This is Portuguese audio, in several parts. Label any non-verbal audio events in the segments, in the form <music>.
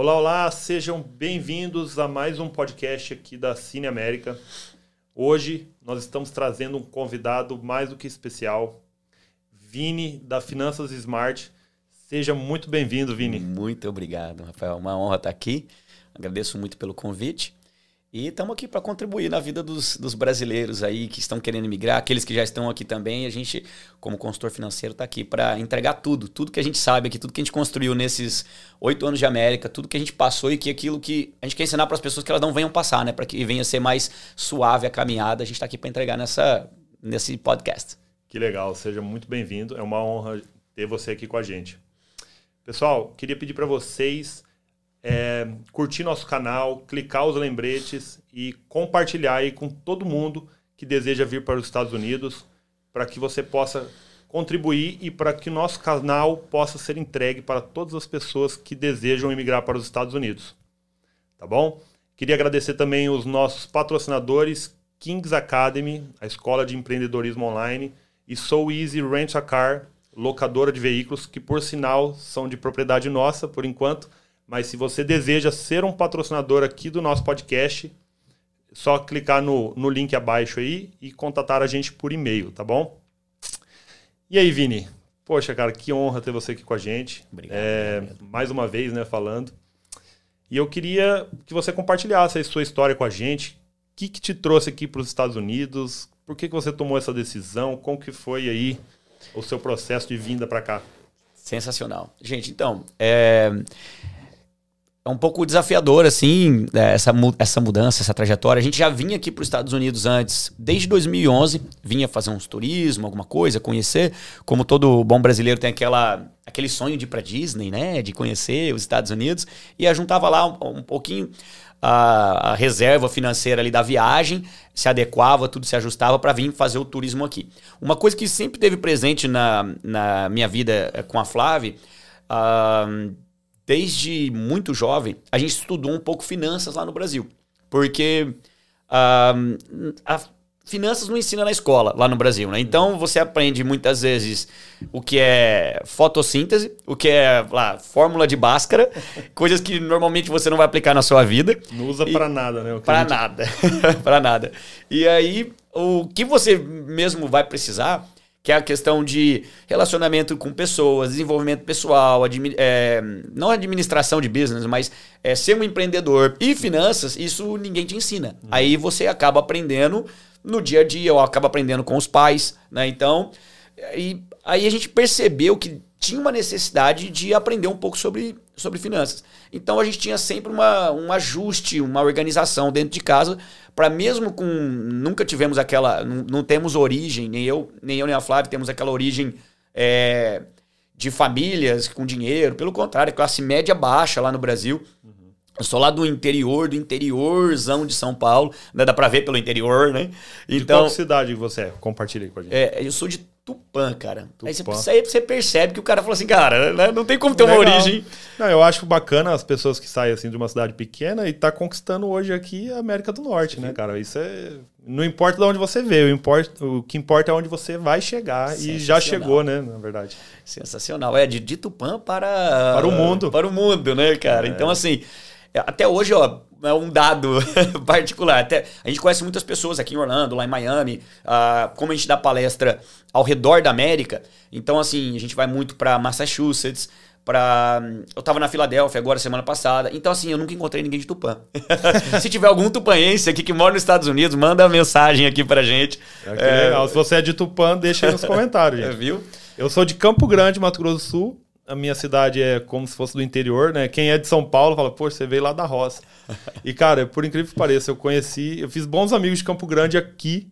Olá, olá, sejam bem-vindos a mais um podcast aqui da Cine América. Hoje nós estamos trazendo um convidado mais do que especial, Vini da Finanças Smart. Seja muito bem-vindo, Vini. Muito obrigado, Rafael. Uma honra estar aqui. Agradeço muito pelo convite. E estamos aqui para contribuir na vida dos, dos, brasileiros aí que estão querendo migrar, aqueles que já estão aqui também. A gente, como consultor financeiro, está aqui para entregar tudo, tudo que a gente sabe aqui, tudo que a gente construiu nesses oito anos de América, tudo que a gente passou e que aquilo que a gente quer ensinar para as pessoas que elas não venham passar, né? Para que venha ser mais suave a caminhada. A gente está aqui para entregar nessa, nesse podcast. Que legal, seja muito bem-vindo. É uma honra ter você aqui com a gente. Pessoal, queria pedir para vocês é, curtir nosso canal, clicar os lembretes e compartilhar aí com todo mundo que deseja vir para os Estados Unidos, para que você possa contribuir e para que o nosso canal possa ser entregue para todas as pessoas que desejam emigrar para os Estados Unidos. Tá bom? Queria agradecer também os nossos patrocinadores Kings Academy, a escola de empreendedorismo online, e So Easy Rent a Car, locadora de veículos, que por sinal são de propriedade nossa por enquanto mas se você deseja ser um patrocinador aqui do nosso podcast, só clicar no, no link abaixo aí e contatar a gente por e-mail, tá bom? E aí, Vini? Poxa, cara, que honra ter você aqui com a gente. Obrigado. É, mais uma vez, né, falando. E eu queria que você compartilhasse a sua história com a gente. O que, que te trouxe aqui para os Estados Unidos? Por que, que você tomou essa decisão? Como que foi aí o seu processo de vinda para cá? Sensacional. Gente, então, é é um pouco desafiador, assim, é, essa, essa mudança, essa trajetória. A gente já vinha aqui para os Estados Unidos antes, desde 2011, vinha fazer uns turismo, alguma coisa, conhecer. Como todo bom brasileiro tem aquela, aquele sonho de ir para Disney, né? De conhecer os Estados Unidos. E juntava lá um, um pouquinho a, a, reserva financeira ali da viagem, se adequava, tudo se ajustava para vir fazer o turismo aqui. Uma coisa que sempre teve presente na, na minha vida eh, com a Flávia. Uh, desde muito jovem, a gente estudou um pouco finanças lá no Brasil. Porque uh, a finanças não ensina na escola lá no Brasil, né? Então você aprende muitas vezes o que é fotossíntese, o que é lá, fórmula de Bhaskara, <laughs> coisas que normalmente você não vai aplicar na sua vida. Não usa para nada, né? Para gente... nada. <laughs> para nada. E aí, o que você mesmo vai precisar que é a questão de relacionamento com pessoas, desenvolvimento pessoal, admi é, não administração de business, mas é, ser um empreendedor e finanças, isso ninguém te ensina. Uhum. Aí você acaba aprendendo no dia a dia, ou acaba aprendendo com os pais, né? Então, e, aí a gente percebeu que tinha uma necessidade de aprender um pouco sobre, sobre finanças. Então a gente tinha sempre uma, um ajuste, uma organização dentro de casa para mesmo com nunca tivemos aquela não, não, temos origem nem eu nem eu nem a Flávia temos aquela origem é, de famílias com dinheiro pelo contrário classe média baixa lá no Brasil uhum. eu sou lá do interior do interiorzão de São Paulo né? dá para ver pelo interior né então de qual cidade você é compartilha aí com a gente é, eu sou de Tupã, cara. Tupã. Aí, você, aí você percebe que o cara falou assim, cara, né? não tem como ter Legal. uma origem. Não, eu acho bacana as pessoas que saem assim de uma cidade pequena e tá conquistando hoje aqui a América do Norte, Sim. né, cara? Isso é. Não importa de onde você veio, o, que importa é onde você vai chegar e já chegou, né, na verdade. Sensacional. É de, de Tupã para. Para o mundo. Para o mundo, né, cara? É. Então, assim, até hoje, ó, é um dado <laughs> particular. Até, a gente conhece muitas pessoas aqui em Orlando, lá em Miami, uh, como a gente dá palestra ao redor da América. Então, assim, a gente vai muito para Massachusetts, para Eu tava na Filadélfia agora, semana passada. Então, assim, eu nunca encontrei ninguém de Tupã. <laughs> Se tiver algum tupanense aqui que mora nos Estados Unidos, manda uma mensagem aqui pra gente. É, é... Se você é de Tupã, deixa aí nos comentários, <laughs> gente. Viu? Eu sou de Campo Grande, Mato Grosso do Sul a minha cidade é como se fosse do interior, né? Quem é de São Paulo fala, pô, você veio lá da roça. <laughs> e, cara, por incrível que pareça, eu conheci, eu fiz bons amigos de Campo Grande aqui,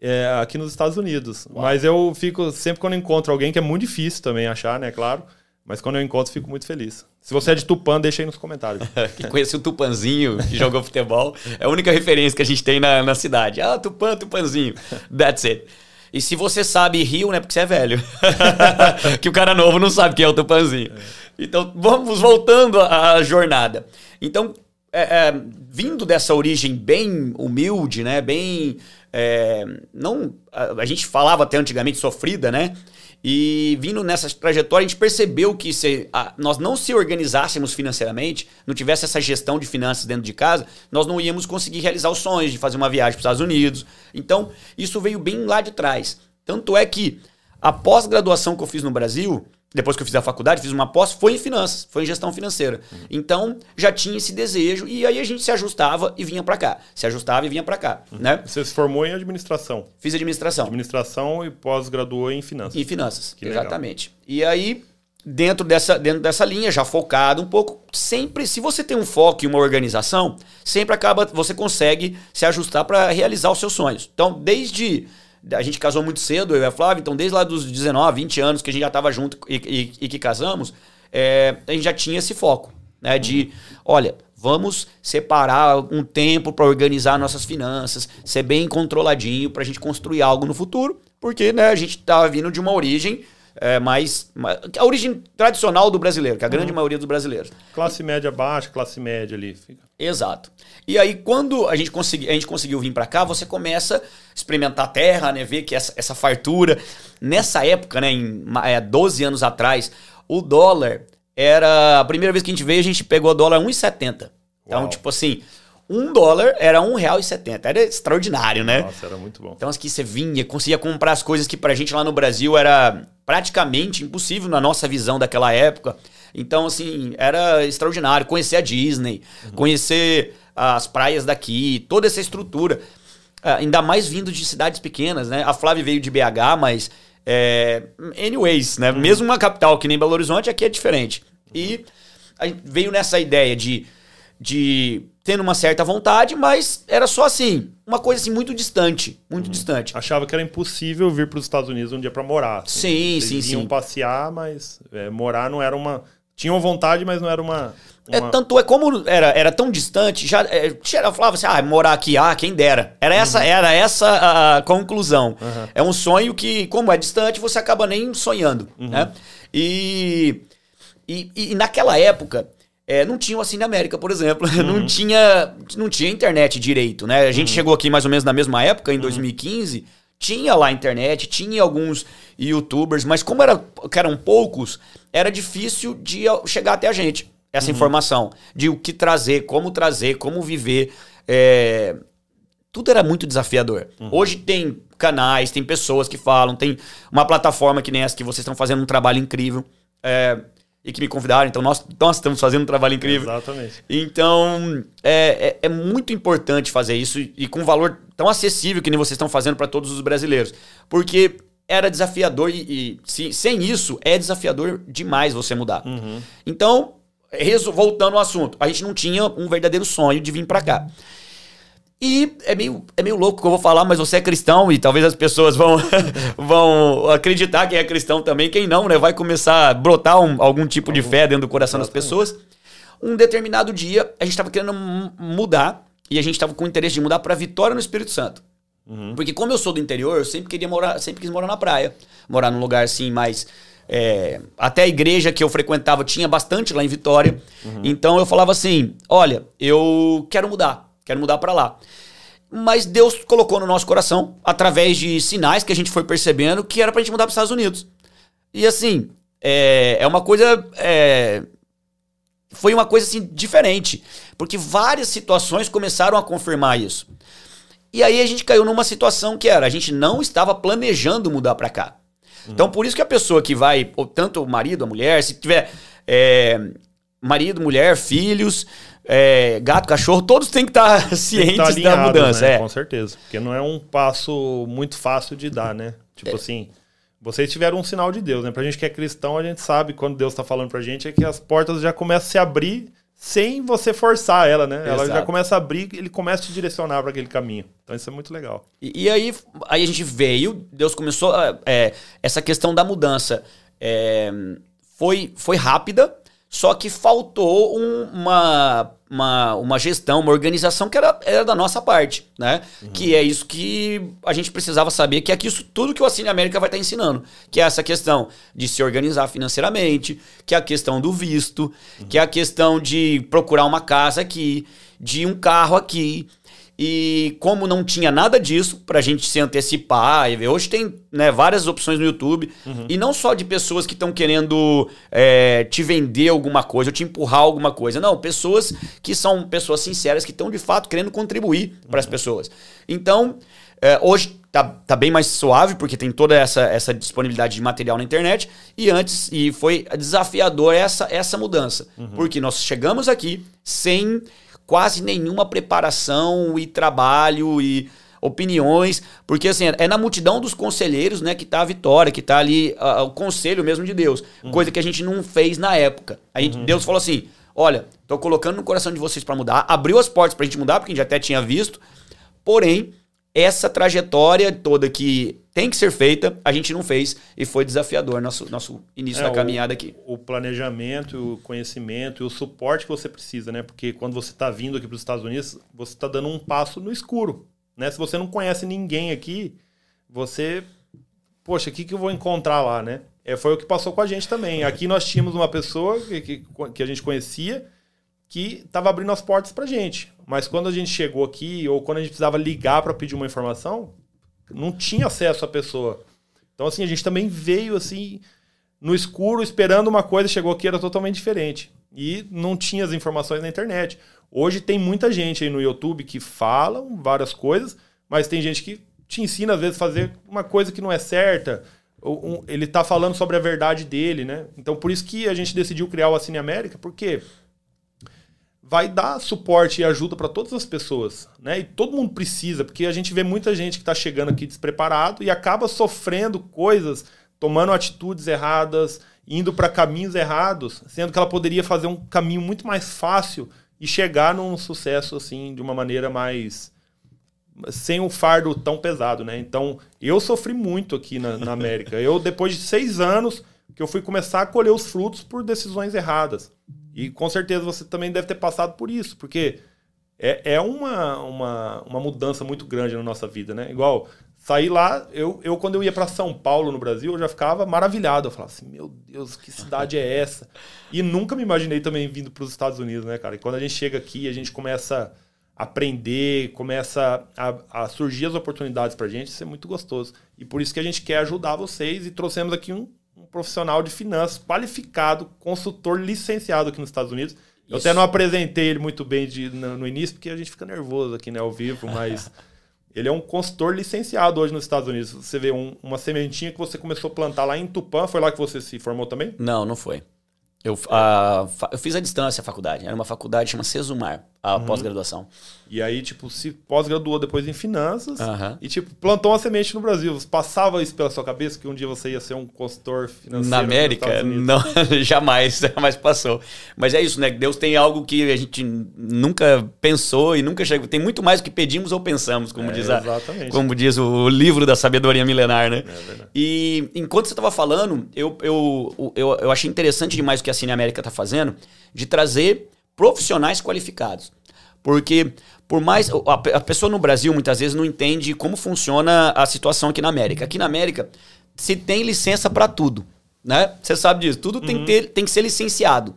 é, aqui nos Estados Unidos. Uau. Mas eu fico, sempre quando encontro alguém, que é muito difícil também achar, né? Claro. Mas quando eu encontro, fico muito feliz. Se você é de Tupã, deixa aí nos comentários. <laughs> que conheci o Tupanzinho, que jogou futebol. É a única referência que a gente tem na, na cidade. Ah, Tupã, Tupanzinho. That's it. E se você sabe rio, né? Porque você é velho. <laughs> que o cara novo não sabe quem é o Tupanzinho. É. Então, vamos voltando à jornada. Então, é, é, vindo dessa origem bem humilde, né? Bem é, não a, a, gente falava até antigamente sofrida, né? E vindo nessa trajetória, a gente percebeu que se a, nós não se organizássemos financeiramente, não tivesse essa gestão de finanças dentro de casa, nós não íamos conseguir realizar os sonhos de fazer uma viagem para os Estados Unidos. Então, isso veio bem lá de trás. Tanto é que a pós-graduação que eu fiz no Brasil, depois que eu fiz a faculdade, fiz uma pós, foi em finanças, foi em gestão financeira. Uhum. Então, já tinha esse desejo e aí a gente se ajustava e vinha para cá. Se ajustava e vinha para cá, uhum. né? Você se formou em administração? Fiz administração. Administração e pós-graduou em finanças. Em finanças, que exatamente. Legal. E aí, dentro dessa, dentro dessa linha, já focado um pouco, sempre, se você tem um foco e uma organização, sempre acaba, você consegue se ajustar para realizar os seus sonhos. Então, desde a gente casou muito cedo, eu e a Flávia, então desde lá dos 19, 20 anos que a gente já estava junto e, e, e, que casamos, é, a gente já tinha esse foco, né? De, olha, vamos separar um tempo para organizar nossas finanças, ser bem controladinho para a gente construir algo no futuro, porque né, a gente estava vindo de uma origem é, mais, mais, A origem tradicional do brasileiro, que é a grande uhum. maioria dos brasileiros. Classe média baixa, classe média ali. Fica. Exato. E aí, quando a gente, consegui, a gente conseguiu vir para cá, você começa a experimentar a terra, né? Ver que essa, essa fartura. Nessa época, né? Em é, 12 anos atrás, o dólar era. A primeira vez que a gente veio, a gente pegou o dólar 1,70. Então, tipo assim, um dólar era um real e setenta. Era extraordinário, né? Nossa, era muito bom. Então, aqui você vinha, conseguia comprar as coisas que pra gente lá no Brasil era praticamente impossível na nossa visão daquela época. Então, assim, era extraordinário. Conhecer a Disney, uhum. conhecer as praias daqui, toda essa estrutura. Ah, ainda mais vindo de cidades pequenas, né? A Flávia veio de BH, mas... É, anyways, né? Uhum. Mesmo uma capital que nem Belo Horizonte, aqui é diferente. E veio nessa ideia de de tendo uma certa vontade, mas era só assim, uma coisa assim muito distante, muito uhum. distante. Achava que era impossível vir para os Estados Unidos um dia para morar. Assim. Sim, Vocês sim, sim. passear, mas é, morar não era uma tinham vontade, mas não era uma, é, uma... É, tanto é como era, era tão distante, já é, falava assim, ah, morar aqui, ah, quem dera. Era essa, uhum. era essa a, a conclusão. Uhum. É um sonho que, como é distante, você acaba nem sonhando, uhum. né? E, e, e naquela época, é, não tinha o Cine América, por exemplo. <laughs> Uhum. Não, tinha, não tinha internet direito, né? A gente uhum. chegou aqui mais ou menos na mesma época, em uhum. 2015. Tinha lá internet, tinha alguns youtubers, mas como era, eram poucos, era difícil de chegar até a gente, essa uhum. informação. De o que trazer, como trazer, como viver. É... Tudo era muito desafiador. Uhum. Hoje tem canais, tem pessoas que falam, tem uma plataforma que nem essa que vocês estão fazendo um trabalho incrível. É, e que me convidaram. Então, nós, nós estamos fazendo um trabalho incrível. Exatamente. Então, é, é, é muito importante fazer isso e, e com um valor tão acessível que nem vocês estão fazendo para todos os brasileiros. Porque era desafiador e, e se, sem isso, é desafiador demais você mudar. Uhum. Então, voltando ao assunto, a gente não tinha um verdadeiro sonho de vir para cá. E é meio, é meio louco que eu vou falar, mas você é cristão e talvez as pessoas vão, <laughs> vão acreditar que é cristão também. Quem não, né? Vai começar a brotar um, algum tipo de fé dentro do coração das pessoas. Um determinado dia, a gente estava querendo mudar e a gente estava com interesse de mudar para Vitória no Espírito Santo. Uhum. Porque como eu sou do interior, eu sempre queria morar, sempre quis morar na praia. Morar num lugar assim mais... É, até a igreja que eu frequentava tinha bastante lá em Vitória. Uhum. Então eu falava assim, olha, eu quero mudar quero mudar para lá. Mas Deus colocou no nosso coração, através de sinais que a gente foi percebendo, que era pra gente mudar para os Estados Unidos. E assim, é, é uma coisa. É, foi uma coisa assim diferente. Porque várias situações começaram a confirmar isso. E aí a gente caiu numa situação que era, a gente não estava planejando mudar para cá. Uhum. Então por isso que a pessoa que vai, ou tanto o marido, a mulher, se tiver é, marido, mulher, filhos, é, gato, cachorro, todos têm que estar cientes que tá <laughs> da mudança. Né? É. Com certeza. Porque não é um passo muito fácil de dar, né? Tipo é. assim, vocês tiveram um sinal de Deus, né? Pra gente que é cristão, a gente sabe quando Deus tá falando pra gente é que as portas já começam a se abrir sem você forçar ela, né? Exato. Ela já começa a abrir, ele começa a te direcionar para aquele caminho. Então isso é muito legal. E, e, aí, aí a gente veio, Deus começou. É, essa questão da mudança é, foi, foi rápida, só que faltou um, uma, uma, uma gestão, uma organização que era, era da nossa parte, né? Uhum. Que é isso que a gente precisava saber, que é que isso tudo que o Assine América vai estar ensinando. Que é essa questão de se organizar financeiramente, que é a questão do visto, uhum. que é a questão de procurar uma casa aqui, de um carro aqui. E como não tinha nada disso pra gente se antecipar, e ver, hoje tem né, várias opções no YouTube, Uhum. e não só de pessoas que estão querendo é, te vender alguma coisa ou te empurrar alguma coisa. Não, pessoas que são pessoas sinceras, que estão de fato querendo contribuir para as Uhum. pessoas. Então, é, hoje tá, tá bem mais suave, porque tem toda essa, essa disponibilidade de material na internet. E antes, e foi desafiador essa, essa mudança. Uhum. Porque nós chegamos aqui sem quase nenhuma preparação e trabalho e opiniões, porque assim, é na multidão dos conselheiros, né, que tá a vitória, que tá ali o conselho mesmo de Deus, coisa que a gente não fez na época. A gente, Deus falou assim: "Olha, tô colocando no coração de vocês para mudar". Abriu as portas pra gente mudar, porque a gente até tinha visto. Porém, essa trajetória toda que tem que ser feita, a gente não fez e foi desafiador nosso nosso início É, da o- caminhada aqui. O planejamento, o conhecimento e o suporte que você precisa, né? Porque quando você está vindo aqui para os Estados Unidos, você está dando um passo no escuro, né? Se você não conhece ninguém aqui, você, poxa, o que, que eu vou encontrar lá, né? É, foi o que passou com a gente também. Aqui nós tínhamos uma pessoa que, que, que a gente conhecia que estava abrindo as portas para gente. Mas quando a gente chegou aqui ou quando a gente precisava ligar para pedir uma informação, não tinha acesso à pessoa. Então assim a gente também veio assim no escuro esperando uma coisa, chegou aqui era totalmente diferente e não tinha as informações na internet. Hoje tem muita gente aí no YouTube que falam várias coisas, mas tem gente que te ensina às vezes a fazer uma coisa que não é certa. ele tá falando sobre a verdade dele, né? Então por isso que a gente decidiu criar o Assine América, porque vai dar suporte e ajuda para todas as pessoas, né? E todo mundo precisa, porque a gente vê muita gente que está chegando aqui despreparado e acaba sofrendo coisas, tomando atitudes erradas, indo para caminhos errados, sendo que ela poderia fazer um caminho muito mais fácil e chegar num sucesso assim de uma maneira mais sem o fardo tão pesado, né? Então, eu sofri muito aqui na, na América. Eu, depois de seis anos, que eu fui começar a colher os frutos por decisões erradas. E com certeza você também deve ter passado por isso, porque é, é uma, uma, uma mudança muito grande na nossa vida, né? Igual, sair lá, eu, eu quando eu ia para São Paulo, no Brasil, eu já ficava maravilhado. Eu falava assim, meu Deus, que cidade é essa? E nunca me imaginei também vindo para os Estados Unidos, né, cara? E quando a gente chega aqui, a gente começa a aprender, começa a, a surgir as oportunidades pra gente, isso é muito gostoso. E por isso que a gente quer ajudar vocês e trouxemos aqui um, um profissional de finanças qualificado, consultor licenciado aqui nos Estados Unidos. Eu Isso. até não apresentei ele muito bem de- no, no início, porque a gente fica nervoso aqui, né, ao vivo, mas <laughs> ele é um consultor licenciado hoje nos Estados Unidos. Você vê um- uma sementinha que você começou a plantar lá em Tupã, foi lá que você se formou também? Não, não foi. Eu, a, eu fiz a distância a faculdade. Era uma faculdade chama Sesumar, a Uhum. pós-graduação. E aí, tipo, se pós-graduou depois em finanças Aham. e, tipo, plantou uma semente no Brasil. Você passava isso pela sua cabeça que um dia você ia ser um consultor financeiro Na América, não, <laughs> jamais, <laughs> jamais passou. Mas é isso, né? Deus tem algo que a gente nunca pensou e nunca chegou. Tem muito mais do que pedimos ou pensamos, como, É, diz, a, exatamente. como diz o livro da sabedoria milenar, né? É verdade. E enquanto você estava falando, eu, eu, eu, eu achei interessante demais o que a Cine América está fazendo de trazer profissionais qualificados. Porque, por mais. A, a pessoa no Brasil muitas vezes não entende como funciona a situação aqui na América. Aqui na América se tem licença para tudo. Né? Você sabe disso. Tudo tem, que ter, tem que ser licenciado.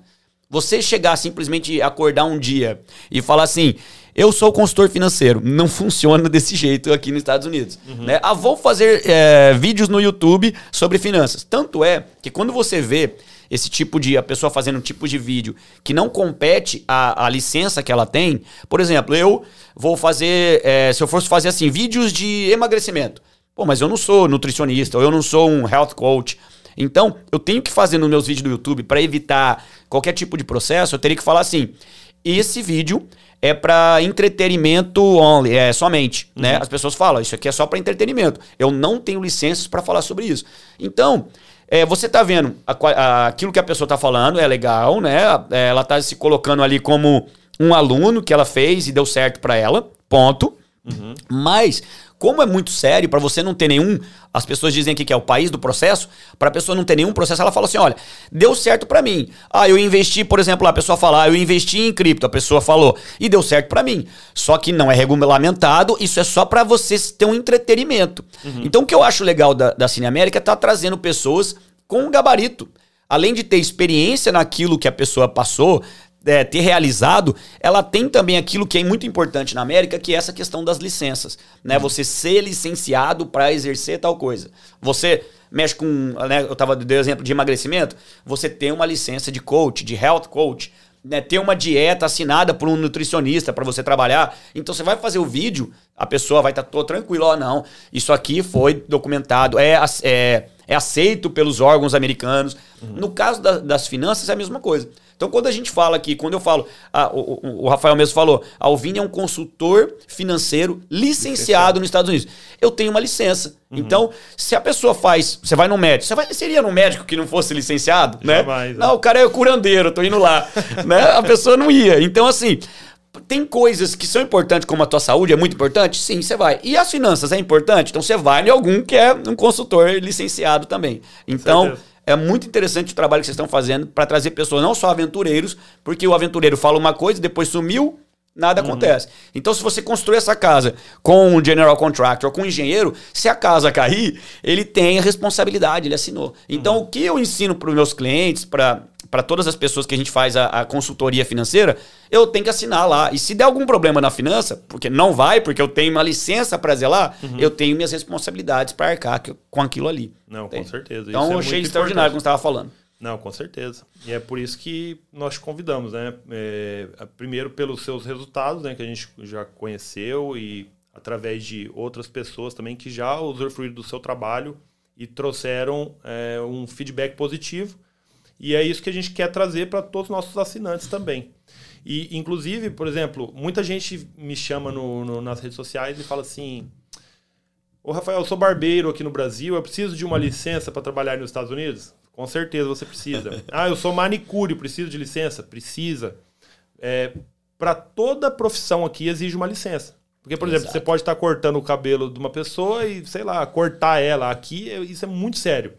Você chegar simplesmente acordar um dia e falar assim: eu sou consultor financeiro. Não <laughs> funciona desse jeito aqui nos Estados Unidos. Né? Ah, vou fazer é, vídeos no YouTube sobre finanças. Tanto é que quando você vê esse tipo de. a pessoa fazendo um tipo de vídeo que não compete à, à licença que ela tem, por exemplo, eu vou fazer. é, se eu fosse fazer assim, vídeos de emagrecimento. Pô, mas eu não sou nutricionista, ou eu não sou um health coach. Então, eu tenho que fazer nos meus vídeos do YouTube para evitar qualquer tipo de processo, eu teria que falar assim: esse vídeo é para entretenimento only, é somente, né? As pessoas falam, isso aqui é só para entretenimento. Eu não tenho licenças para falar sobre isso. Então, é, você tá vendo a a- aquilo que a pessoa tá falando, é legal, né? É, Ela tá se colocando ali como um aluno que ela fez e deu certo para ela, ponto. Mas, como é muito sério, para você não ter nenhum. As pessoas dizem aqui que é o país do processo, para a pessoa não ter nenhum processo, ela fala assim: olha, deu certo para mim. Ah, eu investi, por exemplo, a pessoa fala, ah, eu investi em cripto, a pessoa falou, e deu certo para mim. Só que não é regulamentado, isso é só para você ter um entretenimento. Então, o que eu acho legal da, da Cine América é tá trazendo pessoas com um gabarito. Além de ter experiência naquilo que a pessoa passou, é, ter realizado, ela tem também aquilo que é muito importante na América, que é essa questão das licenças. Né? Uhum. Você ser licenciado para exercer tal coisa. Você mexe com. Né, eu estava dando exemplo de emagrecimento. Você tem uma licença de coach, de health coach. Né, ter uma dieta assinada por um nutricionista para você trabalhar. Então você vai fazer o vídeo, a pessoa vai estar tá tranquila, ó, oh, não, isso aqui foi documentado, é, é, é aceito pelos órgãos americanos. Uhum. No caso da, das finanças é a mesma coisa. Então, quando a gente fala aqui, quando eu falo, ah, o, o, Rafael mesmo falou, a Alvini é um consultor financeiro licenciado, nos Estados Unidos. Eu tenho uma licença. Uhum. Então, se a pessoa faz, você vai no médico, você vai, seria no médico que não fosse licenciado, né? Jamais, não, é. o cara é curandeiro, tô indo lá, <laughs> né? A pessoa não ia. Então, assim, tem coisas que são importantes, como a tua saúde é muito importante? Sim, você vai. E as finanças é importante? Então você vai em algum que é um consultor licenciado também. Então, é muito interessante o trabalho que vocês estão fazendo para trazer pessoas, não só aventureiros, porque o aventureiro fala uma coisa, depois sumiu, nada uhum. acontece. Então, se você construir essa casa com um general contractor ou com um engenheiro, se a casa cair, ele tem a responsabilidade, ele assinou. Então, uhum. o que eu ensino para os meus clientes, para para todas as pessoas que a gente faz a, a, consultoria financeira, eu tenho que assinar lá. E se der algum problema na finança, porque não vai, porque eu tenho uma licença para zelar, uhum. eu tenho minhas responsabilidades para arcar com aquilo ali. Não, com certeza. Então, Isso eu é achei extraordinário como você estava falando. Não, com certeza. E é por isso que nós te convidamos, né? É, primeiro pelos seus resultados, né? Que a gente já conheceu e através de outras pessoas também que já usufruíram do seu trabalho e trouxeram é, um feedback positivo e é isso que a gente quer trazer para todos os nossos assinantes também. E, inclusive, por exemplo, muita gente me chama no, no, nas redes sociais e fala assim: Ô Rafael, eu sou barbeiro aqui no Brasil, eu preciso de uma licença para trabalhar nos Estados Unidos? Com certeza você precisa. <laughs> ah, eu sou manicure, preciso de licença? Precisa. É, para toda profissão aqui exige uma licença. Porque, por Exato. exemplo, você pode estar cortando o cabelo de uma pessoa e, sei lá, cortar ela aqui, isso é muito sério.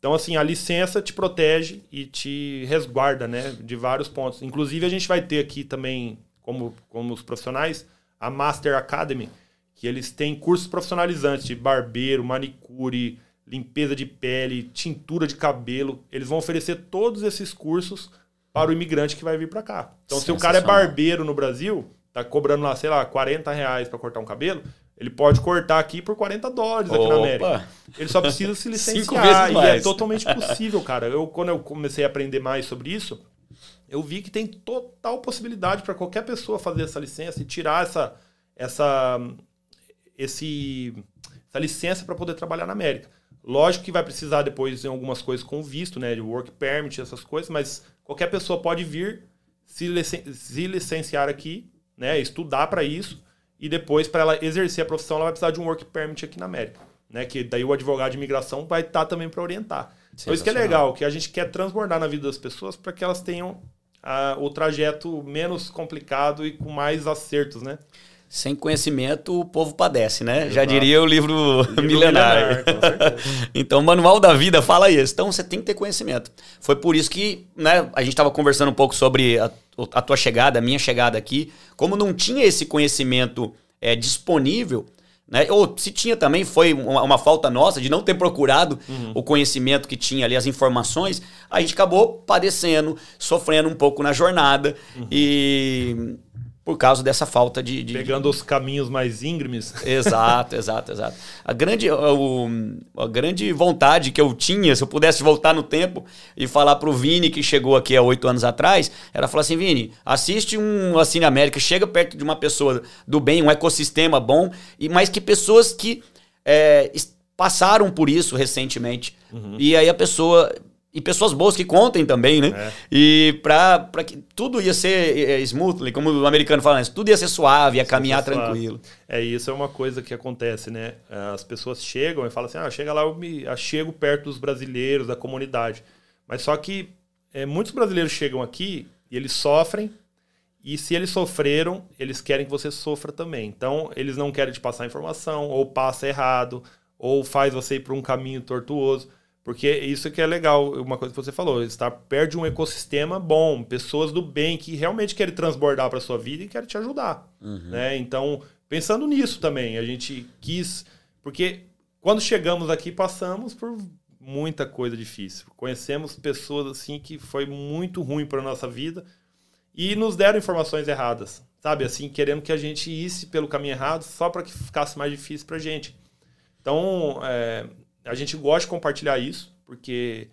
Então, assim, a licença te protege e te resguarda, né? De vários pontos. Inclusive, a gente vai ter aqui também, como, como os profissionais, a Master Academy, que eles têm cursos profissionalizantes de barbeiro, manicure, limpeza de pele, tintura de cabelo. Eles vão oferecer todos esses cursos para o imigrante que vai vir para cá. Então, se o cara é barbeiro no Brasil, tá cobrando lá, sei lá, 40 reais para cortar um cabelo, ele pode cortar aqui por 40 dólares aqui Opa. na América. Ele só precisa se <laughs> licenciar. e é totalmente <laughs> possível, cara. Eu, quando eu comecei a aprender mais sobre isso, eu vi que tem total possibilidade para qualquer pessoa fazer essa licença e tirar essa, essa, esse, essa licença para poder trabalhar na América. Lógico que vai precisar depois em algumas coisas com visto, né? De work permit, essas coisas, mas qualquer pessoa pode vir se, licen se licenciar aqui, né? Estudar para isso e depois, para ela exercer a profissão, ela vai precisar de um work permit aqui na América. Né? Que daí o advogado de imigração vai estar tá também para orientar. Então, isso que é legal, que a gente quer transbordar na vida das pessoas para que elas tenham a, o trajeto menos complicado e com mais acertos, né? Sem conhecimento, o povo padece, né? Exato. Já diria o livro, livro <laughs> milenar. milenar <laughs> então, o Manual da Vida fala isso. Então, você tem que ter conhecimento. Foi por isso que né, a gente estava conversando um pouco sobre a, a, tua chegada, a minha chegada aqui. Como não tinha esse conhecimento é, disponível, né? Ou se tinha também, foi uma, uma falta nossa de não ter procurado uhum. o conhecimento que tinha ali, as informações, a gente acabou padecendo, sofrendo um pouco na jornada. Uhum. E por causa dessa falta de, de pegando de... os caminhos mais íngremes. <laughs> Exato, exato, exato. A grande, o, a grande vontade que eu tinha, se eu pudesse voltar no tempo e falar pro Vini que chegou aqui há oito anos atrás, era falar assim, Vini, assiste um Cine América, chega perto de uma pessoa do bem, um ecossistema bom, e mas que pessoas que é, passaram por isso recentemente. Uhum. E aí a pessoa e pessoas boas que contem também, né? É. E para que tudo ia ser é, é, smoothly, como o americano fala, tudo ia ser suave, ia caminhar tranquilo. É, isso é uma coisa que acontece, né? As pessoas chegam e falam assim: ah, chega lá, eu me eu chego perto dos brasileiros, da comunidade. Mas só que é, muitos brasileiros chegam aqui e eles sofrem, e se eles sofreram, eles querem que você sofra também. Então, eles não querem te passar informação, ou passa errado, ou faz você ir por um caminho tortuoso. Porque isso que é legal, uma coisa que você falou, estar perto de um ecossistema bom, pessoas do bem que realmente querem transbordar para sua vida e querem te ajudar. Uhum. Né? Então, pensando nisso também, a gente quis. Porque quando chegamos aqui, passamos por muita coisa difícil. Conhecemos pessoas assim que foi muito ruim para nossa vida. e nos deram informações erradas, sabe? Assim, querendo que a gente isse pelo caminho errado só para que ficasse mais difícil para a gente. Então, é, a gente gosta de compartilhar isso, porque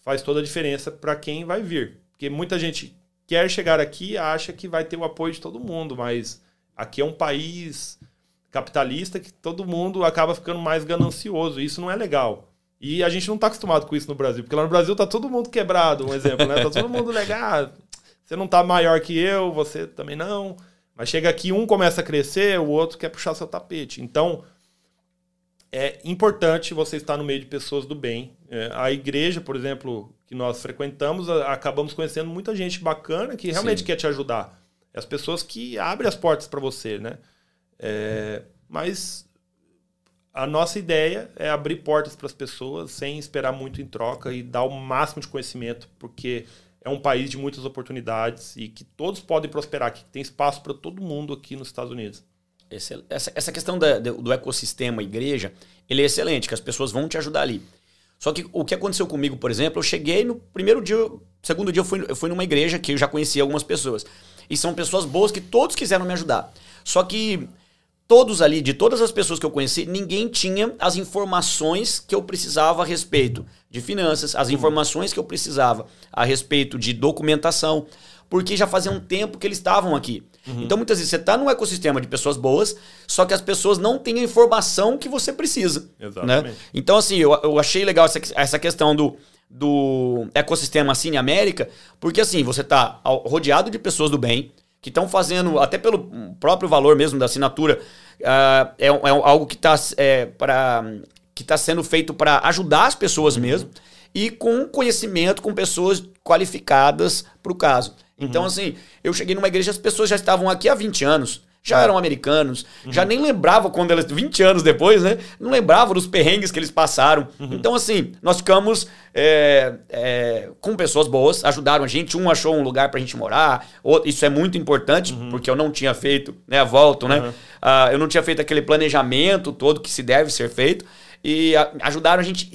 faz toda a diferença para quem vai vir. Porque muita gente quer chegar aqui e acha que vai ter o apoio de todo mundo, mas aqui é um país capitalista que todo mundo acaba ficando mais ganancioso. Isso não é legal. E a gente não está acostumado com isso no Brasil, porque lá no Brasil tá todo mundo quebrado, um exemplo, né? Tá todo mundo legal. Você não tá maior que eu, você também não. Mas chega aqui, um começa a crescer, o outro quer puxar seu tapete. Então, é importante você estar no meio de pessoas do bem. É, a igreja, por exemplo, que nós frequentamos, acabamos conhecendo muita gente bacana que realmente Sim. quer te ajudar. As pessoas que abrem as portas para você, né? É, mas a nossa ideia é abrir portas para as pessoas sem esperar muito em troca e dar o máximo de conhecimento, porque é um país de muitas oportunidades e que todos podem prosperar, que tem espaço para todo mundo aqui nos Estados Unidos. Essa, essa questão da, do ecossistema igreja, ele é excelente, que as pessoas vão te ajudar ali. Só que o que aconteceu comigo, por exemplo, eu cheguei no primeiro dia, segundo dia eu fui, eu fui numa igreja que eu já conhecia algumas pessoas. E são pessoas boas que todos quiseram me ajudar. Só que todos ali, de todas as pessoas que eu conheci, ninguém tinha as informações que eu precisava a respeito de finanças, as informações que eu precisava a respeito de documentação, porque já fazia um tempo que eles estavam aqui. Uhum. Então, muitas vezes, você está num ecossistema de pessoas boas, só que as pessoas não têm a informação que você precisa. Né? Exatamente. Né? Então, assim, eu, eu achei legal essa, essa questão do, do ecossistema Cine América, porque, assim, você está rodeado de pessoas do bem, que estão fazendo, até pelo próprio valor mesmo da assinatura, uh, é, é, algo que está é, que tá sendo feito para ajudar as pessoas uhum. mesmo e com conhecimento, com pessoas qualificadas para o caso. Então, uhum. assim, eu cheguei numa igreja, as pessoas já estavam aqui há 20 anos, já eram americanos, uhum. já nem lembravam quando elas, 20 anos depois, né? Não lembravam dos perrengues que eles passaram. Uhum. Então, assim, nós ficamos é, é, com pessoas boas, ajudaram a gente. Um achou um lugar pra gente morar, outro, isso é muito importante, uhum. porque eu não tinha feito, né? Volto, né? Uh, eu não tinha feito aquele planejamento todo que se deve ser feito. E a, ajudaram a gente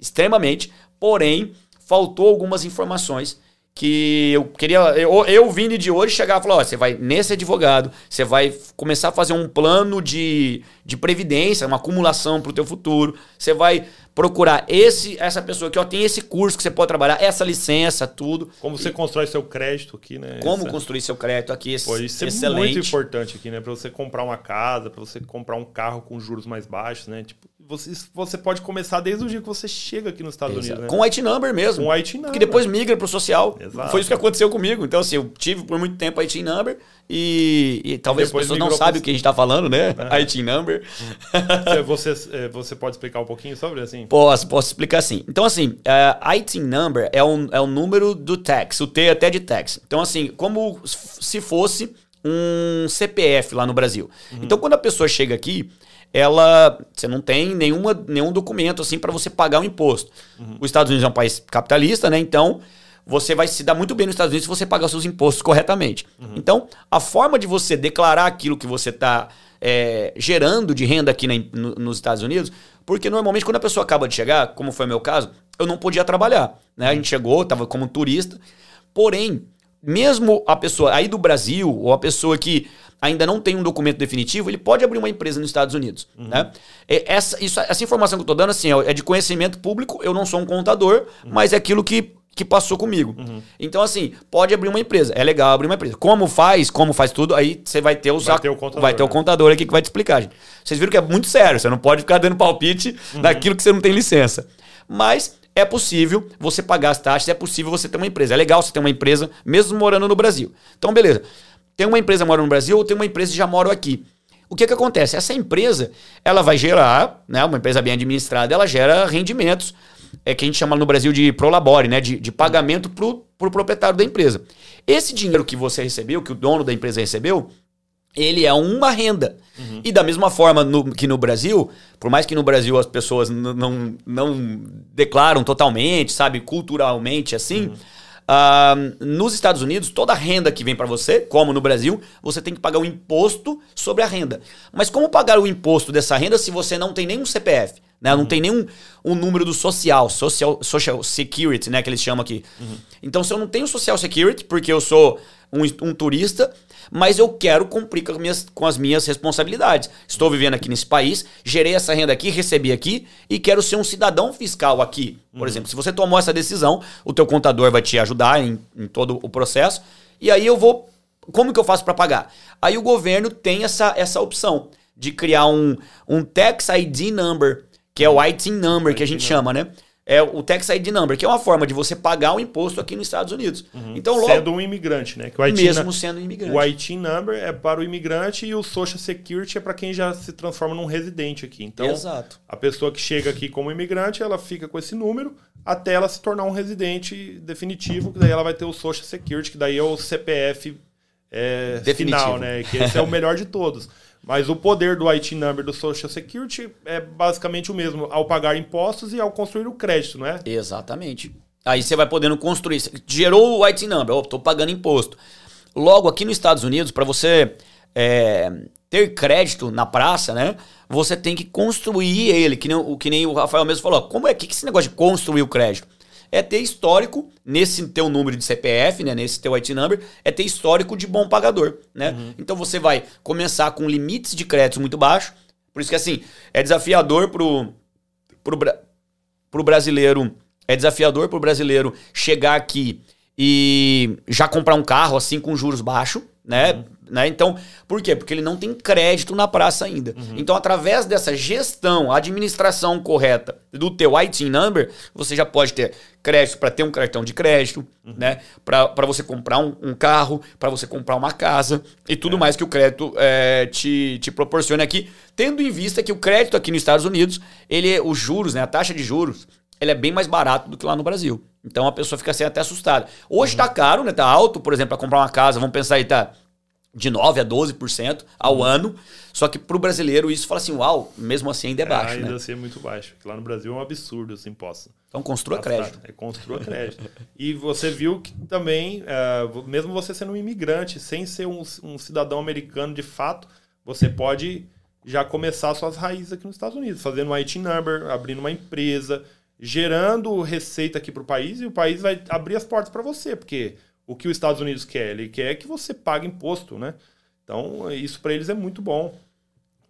extremamente, porém, faltou algumas informações que eu queria. Eu, eu vindo de hoje chegar e falar: ó, você vai nesse advogado, você vai começar a fazer um plano de, de previdência, uma acumulação para o teu futuro, você vai procurar esse essa pessoa que ó, tem esse curso que você pode trabalhar, essa licença, tudo. Como você e, constrói seu crédito aqui, né? Como essa... construir seu crédito aqui, Pô, isso excelente. é muito importante aqui, né? Para você comprar uma casa, para você comprar um carro com juros mais baixos, né? Tipo, você, você pode começar desde o dia que você chega aqui nos Estados Exato. Unidos. Né? Com o IT number mesmo. Com IT number. Que depois migra para o social. Exato. Foi isso que aconteceu comigo. Então, assim, eu tive por muito tempo IT number e, e talvez depois as pessoas não sabem o que a gente está falando, né? É. IT number. Você, é, você pode explicar um pouquinho sobre assim? Posso, posso explicar assim. Então, assim, uh, é, IT number é um, é um número do tax, o T até de tax. Então, assim, como se fosse um CPF lá no Brasil. Uhum. Então, quando a pessoa chega aqui, ela você não tem nenhuma, nenhum documento assim para você pagar o imposto. Uhum. Os Estados Unidos é um país capitalista, né? Então você vai se dar muito bem nos Estados Unidos se você pagar seus impostos corretamente. Uhum. Então a forma de você declarar aquilo que você está é, gerando de renda aqui na, no, nos Estados Unidos, porque normalmente quando a pessoa acaba de chegar, como foi o meu caso, eu não podia trabalhar. Né? A gente chegou, estava como turista, porém mesmo a pessoa aí do Brasil ou a pessoa que ainda não tem um documento definitivo, ele pode abrir uma empresa nos Estados Unidos. Uhum. Né? Essa, isso, essa informação que eu estou dando assim, é de conhecimento público, eu não sou um contador, uhum. mas é aquilo que, que passou comigo. Uhum. Então, assim, pode abrir uma empresa. É legal abrir uma empresa. Como faz, como faz tudo, aí você vai ter, os vai, ter o contador, vai ter o né? contador aqui que vai te explicar, gente. Vocês viram que é muito sério, você não pode ficar dando palpite uhum. daquilo que você não tem licença. Mas é possível você pagar as taxas, é possível você ter uma empresa. É legal você ter uma empresa, mesmo morando no Brasil. Então, beleza tem uma empresa que mora no Brasil ou tem uma empresa que já mora aqui. O que, que acontece? Essa empresa, ela vai gerar, né, uma empresa bem administrada, ela gera rendimentos, é que a gente chama no Brasil de prolabore, né, de, de pagamento para o pro proprietário da empresa. Esse dinheiro que você recebeu, que o dono da empresa recebeu, ele é uma renda. Uhum. E da mesma forma no, que no Brasil, por mais que no Brasil as pessoas não, não declaram totalmente, sabe, culturalmente assim, uhum. Uh, nos Estados Unidos, toda renda que vem para você, como no Brasil, você tem que pagar o um imposto sobre a renda. Mas como pagar o imposto dessa renda se você não tem nenhum CPF? Né? Não uhum. tem nenhum um número do social, social, social security, né? Que eles chamam aqui. Uhum. Então, se eu não tenho social security, porque eu sou um, um turista, mas eu quero cumprir com as, minhas, com as minhas responsabilidades. Estou vivendo aqui nesse país, gerei essa renda aqui, recebi aqui e quero ser um cidadão fiscal aqui. Por uhum. exemplo, se você tomou essa decisão, o teu contador vai te ajudar em, em todo o processo. E aí eu vou. Como que eu faço para pagar? Aí o governo tem essa, essa opção de criar um, um Tax ID Number, que é o ITIN Number, que a gente chama, né? É o Tax ID Number, que é uma forma de você pagar o imposto aqui nos Estados Unidos. Uhum. Então, logo, sendo um imigrante, né? IT mesmo sendo um imigrante. O IT Number é para o imigrante e o Social Security é para quem já se transforma num residente aqui. Então, Exato. a pessoa que chega aqui como imigrante, ela fica com esse número até ela se tornar um residente definitivo, que daí ela vai ter o Social Security, que daí é o CPF é, final, né? Que esse é o melhor de todos. <laughs> Mas o poder do IT number do Social Security é basicamente o mesmo ao pagar impostos e ao construir o crédito, não é? Exatamente. Aí você vai podendo construir. Gerou o IT number, oh, estou pagando imposto. Logo, aqui nos Estados Unidos, para você é, ter crédito na praça, né? Você tem que construir ele, que nem, que nem o Rafael mesmo falou. Como é que esse negócio de construir o crédito? É ter histórico nesse teu número de CPF, né, nesse teu IT number, é ter histórico de bom pagador, né? Uhum. Então você vai começar com limites de crédito muito baixos. Por isso que assim, é desafiador pro pro, pro brasileiro, é desafiador pro brasileiro chegar aqui e já comprar um carro assim com juros baixos, né? Uhum. Né? Então, por quê? Porque ele não tem crédito na praça ainda. Uhum. Então, através dessa gestão, administração correta do teu IT number, você já pode ter crédito para ter um cartão de crédito, uhum. né? para você comprar um, um carro, para você comprar uma casa e tudo é. mais que o crédito é, te, te proporciona aqui, tendo em vista que o crédito aqui nos Estados Unidos, ele os juros, né? a taxa de juros, ele é bem mais barato do que lá no Brasil. Então a pessoa fica assim até assustada. Hoje está uhum. caro, né? Tá alto, por exemplo, para comprar uma casa, vamos pensar aí, tá de 9% a 12% ao uhum. ano. Só que para o brasileiro isso fala assim, uau, mesmo assim ainda é baixo. É, ainda né? assim é muito baixo. Lá no Brasil é um absurdo os impostos. Então construa crédito. É, construa crédito. e você viu que também, uh, mesmo você sendo um imigrante, sem ser um, um, cidadão americano de fato, você pode já começar suas raízes aqui nos Estados Unidos, fazendo um IT number, abrindo uma empresa, gerando receita aqui para o país e o país vai abrir as portas para você, porque o que os Estados Unidos quer? Ele quer que você pague imposto, né? Então, isso para eles é muito bom.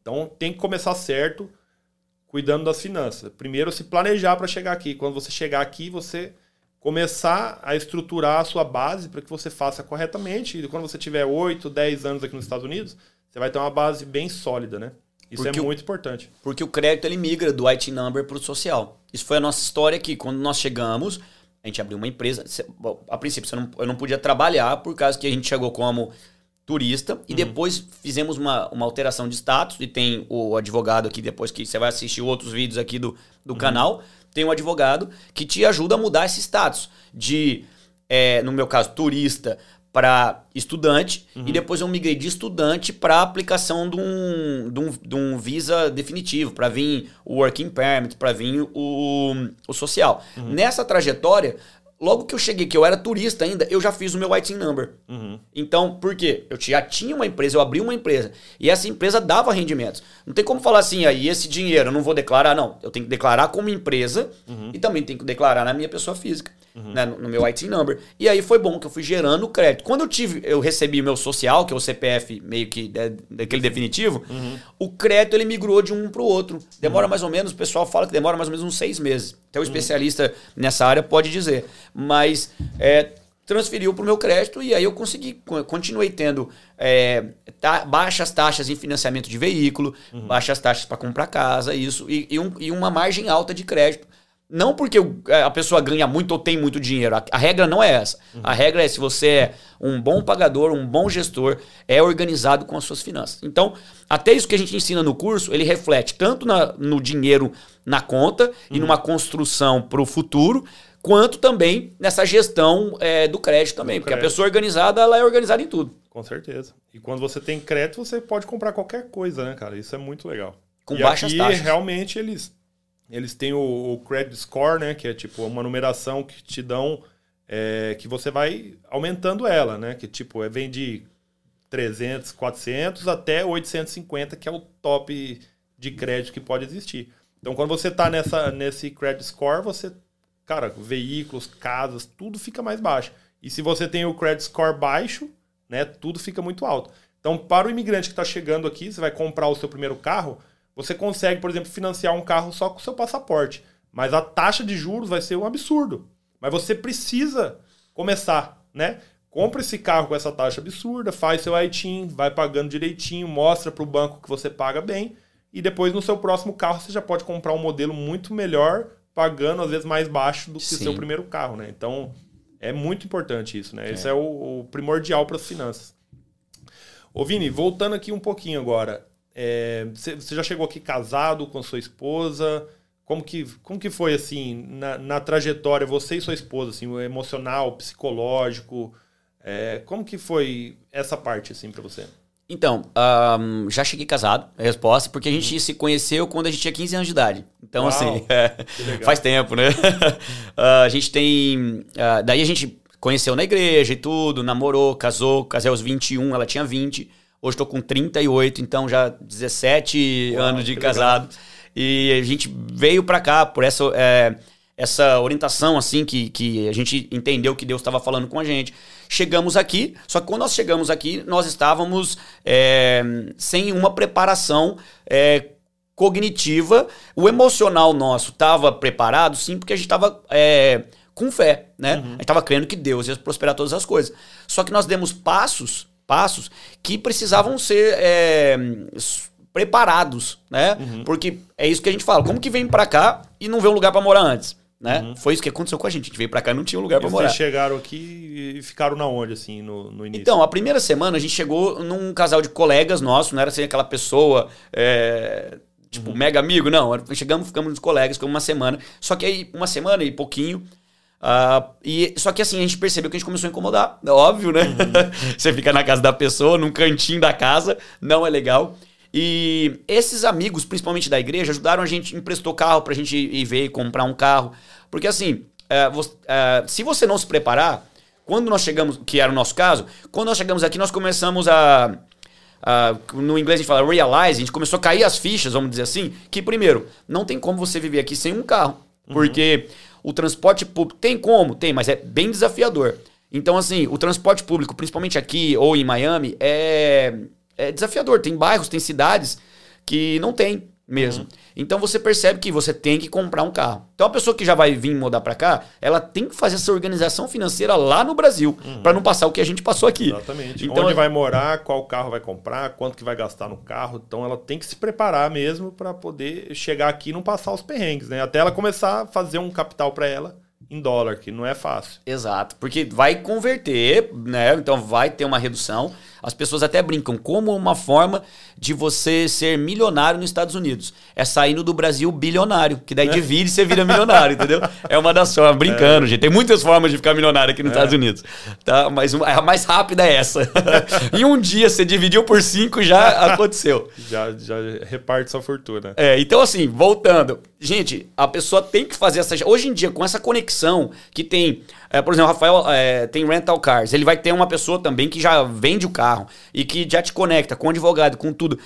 Então, tem que começar certo, cuidando das finanças. Primeiro, se planejar para chegar aqui. Quando você chegar aqui, você começar a estruturar a sua base para que você faça corretamente. E quando você tiver 8, 10 anos aqui nos Estados Unidos, você vai ter uma base bem sólida, né? Isso porque é muito o, importante. Porque o crédito ele migra do IT number para o social. Isso foi a nossa história aqui. Quando nós chegamos, a gente abriu uma empresa. A princípio, não, eu não podia trabalhar por causa que a gente chegou como turista e uhum. depois fizemos uma, uma alteração de status e tem o advogado aqui depois que você vai assistir outros vídeos aqui do, do uhum. canal tem um advogado que te ajuda a mudar esse status de é, no meu caso turista para estudante uhum. e depois eu migrei de estudante para aplicação de um, de, um, de um visa definitivo, para vir o working permit, para vir o, o social. Uhum. Nessa trajetória, logo que eu cheguei, que eu era turista ainda, eu já fiz o meu white number. Uhum. Então, por quê? Eu já tinha uma empresa, eu abri uma empresa. E essa empresa dava rendimentos. Não tem como falar assim, aí esse dinheiro eu não vou declarar, não. Eu tenho que declarar como empresa uhum. e também tenho que declarar na minha pessoa física uhum. né, no, meu IT number. E aí foi bom que eu fui gerando crédito. Quando eu tive, eu recebi meu social, que é o CPF meio que é, daquele definitivo, uhum. o crédito ele migrou de um para o outro. Demora uhum. mais ou menos, o pessoal fala que demora mais ou menos uns seis meses. Até o uhum. especialista nessa área pode dizer. Mas é, transferiu para o meu crédito e aí eu consegui, continuei tendo é, ta, baixas taxas em financiamento de veículo, uhum. baixas taxas para comprar casa, isso, e, e, um, e, uma margem alta de crédito não porque é, a pessoa ganha muito ou tem muito dinheiro. A, a regra não é essa. Uhum. A regra é se você é um bom pagador, um bom gestor, é organizado com as suas finanças. Então, até isso que a gente ensina no curso, ele reflete tanto na, no dinheiro na conta uhum. e numa construção para o futuro, quanto também nessa gestão é, do crédito também. Do porque crédito. a pessoa organizada, ela é organizada em tudo. Com certeza. E quando você tem crédito, você pode comprar qualquer coisa, né, cara? Isso é muito legal. Com e baixas aqui, taxas. realmente, eles eles têm o, o, credit score, né? Que é tipo uma numeração que te dão é, que você vai aumentando ela, né? Que tipo é vem de 300, 400 até 850, que é o top de crédito que pode existir. Então, quando você está nessa nesse credit score, você, cara, veículos, casas, tudo fica mais baixo. E se você tem o credit score baixo, né? Tudo fica muito alto. Então, para o imigrante que está chegando aqui, você vai comprar o seu primeiro carro, você consegue, por exemplo, financiar um carro só com o seu passaporte. Mas a taxa de juros vai ser um absurdo. Mas você precisa começar, né? Compra esse carro com essa taxa absurda, faz seu ITIN, vai pagando direitinho, mostra para o banco que você paga bem. E depois no seu próximo carro você já pode comprar um modelo muito melhor, pagando às vezes mais baixo do que o seu primeiro carro, né? Então é muito importante isso, né? É. Esse é o, o primordial para as finanças. Ô Vini, voltando aqui um pouquinho agora. É, você já chegou aqui casado com sua esposa? Como que, como que foi, assim, na, na trajetória, você e sua esposa, assim, o emocional, psicológico? É, como que foi essa parte, assim, para você? Então, um, já cheguei casado, a resposta, porque a gente uhum. se conheceu quando a gente tinha 15 anos de idade. Então, Uau, assim, é, <laughs> faz tempo, né? uh, <laughs> a gente tem. Uh, daí a gente conheceu na igreja e tudo, namorou, casou, casei aos 21, ela tinha 20. Hoje estou com 38, então já 17 Uau, anos de casado. Legal. E a gente veio para cá por essa, é, essa orientação, assim, que, que a gente entendeu que Deus estava falando com a gente. Chegamos aqui, só que quando nós chegamos aqui, nós estávamos é, sem uma preparação é, cognitiva. O emocional nosso estava preparado, sim, porque a gente estava é, com fé, né? Uhum. A gente estava crendo que Deus ia prosperar todas as coisas. Só que nós demos passos, passos que precisavam ser é, preparados, né? Uhum. Porque é isso que a gente fala. Como que vem para cá e não vê um lugar para morar antes? Né? Uhum. Foi isso que aconteceu com a gente. A gente veio pra cá e não tinha um lugar para morar. Vocês chegaram aqui e ficaram na onde, assim, no, no, início? Então, a primeira semana a gente chegou num casal de colegas nossos, não era assim aquela pessoa é, tipo, uhum. mega amigo, não. Chegamos, ficamos nos colegas, ficamos uma semana. Só que aí, uma semana e pouquinho, Uh, e, só que assim, a gente percebeu que a gente começou a incomodar. É óbvio, né? Uhum. <laughs> Você fica na casa da pessoa, num cantinho da casa, não é legal. E esses amigos, principalmente da igreja, ajudaram a gente, emprestou carro pra gente ir ver e comprar um carro. Porque assim, uh, você, uh, se você não se preparar, quando nós chegamos, que era o nosso caso, quando nós chegamos aqui, nós começamos a. no inglês a gente fala realize, a gente começou a cair as fichas, vamos dizer assim, que primeiro, não tem como você viver aqui sem um carro. Uhum. O transporte público tem como? Tem, mas é bem desafiador. Então, assim, o transporte público, principalmente aqui ou em Miami, é, é desafiador. Tem bairros, tem cidades que não tem mesmo. Uhum. Então você percebe que você tem que comprar um carro. Então a pessoa que já vai vir mudar para cá, ela tem que fazer essa organização financeira lá no Brasil, uhum. para não passar o que a gente passou aqui. Exatamente. Então, Onde vai morar, qual carro vai comprar, quanto que vai gastar no carro. Então ela tem que se preparar mesmo para poder chegar aqui e não passar os perrengues, né? Até ela começar a fazer um capital para ela em dólar, que não é fácil. Exato, porque vai converter, né? Então vai ter uma redução. As pessoas até brincam como uma forma de você ser milionário nos Estados Unidos. É saindo do Brasil bilionário, que daí divide e você vira milionário, entendeu? É uma das formas, brincando, é. gente. Tem muitas formas de ficar milionário aqui nos é. Estados Unidos. Tá? Mas a mais rápida é essa. <laughs> em um dia você dividiu por cinco, já aconteceu. Já, já reparte sua fortuna. É, então assim, voltando. Gente, a pessoa tem que fazer essa. Hoje em dia, com essa conexão que tem é, por exemplo, o Rafael é, tem rental cars. Ele vai ter uma pessoa também que já vende o carro e que já te conecta com o advogado, com tudo.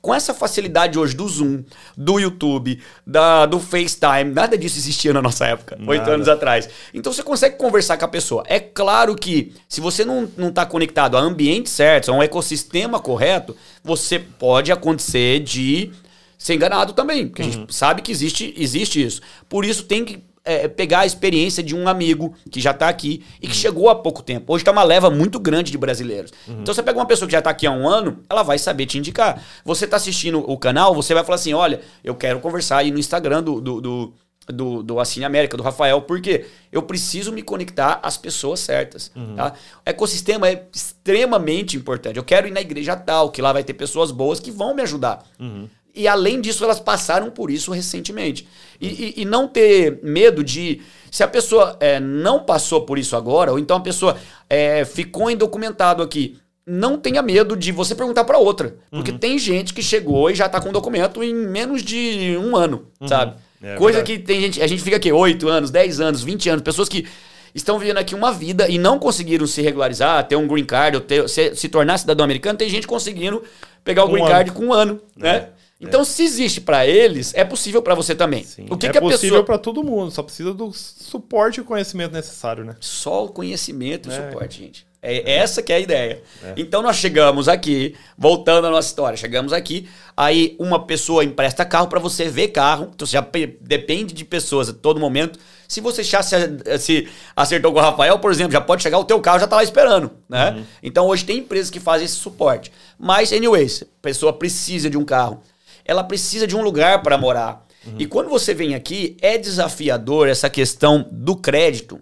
Com essa facilidade hoje do Zoom, do YouTube, da, do FaceTime, nada disso existia na nossa época, oito anos atrás. Então você consegue conversar com a pessoa. É claro que se você não está conectado a ambiente certo, a um ecossistema correto, você pode acontecer de ser enganado também, porque uhum. a gente uhum. sabe que existe, existe isso. Por isso tem que é, pegar a experiência de um amigo que já está aqui e que uhum. chegou há pouco tempo. Hoje está uma leva muito grande de brasileiros. Uhum. Então você pega uma pessoa que já está aqui há um ano, ela vai saber te indicar. Você está assistindo o canal, você vai falar assim: olha, eu quero conversar aí no Instagram do, do, do do, do Assine América, do Rafael, porque eu preciso me conectar às pessoas certas. Uhum. Tá? O ecossistema é extremamente importante. Eu quero ir na igreja tal, que lá vai ter pessoas boas que vão me ajudar. Uhum. E além disso, elas passaram por isso recentemente. E, e, e não ter medo de. Se a pessoa é, não passou por isso agora, ou então a pessoa é, ficou indocumentado aqui, não tenha medo de você perguntar para outra. Porque uhum. tem gente que chegou e já tá com documento em menos de um ano, uhum. sabe? É, Coisa verdade. que tem gente. A gente fica aqui 8 anos, 10 anos, 20 anos, pessoas que estão vivendo aqui uma vida e não conseguiram se regularizar, ter um green card, ou ter, se, se tornar cidadão americano, tem gente conseguindo pegar o um green ano. card com um ano, né? É. Então, é. se existe para eles, é possível para você também. Sim. O que é que possível pessoa... para todo mundo, só precisa do suporte e conhecimento necessário, né? Só o conhecimento e é. suporte, gente. É essa que é a ideia. É. Então nós chegamos aqui, voltando à nossa história, chegamos aqui, aí uma pessoa empresta carro para você ver carro, então você já depende de pessoas a todo momento. Se você já se, acertou com o Rafael, por exemplo, já pode chegar o teu carro já tá lá esperando, né? Uhum. Então hoje tem empresas que fazem esse suporte. Mas anyways, a pessoa precisa de um carro. Ela precisa de um lugar para morar. Uhum. E quando você vem aqui, é desafiador essa questão do crédito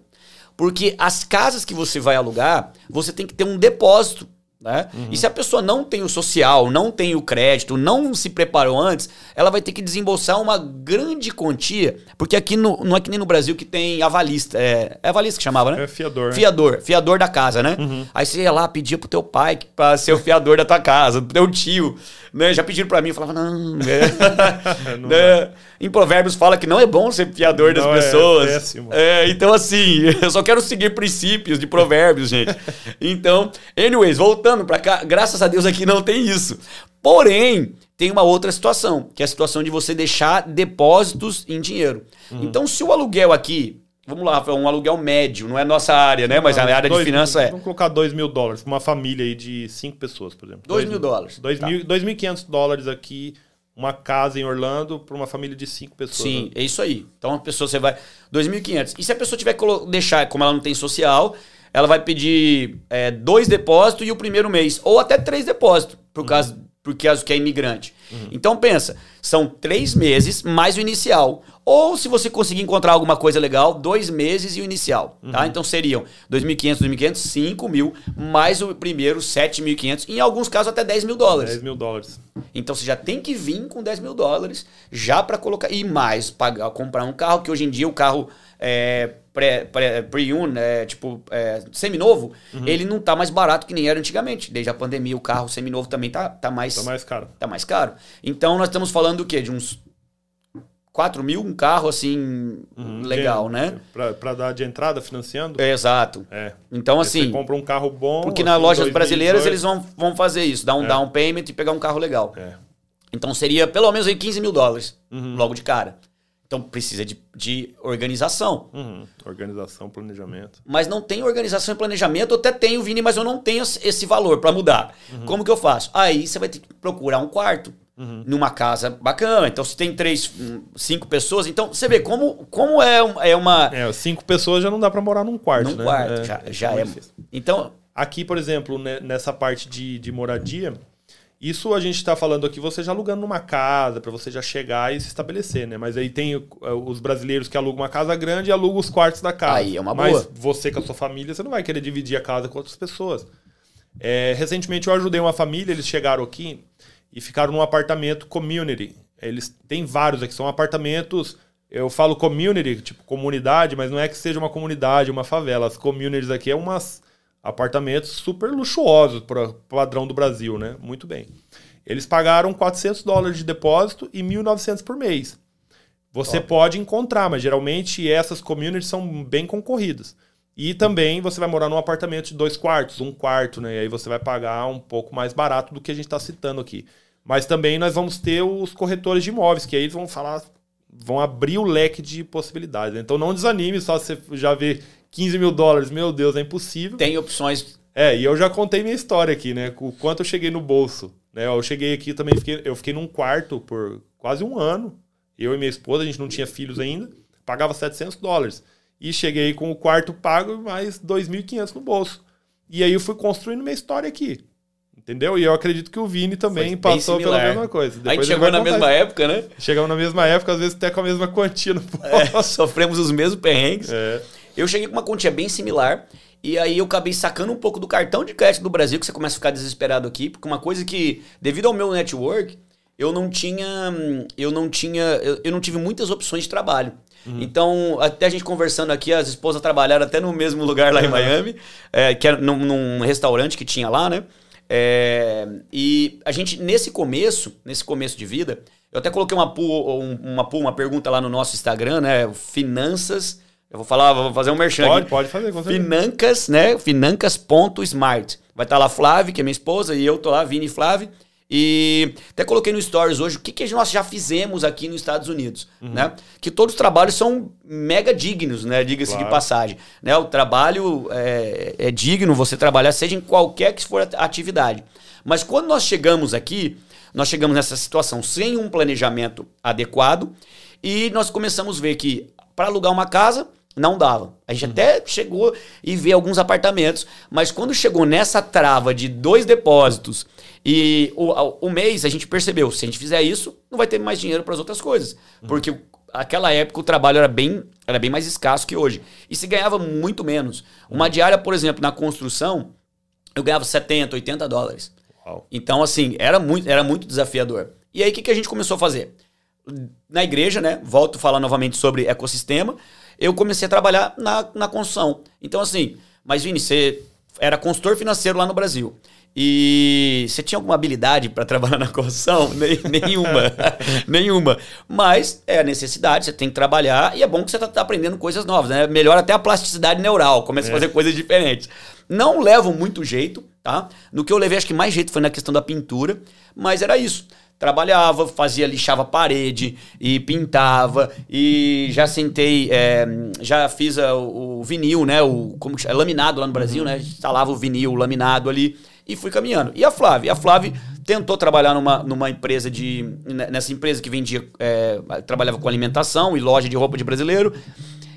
porque as casas que você vai alugar, você tem que ter um depósito. Né? Uhum. E se a pessoa não tem o social, não tem o crédito, não se preparou antes, ela vai ter que desembolsar uma grande quantia, porque aqui no, não é que nem no Brasil que tem avalista, é, é avalista que chamava, né? É fiador. Fiador, fiador da casa, né? Uhum. Aí você ia lá, pedia pro teu pai para ser o fiador da tua casa, pro teu tio, né? Já pediram para mim, eu falava, não, né? <laughs> não <laughs> né? Em Provérbios fala que não é bom ser fiador das é pessoas. É. É, então assim, <laughs> eu só quero seguir princípios de Provérbios, gente. Então, anyways, voltando voltando para cá, graças a Deus aqui não tem isso. Porém, tem uma outra situação, que é a situação de você deixar depósitos em dinheiro. Uhum. Então, se o aluguel aqui, vamos lá, Rafael, um aluguel médio, não é nossa área, né? Mas não, a área dois, de finanças é. Vamos colocar 2 mil dólares para uma família aí de cinco pessoas, por exemplo. 2 mil dólares. 2.500 tá. dólares aqui uma casa em Orlando para uma família de cinco pessoas. Sim, né? é isso aí. Então a pessoa você vai 2.500. E se a pessoa tiver que deixar, como ela não tem social, ela vai pedir é, dois depósitos e o primeiro mês, ou até três depósitos, por uhum. causa, por causa que é imigrante. Uhum. Então pensa, são três meses mais o inicial. Ou se você conseguir encontrar alguma coisa legal, dois meses e o inicial. Tá? Uhum. Então seriam 2.500, 2.500, 5 mil, mais o primeiro 7.500, em alguns casos até 10 mil dólares. 10 mil dólares. Então você já tem que vir com 10 mil dólares já para colocar. E mais, pagar, comprar um carro, que hoje em dia o carro é, pré-un, pré, é, tipo, é, seminovo, uhum. ele não tá mais barato que nem era antigamente. Desde a pandemia, o carro seminovo também tá, tá mais... Tá mais caro. Tá mais caro. Então, nós estamos falando do quê? De uns 4 mil, um carro assim, uhum. legal, né? Para dar de entrada financiando? É, exato. É. Então, assim. Você compra um carro bom. Porque assim, nas lojas brasileiras eles vão, vão fazer isso, dar um é. down payment e pegar um carro legal. É. Então seria pelo menos aí 15 mil dólares uhum. logo de cara. Então precisa de, de organização. Uhum. Organização, planejamento. Mas não tem organização e planejamento. Eu até tenho, Vini, mas eu não tenho esse valor para mudar. Uhum. Como que eu faço? Aí você vai ter que procurar um quarto. Uhum. Numa casa bacana. Então, se tem três, cinco pessoas, então você vê como, como é, é uma. É, cinco pessoas já não dá para morar num quarto, num né? quarto, é, já, já é. Então. Aqui, por exemplo, né, nessa parte de, de moradia, isso a gente está falando aqui, você já alugando numa casa, para você já chegar e se estabelecer, né? Mas aí tem eh, os brasileiros que alugam uma casa grande e alugam os quartos da casa. Aí é uma boa. Mas você com a sua família, você não vai querer dividir a casa com outras pessoas. É, recentemente eu ajudei uma família, eles chegaram aqui e ficaram num apartamento community. Eles têm vários aqui, são apartamentos. Eu falo community, tipo comunidade, mas não é que seja uma comunidade, uma favela. As communities aqui é umas apartamentos super luxuosos para padrão do Brasil, né? Muito bem. Eles pagaram 400 dólares de depósito e 1.900 por mês. Você Top. pode encontrar, mas geralmente essas communities são bem concorridas. E também você vai morar num apartamento de dois quartos, um quarto, né? E aí você vai pagar um pouco mais barato do que a gente está citando aqui. Mas também nós vamos ter os corretores de imóveis, que aí eles vão falar, vão abrir o leque de possibilidades. Né? Então não desanime, só você já ver 15 mil dólares, meu Deus, é impossível. Tem opções. É, e eu já contei minha história aqui, né? O quanto eu cheguei no bolso. Né? Eu cheguei aqui também, fiquei, eu fiquei num quarto por quase um ano. Eu e minha esposa, a gente não tinha filhos ainda, pagava 700 dólares. E cheguei com o quarto pago e mais 2.500 no bolso. E aí eu fui construindo minha história aqui. Entendeu? E eu acredito que o Vini também passou similar. pela mesma coisa. Depois a gente chegou na mesma época, né? Chegamos na mesma época, às vezes até com a mesma quantia no bolso. É, <laughs> sofremos os mesmos perrengues. É. Eu cheguei com uma quantia bem similar. E aí eu acabei sacando um pouco do cartão de crédito do Brasil, que você começa a ficar desesperado aqui, porque uma coisa que, devido ao meu network, eu não tinha. Eu não tinha. Eu, eu não tive muitas opções de trabalho. Uhum. Então, até a gente conversando aqui, as esposas trabalharam até no mesmo lugar lá em Miami, é, que era num, num, restaurante que tinha lá, né? É, e a gente, nesse começo, nesse começo de vida, eu até coloquei uma, uma, uma pergunta lá no nosso Instagram, né? Finanças eu vou falar, vou fazer um merchan Pode, aqui. pode fazer. Financas, né? Financas.smart. Vai estar tá lá Flávia, que é minha esposa, e eu tô lá, Vini e Flávia. E até coloquei no Stories hoje o que, que nós já fizemos aqui nos Estados Unidos, uhum. né? Que todos os trabalhos são mega dignos, né? Diga-se claro. de passagem. Né? O trabalho é, é digno você trabalhar, seja em qualquer que for a atividade. Mas quando nós chegamos aqui, nós chegamos nessa situação sem um planejamento adequado e nós começamos a ver que para alugar uma casa não dava. A gente uhum. até chegou e vê alguns apartamentos, mas quando chegou nessa trava de dois depósitos e o, o mês a gente percebeu, se a gente fizer isso, não vai ter mais dinheiro para as outras coisas. Uhum. Porque aquela época o trabalho era bem, era bem mais escasso que hoje. E se ganhava muito menos. Uma diária, por exemplo, na construção, eu ganhava 70, 80 dólares. Uau. Então, assim, era muito, era muito desafiador. E aí, o que, que a gente começou a fazer? Na igreja, né? Volto a falar novamente sobre ecossistema. Eu comecei a trabalhar na, na construção. Então, assim, mas Vini, você era consultor financeiro lá no Brasil. E você tinha alguma habilidade para trabalhar na construção? <laughs> nenhuma. <laughs> nenhuma. Mas é a necessidade, você tem que trabalhar e é bom que você está tá aprendendo coisas novas, né? Melhora até a plasticidade neural, começa é. a fazer coisas diferentes. Não levam muito jeito, tá? No que eu levei, acho que mais jeito foi na questão da pintura, mas era isso trabalhava, fazia, lixava parede e pintava e já sentei, é, já fiz a, o, vinil, né? O como que chama? É laminado lá no Brasil, uhum. né? Instalava o vinil, o laminado ali e fui caminhando. E a Flávia? A Flávia tentou trabalhar numa, numa empresa de. nessa empresa que vendia. É, trabalhava com alimentação e loja de roupa de brasileiro.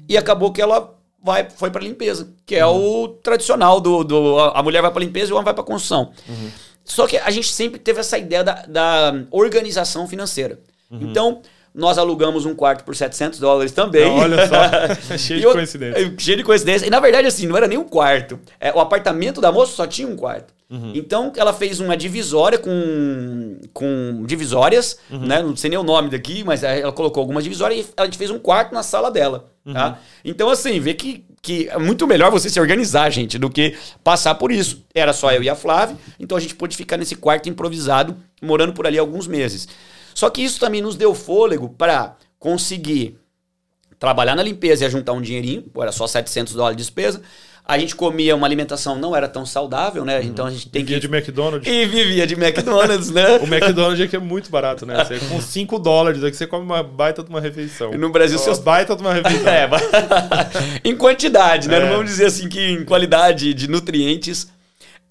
E acabou que ela vai, foi para limpeza, que é uhum. o tradicional do, do. A mulher vai para limpeza e o homem vai para construção. Uhum. Só que a gente sempre teve essa ideia da, da organização financeira. Uhum. Então nós alugamos um quarto por 700 dólares também. Não, olha só, <laughs> cheio de coincidência. Cheio de coincidência. E na verdade, assim, não era nem um quarto. É, o apartamento da moça só tinha um quarto. Uhum. Então, ela fez uma divisória com, com divisórias, uhum. né? Não sei nem o nome daqui, mas ela colocou algumas divisórias e a gente fez um quarto na sala dela, uhum. tá? Então, assim, vê que, que é muito melhor você se organizar, gente, do que passar por isso. Era só eu e a Flávia, então a gente pôde ficar nesse quarto improvisado, morando por ali alguns meses. Só que isso também nos deu fôlego para conseguir trabalhar na limpeza e juntar um dinheirinho, era só 700 dólares de despesa. A gente comia uma alimentação não era tão saudável, né? Uhum. Então a gente tem vivia que. Vivia de McDonald's. E vivia de McDonald's, né? o McDonald's aqui é muito barato, né? Você, com 5 dólares aqui você come uma baita de uma refeição. E no Brasil, seus. Baita de uma refeição. <laughs> é, <laughs> em quantidade, né? É. Não vamos dizer assim que em qualidade de nutrientes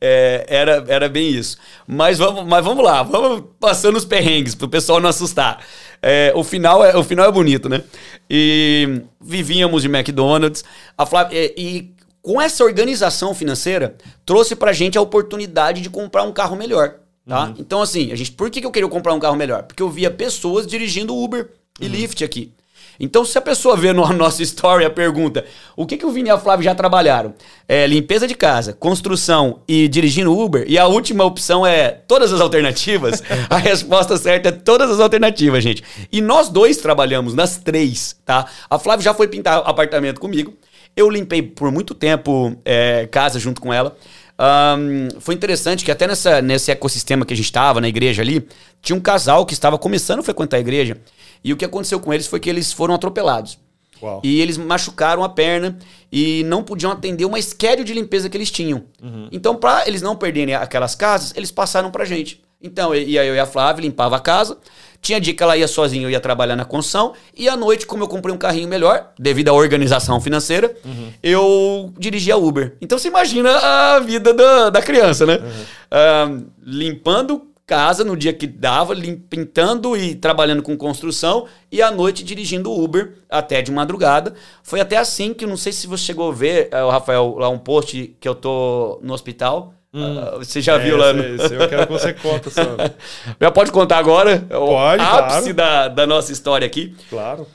é, era, era bem isso. Mas vamos, mas vamos lá, vamos passando os perrengues para o pessoal não assustar. É, o, final é, o final é bonito, né? E vivíamos de McDonald's. A Flávia, e, e com essa organização financeira, trouxe pra gente a oportunidade de comprar um carro melhor. Tá? Uhum. Então, assim, a gente, por que, que eu queria comprar um carro melhor? Porque eu via pessoas dirigindo Uber e uhum. Lyft aqui. Então, se a pessoa vê na no nossa história a pergunta o que, que o Vini e a Flávia já trabalharam? É, limpeza de casa, construção e dirigindo Uber, e a última opção é todas as alternativas, <laughs> a resposta certa é todas as alternativas, gente. E nós dois trabalhamos nas três, tá? A Flávia já foi pintar apartamento comigo. Eu limpei por muito tempo é, casa junto com ela. Um, foi interessante que até nessa, nesse ecossistema que a gente estava, na igreja ali, tinha um casal que estava começando a frequentar a igreja. E o que aconteceu com eles foi que eles foram atropelados. Uau. E eles machucaram a perna e não podiam atender uma schedule de limpeza que eles tinham. Uhum. Então, para eles não perderem aquelas casas, eles passaram pra gente. Então, ia eu e a Flávia, limpava a casa. Tinha dia que ela ia sozinha, eu ia trabalhar na construção. E à noite, como eu comprei um carrinho melhor, devido à organização financeira, uhum. eu dirigia Uber. Então você imagina a vida da, da criança, né? Uhum. Uh, limpando casa no dia que dava, pintando e trabalhando com construção e à noite dirigindo Uber até de madrugada. Foi até assim que não sei se você chegou a ver, uh, Rafael, lá um post que eu tô no hospital. Hum, uh, você já é, viu lá no... Esse, eu quero que você conta, sabe? <laughs> já pode contar agora? Pode, o ápice claro. da, da nossa história aqui. Claro.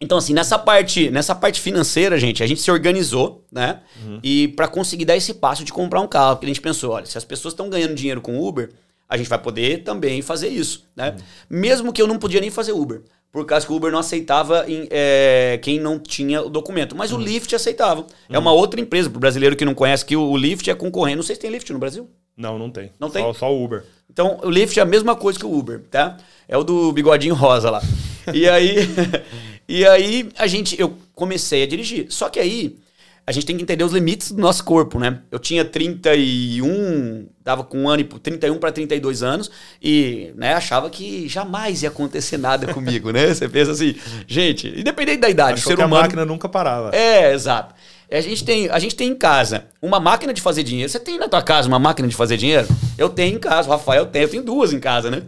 Então, assim, nessa parte, nessa parte financeira, gente, a gente se organizou, né? Uhum. E para conseguir dar esse passo de comprar um carro, porque a gente pensou, olha, se as pessoas estão ganhando dinheiro com Uber, a gente vai poder também fazer isso, né? Uhum. Mesmo que eu não podia nem fazer Uber, por causa que o Uber não aceitava em, é, quem não tinha o documento. Mas uhum. o Lyft aceitava. Uhum. É uma outra empresa, para o brasileiro que não conhece, que o, o Lyft é concorrente. Não sei se tem Lyft no Brasil. Não, não tem. Não tem? Só, só o Uber. Então, o Lyft é a mesma coisa que o Uber, tá? É o do bigodinho rosa lá. <laughs> e aí, <laughs> e aí a gente, eu comecei a dirigir. Só que aí a gente tem que entender os limites do nosso corpo, né? Eu tinha 31, tava com um ano e 31 para 32 anos e, né, achava que jamais ia acontecer nada <laughs> comigo, né? Você pensa assim, gente, independente da idade, Achou ser humano... a máquina nunca parava. É, exato. A gente, tem, a gente tem em casa uma máquina de fazer dinheiro. Você tem na tua casa uma máquina de fazer dinheiro? Eu tenho em casa, o Rafael tem, eu tenho duas em casa, né?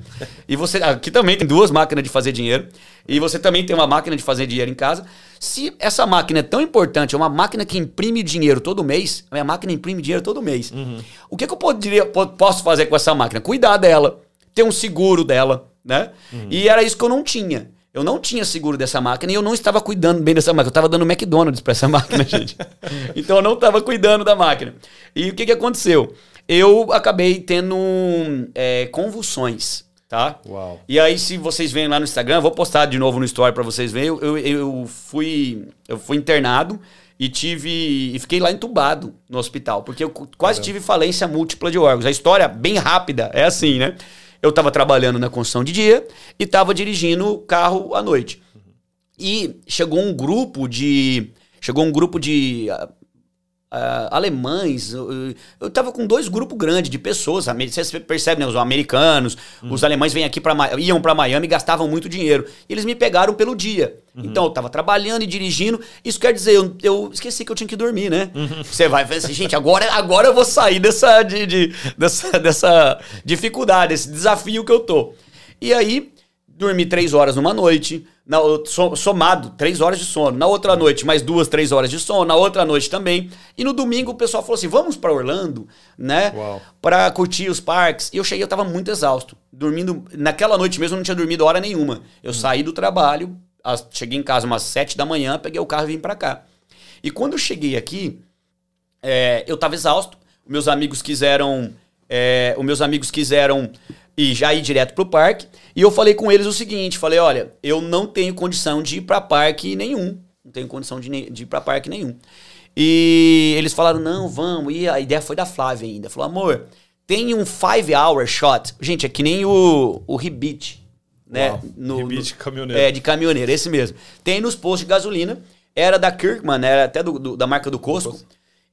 E você aqui também tem duas máquinas de fazer dinheiro. E você também tem uma máquina de fazer dinheiro em casa. Se essa máquina é tão importante, é uma máquina que imprime dinheiro todo mês, a minha máquina imprime dinheiro todo mês. Uhum. O que, que eu poderia, posso fazer com essa máquina? Cuidar dela, ter um seguro dela, né? Uhum. E era isso que eu não tinha. Eu não tinha seguro dessa máquina e eu não estava cuidando bem dessa máquina. Eu estava dando McDonald's para essa <laughs> máquina, gente. então eu não estava cuidando da máquina. E o que, que aconteceu? Eu acabei tendo é, convulsões, tá? Uau. E aí, se vocês veem lá no Instagram, eu vou postar de novo no story para vocês verem. Eu, eu, eu, fui, eu fui internado e tive e fiquei lá entubado no hospital, porque eu quase Caramba. tive falência múltipla de órgãos. A história bem rápida é assim, né? Eu estava trabalhando na construção de dia e estava dirigindo carro à noite. E chegou um grupo de. Chegou um grupo de uh, alemães. Eu, eu tava com dois grupos grandes de pessoas. Vocês percebem, né? Os americanos, uhum. os alemães vêm aqui para iam para Miami e gastavam muito dinheiro. E eles me pegaram pelo dia. Uhum. Então eu tava trabalhando e dirigindo. Isso quer dizer, eu, eu esqueci que eu tinha que dormir, né? Uhum. Você vai falar assim, gente, agora, agora eu vou sair dessa, de, de, dessa, dessa dificuldade, desse desafio que eu tô. E aí, dormi três horas numa noite na, somado, três horas de sono. Na outra noite, mais duas, três horas de sono. Na outra noite também. E no domingo o pessoal falou assim: vamos para Orlando, né? Para curtir os parques. E eu cheguei, eu tava muito exausto. Dormindo. Naquela noite mesmo eu não tinha dormido hora nenhuma. Eu hum. saí do trabalho, cheguei em casa umas sete da manhã, peguei o carro e vim para cá. E quando eu cheguei aqui, é, eu tava exausto. Meus amigos quiseram. É, os meus amigos quiseram e já ir direto pro parque. E eu falei com eles o seguinte: falei, olha, eu não tenho condição de ir para parque nenhum. Não tenho condição de, de ir para parque nenhum. E eles falaram, não, vamos. E a ideia foi da Flávia ainda. Falou, amor, tem um five hour shot. Gente, é que nem o, o Ribit. Né? Uau, no, caminhoneiro. É, de caminhoneiro, esse mesmo. Tem nos postos de gasolina. Era da Kirkman, era até do, do da marca do Costco.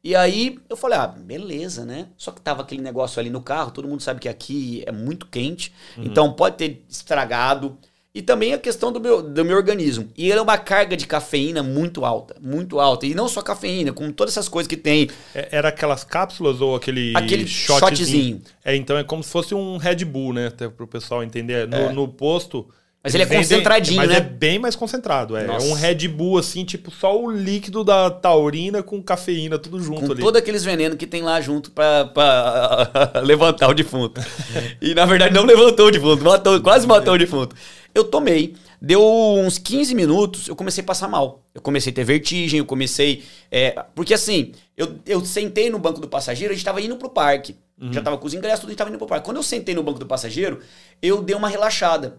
E aí eu falei, ah, beleza, né? Só que tava aquele negócio ali no carro, todo mundo sabe que aqui é muito quente, uhum. então pode ter estragado. E também a questão do meu, do meu organismo. E ele é uma carga de cafeína muito alta, muito alta. E não só cafeína, como todas essas coisas que tem. É, era aquelas cápsulas ou aquele, aquele shotzinho? shotzinho? É, então é como se fosse um Red Bull, né? Até pro pessoal entender. No, é. no posto mas ele é concentradinho, mas né? Mas é bem mais concentrado. É. é, um Red Bull, assim, tipo, só o líquido da taurina com cafeína, tudo junto com ali. todos aqueles venenos que tem lá junto pra, pra <laughs> levantar o defunto. e na verdade não levantou o defunto, matou, quase matou o defunto. Eu tomei, deu uns 15 minutos, eu comecei a passar mal. Eu comecei a ter vertigem, eu comecei. É, porque assim, eu, eu sentei no banco do passageiro, a gente tava indo pro parque. Uhum. Já tava com os ingressos, tudo, a gente tava indo pro parque. Quando eu sentei no banco do passageiro, eu dei uma relaxada.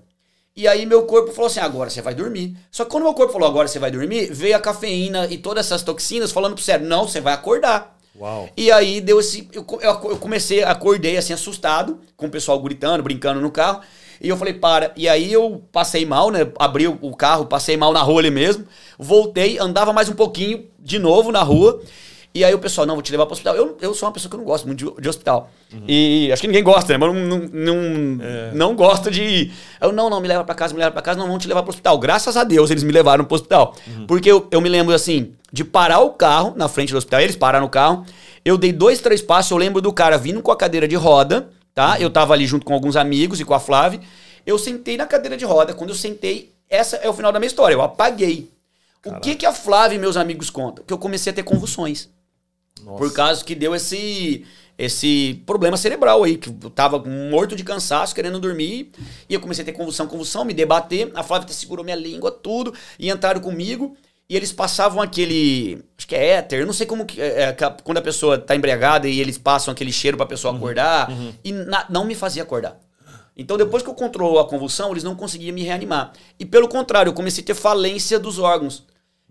E aí meu corpo falou assim, agora você vai dormir. Só que quando meu corpo falou, agora você vai dormir, veio a cafeína e todas essas toxinas falando pro cérebro, não, você vai acordar. Uau. E aí deu esse. Eu, eu comecei, acordei assim, assustado, com o pessoal gritando, brincando no carro. E eu falei, para. E aí eu passei mal, né? Abri o carro, passei mal na rua ali mesmo. Voltei, andava mais um pouquinho de novo na rua. E aí o pessoal, não, vou te levar para o hospital. Eu, eu sou uma pessoa que não gosto muito de, de hospital. Uhum. E acho que ninguém gosta, né? Mas não, não, não, é. não gosta de ir. Eu, não, não, me leva para casa, me leva para casa, não, vamos te levar para o hospital. Graças a Deus eles me levaram para o hospital. Uhum. Porque eu, eu me lembro, assim, de parar o carro na frente do hospital. Eles pararam o carro. Eu dei dois, três passos. Eu lembro do cara vindo com a cadeira de roda, tá? Uhum. Eu tava ali junto com alguns amigos e com a Flávia. Eu sentei na cadeira de roda. Quando eu sentei, essa é o final da minha história. Eu apaguei. Caraca. O que, que a Flávia e meus amigos contam? Que eu comecei a ter convulsões. Nossa. Por causa que deu esse esse problema cerebral aí, que eu tava morto de cansaço, querendo dormir, e eu comecei a ter convulsão, convulsão, me debater, a Flávia segurou minha língua, tudo, e entraram comigo, e eles passavam aquele, acho que é éter, eu não sei como que, é, é, quando a pessoa tá embriagada e eles passam aquele cheiro pra pessoa uhum, acordar, uhum. e na, não me fazia acordar. Então, depois que eu controlou a convulsão, eles não conseguiam me reanimar. E pelo contrário, eu comecei a ter falência dos órgãos.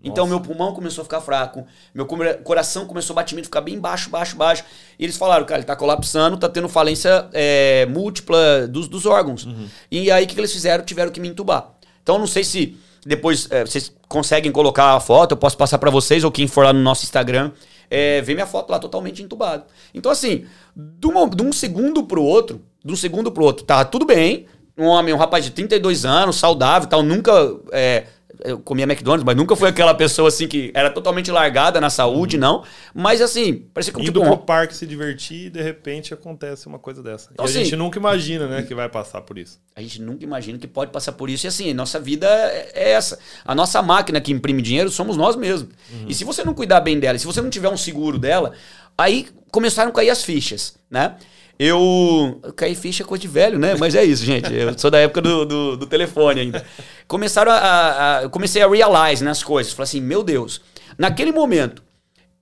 Então meu pulmão começou a ficar fraco, meu coração começou a batimento ficar bem baixo, baixo, baixo. E eles falaram, cara, ele tá colapsando, tá tendo falência é, múltipla dos, dos órgãos. Uhum. E aí o que, que eles fizeram? Tiveram que me entubar. Então não sei se depois é, vocês conseguem colocar a foto, eu posso passar para vocês ou quem for lá no nosso Instagram, é, ver minha foto lá totalmente entubado. Então, assim, de um, de um segundo pro outro, de um segundo pro outro, tava tudo bem. Um homem, um rapaz de 32 anos, saudável e tal, nunca. É, eu comia McDonald's, mas nunca foi aquela pessoa assim que era totalmente largada na saúde, uhum. não. Mas assim, parecia que Indo tipo, pro parque se divertir e de repente acontece uma coisa dessa. Então, e a assim, gente nunca imagina, né, que vai passar por isso. A gente nunca imagina que pode passar por isso. E assim, nossa vida é, é essa. A nossa máquina que imprime dinheiro somos nós mesmos. Uhum. E se você não cuidar bem dela, se você não tiver um seguro dela, aí começaram a cair as fichas, né? Eu, caí ficha coisa de velho, né? Mas é isso, gente. Eu sou da época do, do, do telefone ainda. Começaram a, a, Eu comecei a realize nas coisas. Falei assim, meu Deus. Naquele momento,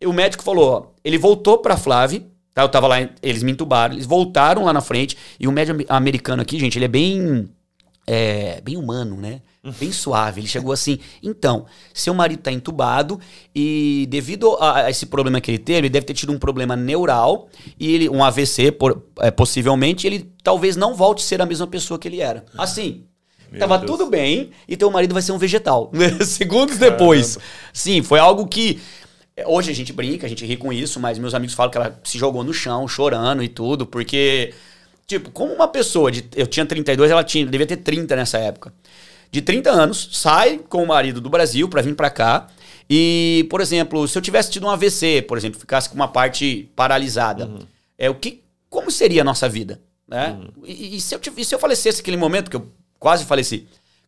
o médico falou: ó, ele voltou pra Flávia. Tá? Eu tava lá, eles me entubaram, eles voltaram lá na frente. E o médico americano aqui, gente, ele é bem. É, bem humano, né? Bem suave. Ele chegou assim: então, seu marido está entubado e devido a, esse problema que ele teve, ele deve ter tido um problema neural e ele, um AVC, por, é, possivelmente, ele talvez não volte a ser a mesma pessoa que ele era. Assim. Meu tava Deus. tudo bem e teu marido vai ser um vegetal. <laughs> Segundos depois. Caramba. Sim, foi algo que. Hoje a gente brinca, a gente ri com isso, mas meus amigos falam que ela se jogou no chão, chorando e tudo, porque. Tipo, como uma pessoa de. Eu tinha 32, ela tinha, devia ter 30 nessa época de 30 anos, sai com o marido do Brasil para vir para cá. E, por exemplo, se eu tivesse tido um AVC, por exemplo, ficasse com uma parte paralisada, uhum. é o que, como seria a nossa vida, né? Uhum. E, e, se eu, e se eu falecesse naquele momento que eu quase faleci,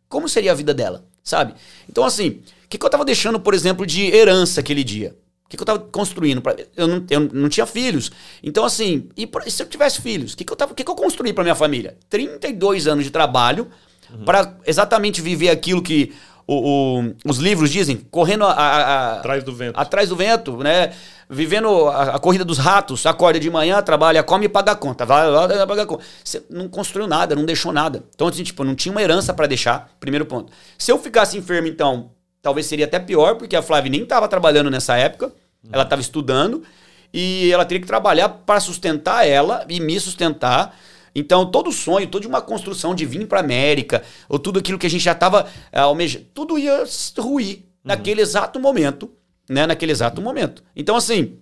como seria a vida dela, sabe? Então, assim, o que, que eu tava deixando, por exemplo, de herança aquele dia? O que, que eu tava construindo? Pra, eu, não, eu não tinha filhos. Então, assim, e, e se eu tivesse filhos? O que, que, eu, tava, que, que eu construí para minha família? 32 anos de trabalho uhum. para exatamente viver aquilo que o, o, os livros dizem, correndo a, a, atrás do vento. Atrás do vento, né? Vivendo a, a, corrida dos ratos, acorda de manhã, trabalha, come e paga a conta. Vai lá, paga a conta. Você não construiu nada, não deixou nada. Então, assim, tipo, não tinha uma herança para deixar, primeiro ponto. Se eu ficasse enfermo, então, talvez seria até pior, porque a Flávia nem estava trabalhando nessa época, uhum. ela estava estudando, e ela teria que trabalhar para sustentar ela e me sustentar então, todo sonho, toda uma construção de vir para América, ou tudo aquilo que a gente já estava é, almejando, tudo ia ruir uhum. naquele exato momento, né? Naquele exato momento. Então, assim,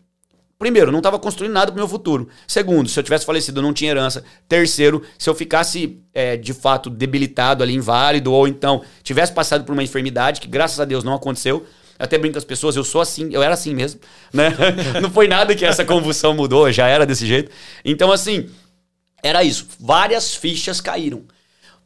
primeiro, não estava construindo nada para o meu futuro. Segundo, se eu tivesse falecido, eu não tinha herança. Terceiro, se eu ficasse é, de fato debilitado ali, inválido, ou então tivesse passado por uma enfermidade, que graças a Deus não aconteceu. Eu até brinco com as pessoas, eu sou assim, eu era assim mesmo, né? <laughs> não foi nada que essa convulsão mudou, já era desse jeito. Então, assim, era isso. Várias fichas caíram.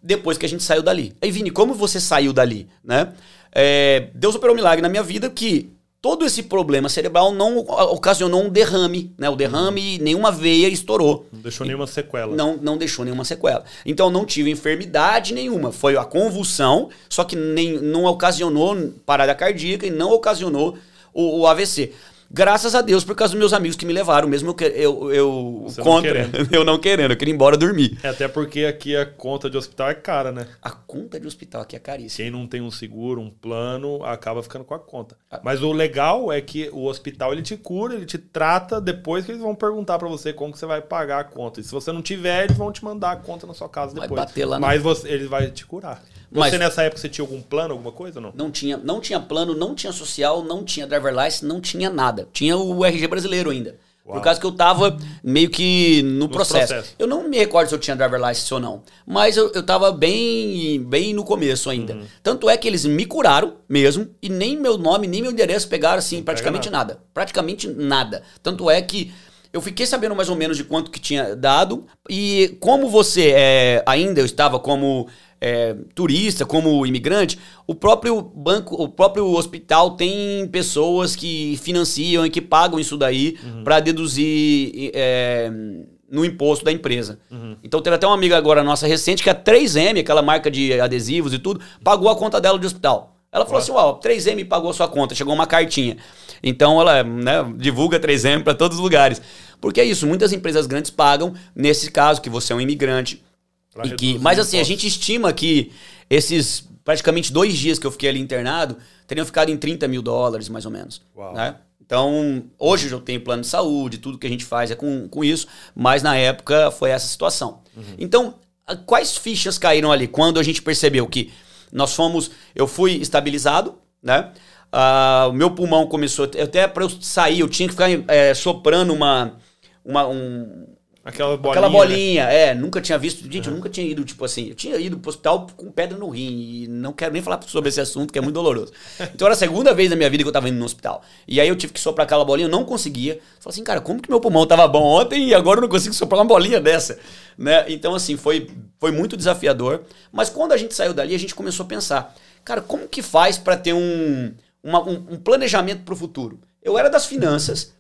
Depois que a gente saiu dali. Aí, Vini, como você saiu dali? Né? É, Deus operou um milagre na minha vida que todo esse problema cerebral não ocasionou um derrame, né? O derrame, nenhuma veia estourou. Não deixou nenhuma sequela. Não, não deixou nenhuma sequela. Então não tive enfermidade nenhuma. Foi a convulsão, só que nem, não ocasionou parada cardíaca e não ocasionou o, o AVC. Graças a Deus, por causa dos meus amigos que me levaram, mesmo eu, eu, eu contra, não <laughs> eu não querendo, eu queria ir embora dormir. É, até porque aqui a conta de hospital é cara, né? A conta de hospital aqui é caríssima. Quem não tem um seguro, um plano, acaba ficando com a conta. Ah. Mas o legal é que o hospital ele te cura, ele te trata, depois que eles vão perguntar para você como que você vai pagar a conta. E se você não tiver, eles vão te mandar a conta na sua casa depois. Vai bater lá Mas você, ele vai te curar. Você Mas, nessa época você tinha algum plano, alguma coisa ou não? Não tinha, não tinha plano, não tinha social, não tinha driver license, não tinha nada. Tinha o RG brasileiro ainda. Uau. Por causa que eu tava meio que no processo. processo. Eu não me recordo se eu tinha driver license ou não. Mas eu, eu tava bem, bem no começo ainda. Uhum. Tanto é que eles me curaram mesmo e nem meu nome, nem meu endereço pegaram assim, não praticamente nada. nada. Praticamente nada. Tanto é que eu fiquei sabendo mais ou menos de quanto que tinha dado. E como você é, ainda eu estava como é, turista, como imigrante, o próprio banco, o próprio hospital tem pessoas que financiam e que pagam isso daí uhum. para deduzir é, no imposto da empresa. Uhum. Então teve até uma amiga agora nossa recente que a 3M, aquela marca de adesivos e tudo, pagou a conta dela de hospital. Ela falou assim: Uau, 3M pagou sua conta, chegou uma cartinha. Então ela né, divulga 3M para todos os lugares. Porque é isso, muitas empresas grandes pagam, nesse caso, que você é um imigrante e que, mas assim, a gente estima que esses praticamente dois dias que eu fiquei ali internado teriam ficado em 30 mil dólares, mais ou menos. Né? Então, hoje eu tenho plano de saúde, tudo que a gente faz é com, com isso, mas na época foi essa situação. Uhum. Então, quais fichas caíram ali quando a gente percebeu que Nós fomos, eu fui estabilizado, né? Uh, o meu pulmão começou, até para eu sair, eu tinha que ficar é, soprando uma, uma um, Aquela bolinha. Aquela bolinha, né? é. Nunca tinha visto. Gente, uhum. eu nunca tinha ido, tipo assim. Eu tinha ido pro hospital com pedra no rim. E não quero nem falar sobre esse assunto, que é muito doloroso. <laughs> Então era a segunda vez na minha vida que eu tava indo no hospital. E aí eu tive que soprar aquela bolinha, eu não conseguia. Falei assim, cara, como que meu pulmão tava bom ontem e agora eu não consigo soprar uma bolinha dessa? Né? Então, assim, foi, foi muito desafiador. Mas quando a gente saiu dali, a gente começou a pensar, cara, como que faz para ter um, uma, um, um planejamento pro futuro? Eu era das finanças.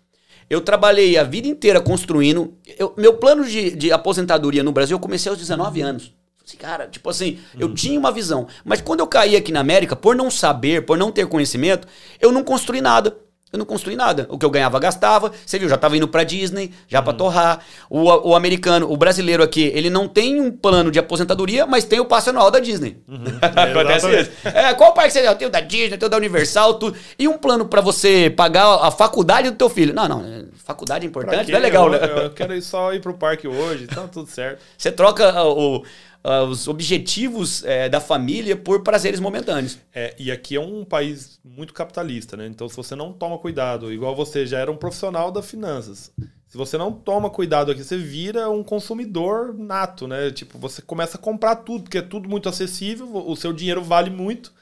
Eu trabalhei a vida inteira construindo. Eu, meu plano de, de aposentadoria no Brasil eu comecei aos 19 anos. Assim, cara, tipo assim, eu uhum. tinha uma visão. Mas quando eu caí aqui na América, por não saber, por não ter conhecimento, eu não construí nada. Eu não construí nada. O que eu ganhava, gastava. Você viu, já tava indo pra Disney, já uhum. pra torrar. O, o americano, o brasileiro aqui, ele não tem um plano de aposentadoria, mas tem o passe anual da Disney. Uhum. <laughs> Acontece isso. É, qual parque você tem? Eu tenho da Disney, eu tenho da Universal, tudo. E um plano para você pagar a faculdade do teu filho. Não, não. É, faculdade é importante, não é legal, eu, né? Eu quero só ir pro parque hoje, tá tudo certo. Você troca o uh, os objetivos é, da família por prazeres momentâneos. É, e aqui é um país muito capitalista, né? Então, se você não toma cuidado, igual você já era um profissional das finanças, se você não toma cuidado aqui, você vira um consumidor nato, né? Tipo, você começa a comprar tudo, porque é tudo muito acessível, o seu dinheiro vale muito.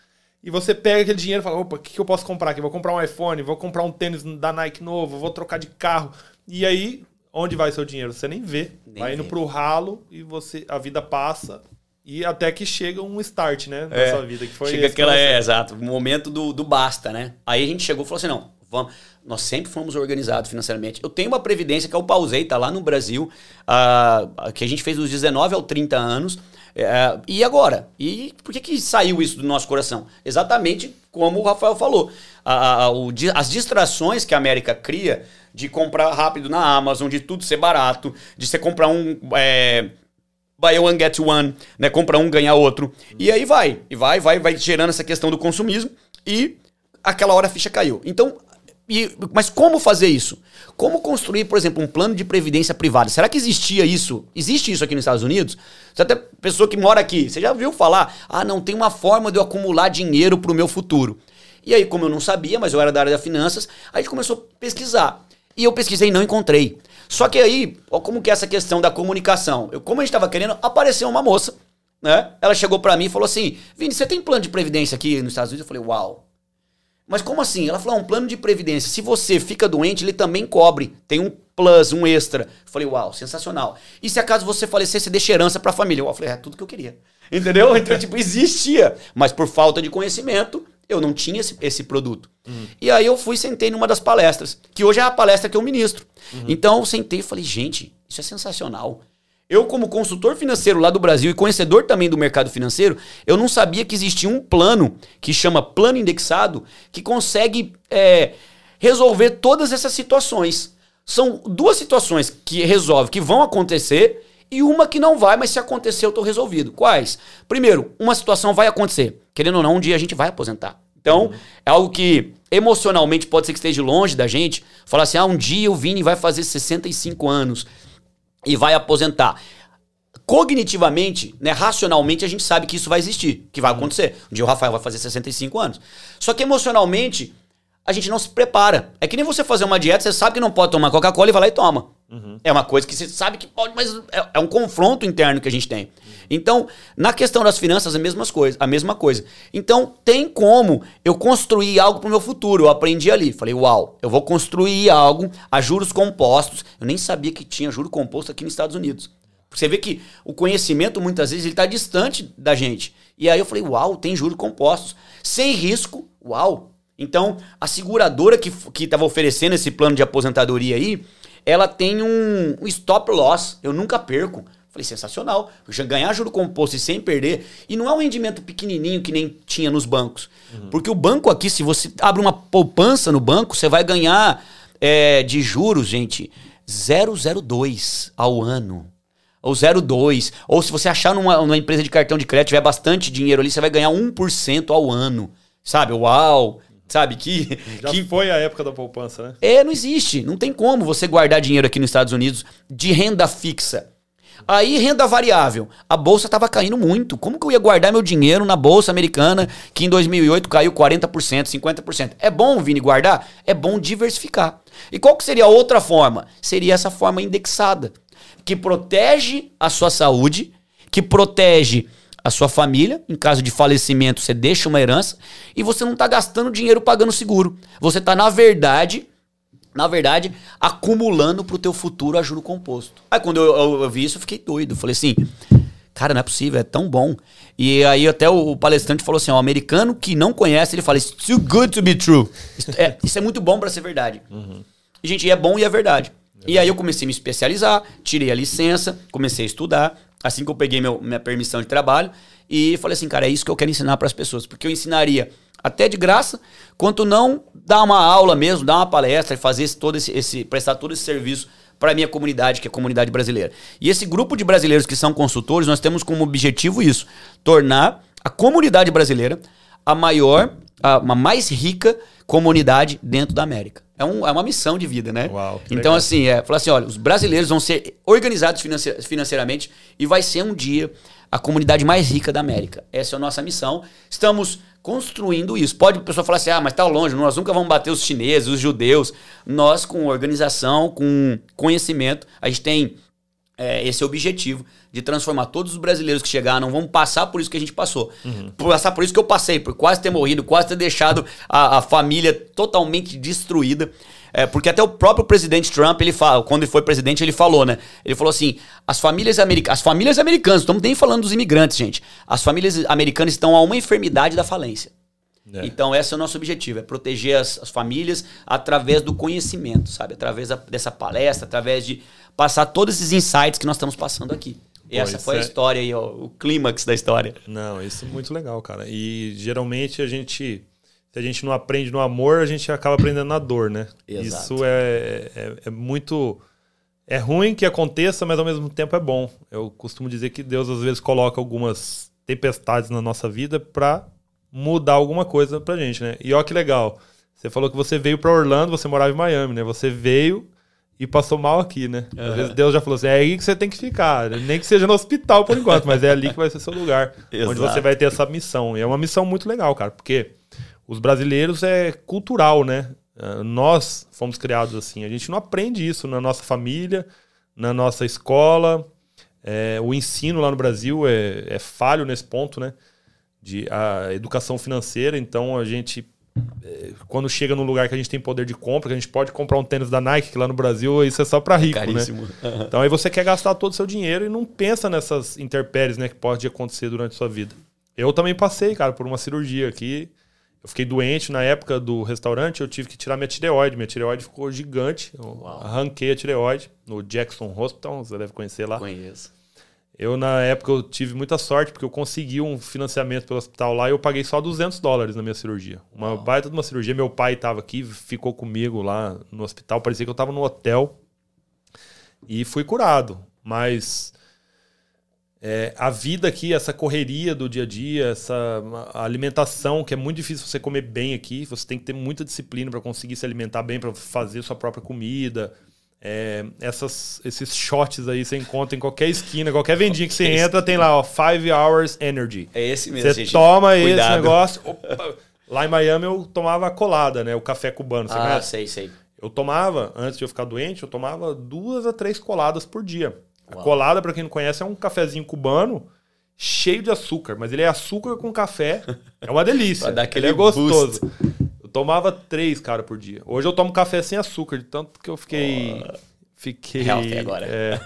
E você pega aquele dinheiro e fala: opa, o que, que eu posso comprar aqui? Vou comprar um iPhone, vou comprar um tênis da Nike novo, vou trocar de carro. E aí onde vai seu dinheiro? Você nem vê. Nem vai indo vê. pro ralo e você a vida passa e até que chega um start, né, na é, sua vida, que foi Chega aquela, é, exato, o momento do, do basta, né? Aí a gente chegou e falou assim, não, vamos, nós sempre fomos organizados financeiramente. Eu tenho uma previdência que eu pausei, tá lá no Brasil, uh, que a gente fez dos 19 aos 30 anos, uh, e agora? E por que que saiu isso do nosso coração? Exatamente como o Rafael falou. Uh, o, as distrações que a América cria de comprar rápido na Amazon, de tudo ser barato, de você comprar um. É, buy one, get one, né? Compra um, ganha outro. E aí vai, e vai, vai, vai gerando essa questão do consumismo e aquela hora a ficha caiu. Então, e, mas como fazer isso? Como construir, por exemplo, um plano de previdência privada? Será que existia isso? Existe isso aqui nos Estados Unidos? Você até pessoa que mora aqui, você já viu falar? Ah, não tem uma forma de eu acumular dinheiro para o meu futuro. E aí, como eu não sabia, mas eu era da área das finanças, a gente começou a pesquisar. E eu pesquisei e não encontrei. Só que aí, ó, como que é essa questão da comunicação? Eu, como a gente estava querendo, apareceu uma moça, né? Ela chegou para mim e falou assim: Vini, você tem plano de previdência aqui nos Estados Unidos? Eu falei, uau. Mas como assim? Ela falou: ah, um plano de previdência. Se você fica doente, ele também cobre. Tem um plus, um extra. Eu falei, uau, sensacional. E se acaso você falecer, você deixa herança pra família? Eu falei, é tudo que eu queria. <laughs> Entendeu? Então, tipo, existia. Mas por falta de conhecimento, eu não tinha esse, esse produto. Uhum. E aí eu fui sentei numa das palestras, que hoje é a palestra que eu ministro. Uhum. Então eu sentei e falei, gente, isso é sensacional. Eu, como consultor financeiro lá do Brasil e conhecedor também do mercado financeiro, eu não sabia que existia um plano que chama plano indexado que consegue é, resolver todas essas situações. São duas situações que resolve, que vão acontecer e uma que não vai, mas se acontecer eu estou resolvido. Quais? Primeiro, uma situação vai acontecer. Querendo ou não, um dia a gente vai aposentar. Então, é algo que emocionalmente pode ser que esteja longe da gente. Falar assim, ah, um dia o Vini vai fazer 65 anos e vai aposentar. Cognitivamente, né, racionalmente, a gente sabe que isso vai existir, que vai acontecer. Um dia o Rafael vai fazer 65 anos. Só que emocionalmente, a gente não se prepara. É que nem você fazer uma dieta, você sabe que não pode tomar Coca-Cola e vai lá e toma. Uhum. É uma coisa que você sabe que pode, mas é, é, um confronto interno que a gente tem. Uhum. Então, na questão das finanças, a mesma coisa, a mesma coisa. Então, tem como eu construir algo para o meu futuro. Eu aprendi ali. Falei, uau, eu vou construir algo a juros compostos. Eu nem sabia que tinha juro composto aqui nos Estados Unidos. Você vê que o conhecimento, muitas vezes, ele está distante da gente. E aí eu falei, uau, tem juros compostos. Sem risco, uau. Então, a seguradora que estava oferecendo esse plano de aposentadoria aí, ela tem um, um stop loss. Eu nunca perco. Falei, sensacional. Ganhar juro composto e sem perder. E não é um rendimento pequenininho que nem tinha nos bancos. Uhum. Porque o banco aqui, se você abre uma poupança no banco, você vai ganhar é, de juros, gente, 002 ao ano. Ou 0,2. Ou se você achar numa, numa empresa de cartão de crédito, tiver bastante dinheiro ali, você vai ganhar 1% ao ano. Sabe? Uau! Sabe? Que, <laughs> Já que foi a época da poupança, né? É, não existe. Não tem como você guardar dinheiro aqui nos Estados Unidos de renda fixa. Aí, renda variável. A bolsa estava caindo muito. Como que eu ia guardar meu dinheiro na bolsa americana, que em 2008 caiu 40%, 50%? É bom, Vini, guardar? É bom diversificar. E qual que seria a outra forma? Seria essa forma indexada, que protege a sua saúde, que protege a sua família, em caso de falecimento você deixa uma herança e você não está gastando dinheiro pagando seguro. Você está na verdade na verdade, acumulando para o teu futuro a juro composto. Aí quando eu, eu, eu, vi isso, eu fiquei doido. Falei assim, cara, não é possível, é tão bom. E aí até o, o palestrante falou assim, ó, o americano que não conhece, ele fala, it's too good to be true. Isso é, isso é muito bom para ser verdade. Uhum. E, gente, é bom e é verdade. É e aí eu comecei a me especializar, tirei a licença, comecei a estudar. Assim que eu peguei meu, minha permissão de trabalho, e falei assim, cara, é isso que eu quero ensinar para as pessoas. Porque eu ensinaria até de graça, quanto não dar uma aula mesmo, dar uma palestra e fazer esse, todo esse, esse prestar todo esse serviço para minha comunidade, que é a comunidade brasileira. E esse grupo de brasileiros que são consultores, nós temos como objetivo isso: tornar a comunidade brasileira a maior, uma mais rica comunidade dentro da América. É, um, é uma missão de vida, né? Uau, então, legal. assim, é, falar assim: olha, os brasileiros vão ser organizados financeiramente e vai ser um dia a comunidade mais rica da América. Essa é a nossa missão. Estamos construindo isso. Pode a pessoa falar assim, ah, mas está longe, nós nunca vamos bater os chineses, os judeus. Nós, com organização, com conhecimento, a gente tem é, esse objetivo de transformar todos os brasileiros que chegaram, vão passar por isso que a gente passou. Uhum. Passar por isso que eu passei, por quase ter morrido, quase ter deixado a, a família totalmente destruída. É, porque até o próprio presidente Trump, ele fala, quando ele foi presidente, ele falou, né? Ele falou assim: as famílias, america as famílias americanas, estamos nem falando dos imigrantes, gente. As famílias americanas estão a uma enfermidade da falência. É. Então, esse é o nosso objetivo: é proteger as, as famílias através do conhecimento, sabe? Através da, dessa palestra, através de passar todos esses insights que nós estamos passando aqui. E Pô, essa foi a é... história aí, ó, o clímax da história. Não, isso é muito legal, cara. E geralmente a gente se a gente não aprende no amor, a gente acaba aprendendo na dor, né? Exato. Isso é, é, é, muito. É ruim que aconteça, mas ao mesmo tempo é bom. Eu costumo dizer que Deus às vezes coloca algumas tempestades na nossa vida para mudar alguma coisa pra gente, né? E ó que legal. Você falou que você veio para Orlando, você morava em Miami, né? Você veio e passou mal aqui, né? Às vezes Deus já falou assim: é aí que você tem que ficar. Nem que seja no hospital por enquanto, mas é ali que vai ser seu lugar. onde você vai ter essa missão. E é uma missão muito legal, cara, porque os brasileiros é cultural, né? Ah, nós fomos criados assim. A gente não aprende isso na nossa família, na nossa escola. É, o ensino lá no Brasil é, é, falho nesse ponto, né? De a educação financeira. Então a gente, quando chega num lugar que a gente tem poder de compra, que a gente pode comprar um tênis da Nike, que lá no Brasil isso é só para rico, né? Caríssimo. né? <laughs> Então aí você quer gastar todo o seu dinheiro e não pensa nessas intempéries, né? Que pode acontecer durante a sua vida. Eu também passei, cara, por uma cirurgia aqui. Eu fiquei doente na época do restaurante, eu tive que tirar minha tireoide. Minha tireoide ficou gigante. Eu Uau. arranquei a tireoide no Jackson Hospital, você deve conhecer lá. Conheço. Eu, na época, eu tive muita sorte, porque eu consegui um financiamento pelo hospital lá e eu paguei só 200 dólares na minha cirurgia. Uma Uau. baita de uma cirurgia. Meu pai estava aqui, ficou comigo lá no hospital. Parecia que eu estava no hotel. E fui curado. Mas é, a vida aqui, essa correria do dia a dia, essa alimentação, que é muito difícil você comer bem aqui, você tem que ter muita disciplina para conseguir se alimentar bem, para fazer sua própria comida. É, essas, esses shots aí você encontra em qualquer esquina, qualquer vendinha que você entra, tem lá, ó, 5 Hours Energy. É esse mesmo. Você gente. toma Cuidado. esse negócio. Opa, lá em Miami eu tomava colada, né? O café cubano. Você ah, conhece? sei, sei. Eu tomava, antes de eu ficar doente, eu tomava duas a três coladas por dia. A colada, para quem não conhece, é um cafezinho cubano cheio de açúcar, mas ele é açúcar com café. É uma delícia. <laughs> ele é gostoso. Eu tomava três, cara, por dia. Hoje eu tomo café sem açúcar, de tanto que eu fiquei. Oh. Fiquei. Healthy agora. É,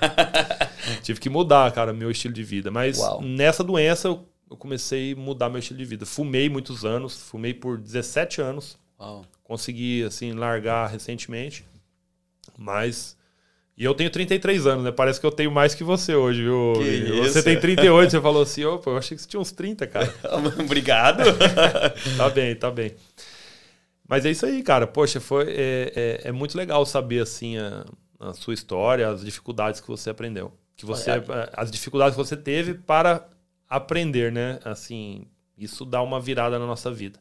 <laughs> tive que mudar, cara, meu estilo de vida. Mas Uau. nessa doença eu, eu comecei a mudar meu estilo de vida. Fumei muitos anos, fumei por 17 anos. Uau. Consegui, assim, largar recentemente. Mas e eu tenho 33 anos, né? Parece que eu tenho mais que você hoje, viu? Você tem 38, você <laughs> falou assim, opa, eu achei que você tinha uns 30, cara. <laughs> Obrigado. tá bem, tá bem. Mas é isso aí, cara. Poxa, foi, é, é, é muito legal saber, assim, a, a, sua história, as dificuldades que você aprendeu. Que você, as dificuldades que você teve para aprender, né? Assim, isso dá uma virada na nossa vida.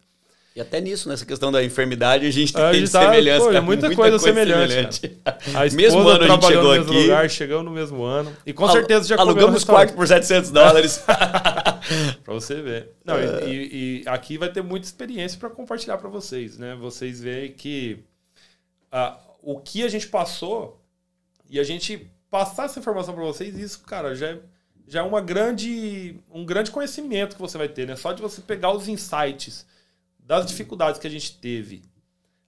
E até nisso, nessa questão da enfermidade, a gente tem a gente tá, semelhança. Pô, é muita, muita, coisa, coisa semelhante. semelhante. A <laughs> esposa mesmo ano a gente chegou no mesmo aqui. lugar, chegamos no mesmo ano. E com certeza já Alugamos quarto por 700 dólares. <laughs> para você ver. Não, é. e, e, aqui vai ter muita experiência para compartilhar para vocês, né? Vocês veem que ah, o que a gente passou e a gente passar essa informação para vocês, isso, cara, já é, já é uma grande, um grande conhecimento que você vai ter, né? Só de você pegar os insights das dificuldades que a gente teve,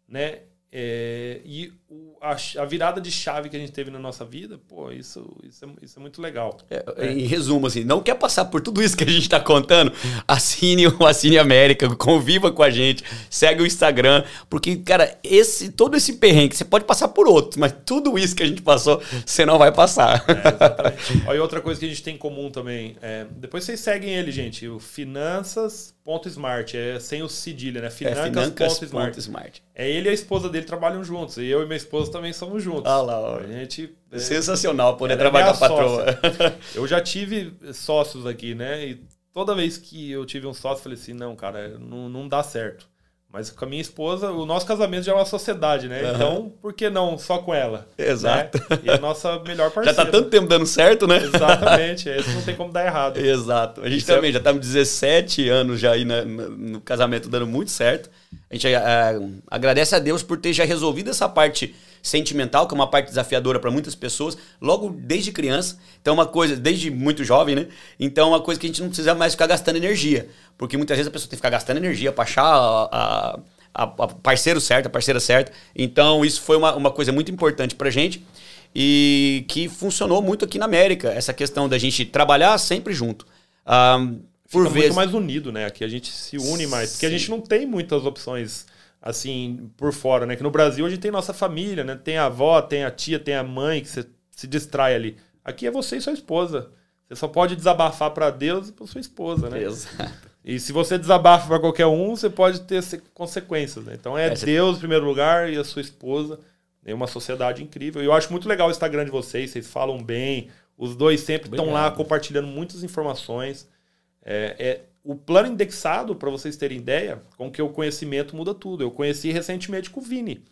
né? É, e o, a, a, virada de chave que a gente teve na nossa vida, pô, isso, isso, é, isso é muito legal. É, é. Em resumo, assim, não quer passar por tudo isso que a gente está contando? Assine o Assine América, conviva com a gente, segue o Instagram, porque, cara, esse, todo esse perrengue, você pode passar por outros, mas tudo isso que a gente passou, você não vai passar. É. Olha, outra coisa que a gente tem em comum também, é, depois vocês seguem ele, gente, o Finanças Ponto Smart, é sem o cedilha, né? Financas, é, Financas ponto, smart. ponto Smart. É ele e a esposa dele trabalham juntos. E eu e minha esposa também somos juntos. Ah lá, ó. A gente. É, Sensacional poder trabalhar com a patroa. <laughs> eu já tive sócios aqui, né? E toda vez que eu tive um sócio, eu falei assim: não, cara, não, não dá certo. Mas com a minha esposa, o nosso casamento já é uma sociedade, né? Uhum. Então, por que não só com ela? Exato. Né? E a nossa melhor parceira. <laughs> Já tá tanto tempo dando certo, né? Exatamente. Isso não tem como dar errado. <laughs> Exato. A gente Isso é também é... já estamos 17 anos já aí no, no, casamento dando muito certo. A gente uh, agradece a Deus por ter já resolvido essa parte sentimental, que é uma parte desafiadora para muitas pessoas, logo desde criança. Então, uma coisa, desde muito jovem, né? Então, uma coisa que a gente não precisa mais ficar gastando energia. Porque muitas vezes a pessoa tem que ficar gastando energia para achar a, a, a, parceiro certo, a parceira certa. Então, isso foi uma, uma coisa muito importante para gente e que funcionou muito aqui na América, essa questão da gente trabalhar sempre junto. Um, por Fica vezes... muito mais unido, né? Aqui a gente se une mais, porque Sim. a gente não tem muitas opções assim, por fora, né? Que no Brasil a gente tem nossa família, né? Tem a avó, tem a tia, tem a mãe que você se distrai ali. Aqui é você e sua esposa. Você só pode desabafar para Deus e para sua esposa, né? Exato. E se você desabafa para qualquer um, você pode ter consequências, né? Então é, é Deus em primeiro lugar e a sua esposa. É uma sociedade incrível. E eu acho muito legal o Instagram de vocês, vocês falam bem. Os dois sempre estão lá compartilhando muitas informações. É, é, o plano indexado, para vocês terem ideia, com que o conhecimento muda tudo. Eu conheci recentemente com o Vini.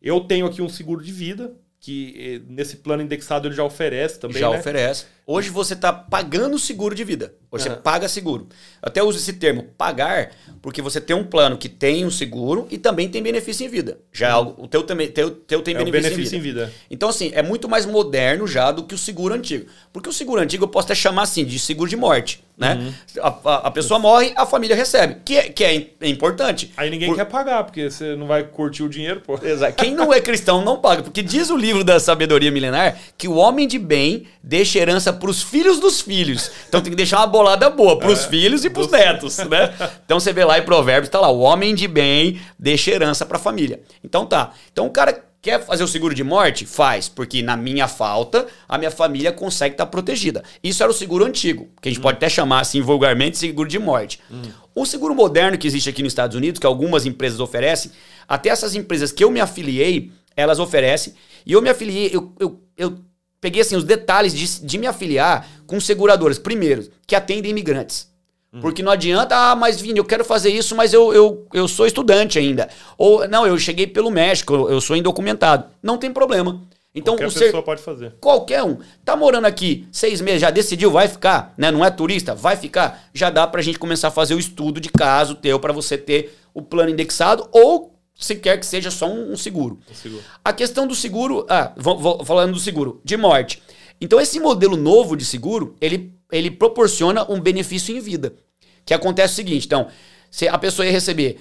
Eu tenho aqui um seguro de vida, que eh, nesse plano indexado ele já oferece também. Já né? oferece. Hoje você está pagando seguro de vida. Hoje você paga seguro. Eu até uso esse termo, pagar, porque você tem um plano que tem um seguro e também tem benefício em vida. Já uhum. o teu, também, teu, teu tem é benefício, benefício em, vida. em, vida. Então, assim, é muito mais moderno já do que o seguro antigo. Porque o seguro antigo eu posso até chamar assim, de seguro de morte. Né? Uhum. A, a, a, pessoa morre, a família recebe. Que é, que é, é importante. Aí ninguém Por... quer pagar, porque você não vai curtir o dinheiro, pô. Exato. Quem não é cristão não paga. Porque diz o livro da sabedoria milenar que o homem de bem deixa herança para os filhos dos filhos. Então tem que deixar uma bolada boa para os é, filhos e para os netos, né? <laughs> Então você vê lá em Provérbios, tá lá, o homem de bem deixa herança para a família. Então tá. Então o cara Quer fazer o seguro de morte? Faz, porque na minha falta, a minha família consegue estar tá protegida. Isso era o seguro antigo, que a gente hum. pode até chamar assim vulgarmente seguro de morte. Hum. O seguro moderno que existe aqui nos Estados Unidos, que algumas empresas oferecem, até essas empresas que eu me afiliei, elas oferecem. E eu me afiliei, eu, eu, eu peguei assim os detalhes de, de me afiliar com seguradoras, primeiro, que atendem imigrantes. Uhum. Porque não adianta, ah, mas Vini, eu quero fazer isso, mas eu, eu, eu sou estudante ainda. Ou, não, eu cheguei pelo México, eu, eu sou indocumentado. Não tem problema. Então, qualquer ser, pessoa pode fazer. Qualquer um. Tá morando aqui seis meses, já decidiu, vai ficar, né? Não é turista, vai ficar. Já dá pra gente começar a fazer o estudo de caso teu para você ter o plano indexado ou se quer que seja só um, um seguro. Um seguro. A questão do seguro, ah, vou, vou, falando do seguro, de morte. Então, esse modelo novo de seguro, ele, ele proporciona um benefício em vida. Que acontece o seguinte, então, se a pessoa ia receber,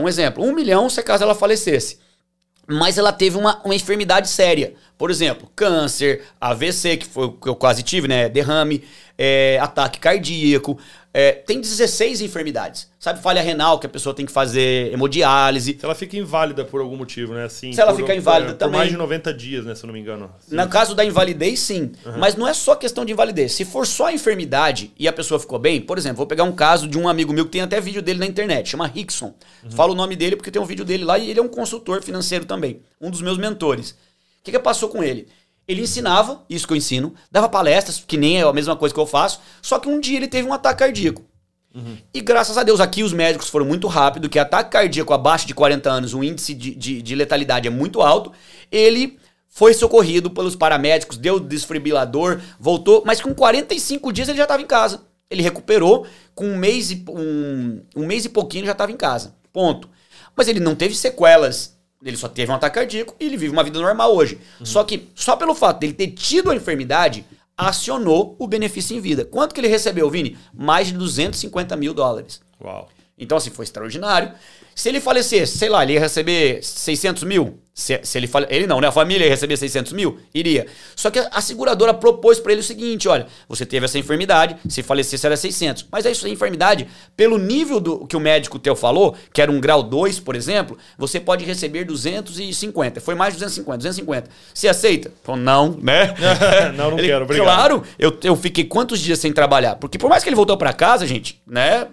um exemplo, um milhão se caso ela falecesse. Mas ela teve uma, uma enfermidade séria. Por exemplo, câncer, AVC, que foi o que eu quase tive, né? Derrame, é, ataque cardíaco, é, tem 16 enfermidades. Sabe, falha renal, que a pessoa tem que fazer hemodiálise. Se ela fica inválida por algum motivo, né? Assim, se ela fica inválida por, também. Por mais de 90 dias, né? Se eu não me engano. Assim. No caso da invalidez, sim. Uhum. Mas não é só questão de invalidez. Se for só a enfermidade e a pessoa ficou bem, por exemplo, vou pegar um caso de um amigo meu que tem até vídeo dele na internet, chama Rickson. Uhum. Falo o nome dele porque tem um vídeo dele lá e ele é um consultor financeiro também. Um dos meus mentores. O que, que passou com ele? Ele ensinava, isso que eu ensino, dava palestras, que nem é a mesma coisa que eu faço, só que um dia ele teve um ataque cardíaco. Uhum. E graças a Deus aqui os médicos foram muito rápido, que ataque cardíaco abaixo de 40 anos, o índice de, de, de letalidade é muito alto. Ele foi socorrido pelos paramédicos, deu desfibrilador, voltou, mas com 45 dias ele já estava em casa. Ele recuperou, com um mês e, um, um mês e pouquinho já estava em casa. Ponto. Mas ele não teve sequelas. Ele só teve um ataque cardíaco e ele vive uma vida normal hoje. Uhum. Só que, só pelo fato dele ter tido a enfermidade, acionou o benefício em vida. Quanto que ele recebeu, Vini? Mais de 250 mil dólares. Uau. Então, assim, foi extraordinário. Se ele falecesse, sei lá, ele ia receber 600 mil. Se, se ele fale, ele não, né? A família ia receber 600 mil? Iria. Só que a, seguradora propôs para ele o seguinte: olha, você teve essa enfermidade, se falecesse era 600. Mas essa enfermidade, pelo nível do que o médico teu falou, que era um grau 2, por exemplo, você pode receber 250. Foi mais de 250, 250. Você aceita? Falou, não, né? <laughs> não, não ele, quero, obrigado. Claro, eu, eu fiquei quantos dias sem trabalhar? Porque por mais que ele voltou para casa, gente, né?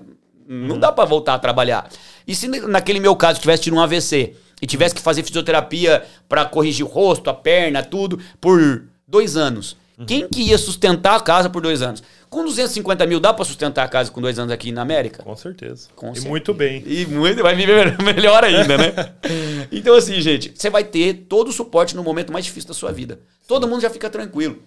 Não dá para voltar a trabalhar. E se naquele meu caso tivesse tido um AVC e tivesse que fazer fisioterapia para corrigir o rosto, a perna, tudo, por dois anos? Uhum. Quem que ia sustentar a casa por dois anos? Com 250 mil dá para sustentar a casa com dois anos aqui na América? Com certeza. Com e certeza. muito bem. E muito, vai viver <laughs> melhor ainda, né? <laughs> então assim, gente, você vai ter todo o suporte no momento mais difícil da sua vida. Todo mundo já fica tranquilo.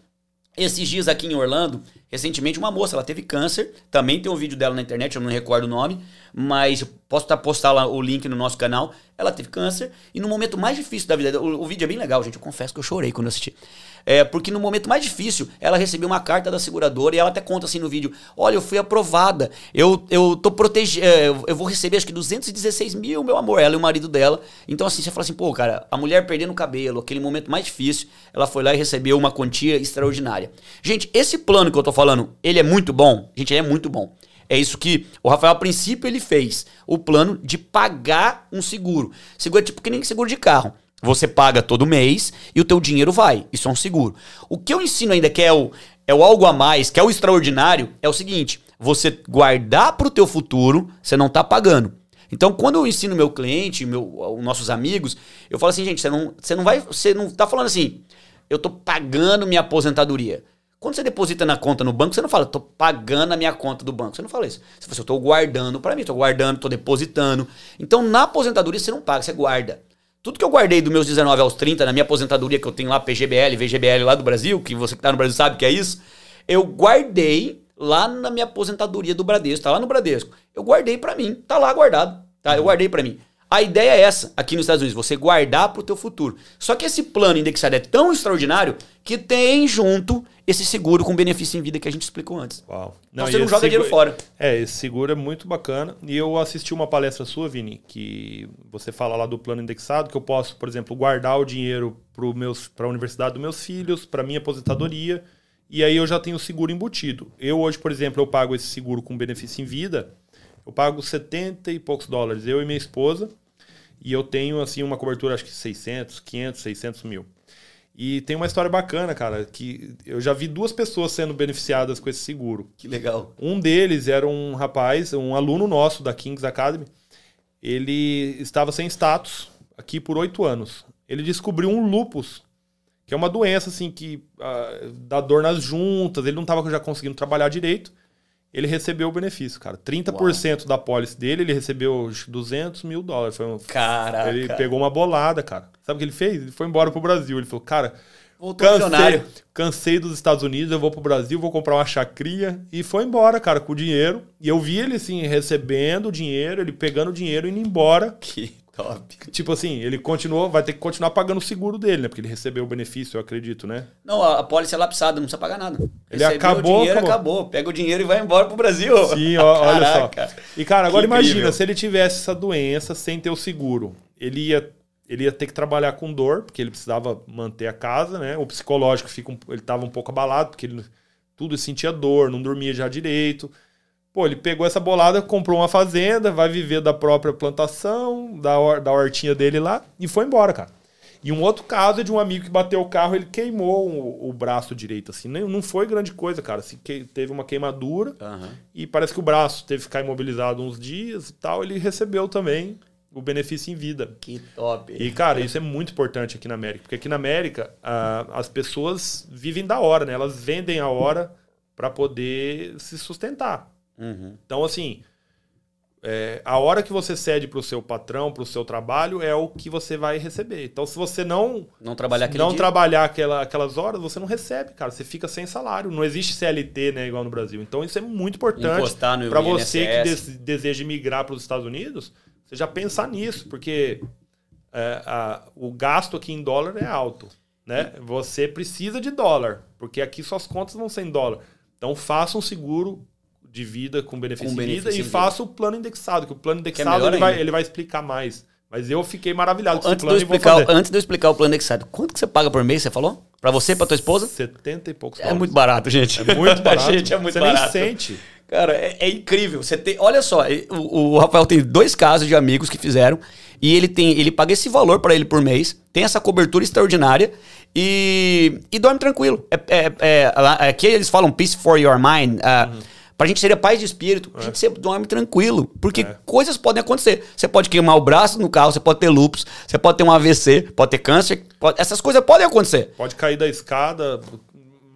Esses dias aqui em Orlando, recentemente, uma moça, ela teve câncer. Também tem um vídeo dela na internet, eu não recordo o nome, mas posso tá, postar lá o link no nosso canal. Ela teve câncer e no momento mais difícil da vida, o, o vídeo é bem legal, gente. Eu confesso que eu chorei quando eu assisti. É, porque no momento mais difícil, ela recebeu uma carta da seguradora e ela até conta assim no vídeo: Olha, eu fui aprovada, eu, eu tô protegida, é, eu vou receber acho que 216 mil, meu amor, ela e o marido dela. Então, assim, você fala assim: pô, cara, a mulher perdendo o cabelo, aquele momento mais difícil, ela foi lá e recebeu uma quantia extraordinária. Gente, esse plano que eu tô falando, ele é muito bom. Gente, ele é muito bom. É isso que o Rafael, a princípio, ele fez. O plano de pagar um seguro. Seguro é tipo que nem seguro de carro. Você paga todo mês e o teu dinheiro vai. Isso é um seguro. O que eu ensino ainda que é o, é o algo a mais, que é o extraordinário, é o seguinte: você guardar para o teu futuro, você não está pagando. Então, quando eu ensino meu cliente, meu, nossos amigos, eu falo assim, gente, você não, você não vai, você não tá falando assim, eu tô pagando minha aposentadoria. Quando você deposita na conta no banco, você não fala, tô pagando a minha conta do banco. Você não fala isso. Você fala, assim, eu tô guardando para mim, tô guardando, tô depositando. Então, na aposentadoria, você não paga, você guarda. Tudo que eu guardei dos meus 19 aos 30, na minha aposentadoria que eu tenho lá, PGBL, VGBL lá do Brasil, que você que tá no Brasil sabe que é isso, eu guardei lá na minha aposentadoria do Bradesco, tá lá no Bradesco. Eu guardei para mim, tá lá guardado, tá? Eu guardei para mim. A ideia é essa, aqui nos Estados Unidos, você guardar para o teu futuro. Só que esse plano indexado é tão extraordinário que tem junto esse seguro com benefício em vida que a gente explicou antes. Uau. Não, então você não joga seguro, dinheiro fora. É, esse seguro é muito bacana. E eu assisti uma palestra sua, Vini, que você fala lá do plano indexado, que eu posso, por exemplo, guardar o dinheiro para a universidade dos meus filhos, para minha aposentadoria, e aí eu já tenho o seguro embutido. Eu hoje, por exemplo, eu pago esse seguro com benefício em vida eu pago 70 e poucos dólares, eu e minha esposa, e eu tenho, assim, uma cobertura, acho que 600, 500, 600 mil. E tem uma história bacana, cara, que eu já vi duas pessoas sendo beneficiadas com esse seguro. Que legal. Um deles era um rapaz, um aluno nosso da Kings Academy. Ele estava sem status aqui por oito anos. Ele descobriu um lupus, que é uma doença assim que uh, dá dor nas juntas. Ele não estava já conseguindo trabalhar direito ele recebeu o benefício, cara. 30% Uau. da pólice dele, ele recebeu 200 mil dólares. Foi um... Caraca. Ele pegou uma bolada, cara. Sabe o que ele fez? Ele foi embora pro Brasil. Ele falou, cara, Voltou cansei, cansei dos Estados Unidos, eu vou pro Brasil, vou comprar uma chacria. E foi embora, cara, com o dinheiro. E eu vi ele, assim, recebendo o dinheiro, ele pegando o dinheiro e indo embora. Que Top. Tipo assim, ele continuou, vai ter que continuar pagando o seguro dele, né? Porque ele recebeu o benefício, eu acredito, né? Não, a, a pólice é lapsada, não precisa pagar nada. Ele Recebeu acabou. O dinheiro acabou. acabou. Pega o dinheiro e vai embora pro Brasil. Sim, ó, olha só. E, cara, agora imagina, se ele tivesse essa doença sem ter o seguro, ele ia, ele ia ter que trabalhar com dor, porque ele precisava manter a casa, né? O psicológico fica um, ele tava um pouco abalado, porque ele tudo sentia dor, não dormia já direito. Pô, ele pegou essa bolada, comprou uma fazenda, vai viver da própria plantação, da, or, da hortinha dele lá e foi embora, cara. E um outro caso é de um amigo que bateu o carro, ele queimou o, o braço direito, assim. Nem, não foi grande coisa, cara. Assim, que, teve uma queimadura uhum. e parece que o braço teve que ficar imobilizado uns dias e tal. Ele recebeu também o benefício em vida. Que top. E, cara, isso é muito importante aqui na América. Porque aqui na América, as pessoas vivem da hora, né? Elas vendem a hora para poder se sustentar. Uhum. Então, assim, é, a hora que você cede para o seu patrão, para o seu trabalho, é o que você vai receber. Então, se você não não trabalhar, não trabalhar aquela, aquelas horas, você não recebe, cara. Você fica sem salário. Não existe CLT, né, igual no Brasil. Então, isso é muito importante para você que deseja migrar para os Estados Unidos. Você já pensar nisso, porque é, a, o gasto aqui em dólar é alto, né? Você precisa de dólar, porque aqui suas contas vão ser em dólar. Então, faça um seguro de vida com benefício, com benefício de vida e faça o plano indexado, que o plano é indexado é ele, vai, ele vai explicar mais. Mas eu fiquei maravilhado com antes esse plano de eu explicar, Antes de eu explicar o plano indexado, quanto que você paga por mês, você falou? Para você e para tua esposa? 70 e poucos É muito barato, gente. É muito <laughs> barato. gente, é muito você barato. nem sente. Cara, é, é, incrível. Você tem, olha só, o, o, Rafael tem dois casos de amigos que fizeram e ele tem, ele paga esse valor para ele por mês, tem essa cobertura extraordinária e, e dorme tranquilo. É, é, é, aqui eles falam peace for your mind. Uh, uhum Pra gente seria paz de espírito. É. A gente sempre dorme tranquilo. Porque é. coisas podem acontecer. Você pode queimar o braço no carro, você pode ter lupus, você pode ter um AVC, pode ter câncer. Pode... Essas coisas podem acontecer. Pode cair da escada,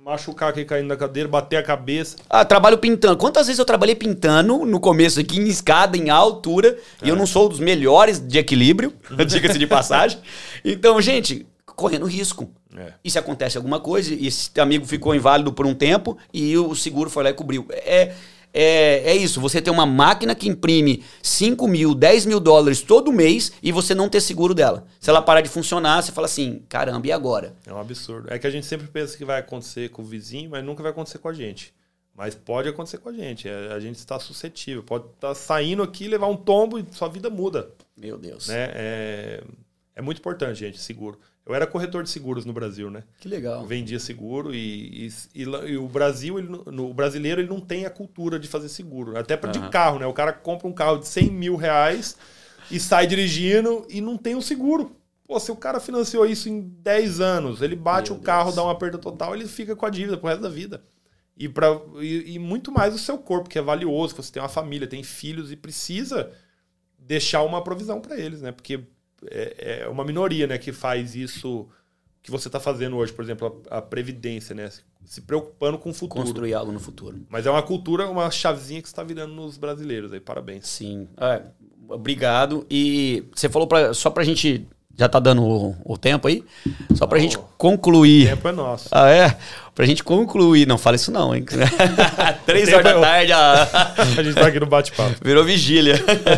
machucar aqui caindo da cadeira, bater a cabeça. Ah, trabalho pintando. Quantas vezes eu trabalhei pintando no começo aqui em escada, em altura, é. e eu é. não sou dos melhores de equilíbrio, <laughs> diga-se de passagem. Então, gente, correndo risco. É. E se acontece alguma coisa, e esse amigo ficou inválido por um tempo e o seguro foi lá e cobriu. É, é, é isso, você tem uma máquina que imprime 5 mil, 10 mil dólares todo mês e você não ter seguro dela. Se ela parar de funcionar, você fala assim, caramba, e agora? É um absurdo. É que a gente sempre pensa que vai acontecer com o vizinho, mas nunca vai acontecer com a gente. Mas pode acontecer com a gente. É, a gente está suscetível. Pode estar tá saindo aqui, levar um tombo e sua vida muda. Meu Deus. Né? É, é muito importante, gente, seguro. Eu era corretor de seguros no Brasil, né? Que legal. vendia seguro e, e, e, e, o Brasil, ele, no, o brasileiro, ele não tem a cultura de fazer seguro. Até uhum. de carro, né? O cara compra um carro de 100 mil reais e sai dirigindo e não tem o um seguro. Pô, se o cara financiou isso em 10 anos, ele bate Meu o carro, Deus. dá uma perda total, ele fica com a dívida pro resto da vida. E, pra, e, e muito mais o seu corpo, que é valioso, você tem uma família, tem filhos e precisa deixar uma provisão para eles, né? Porque é, é uma minoria né, que faz isso que você está fazendo hoje, por exemplo, a, a, previdência, né? Se preocupando com o futuro. Construir algo no futuro. Mas é uma cultura, uma chavezinha que está virando nos brasileiros aí. Parabéns. Sim. É, obrigado. E você falou pra, só para a gente já tá dando o, o tempo aí? Só pra oh, gente concluir. O tempo é nosso. Ah, é? Pra gente concluir. Não fala isso não, hein? <laughs> Três horas da tarde. A... <laughs> a gente tá aqui no bate-papo. Virou vigília.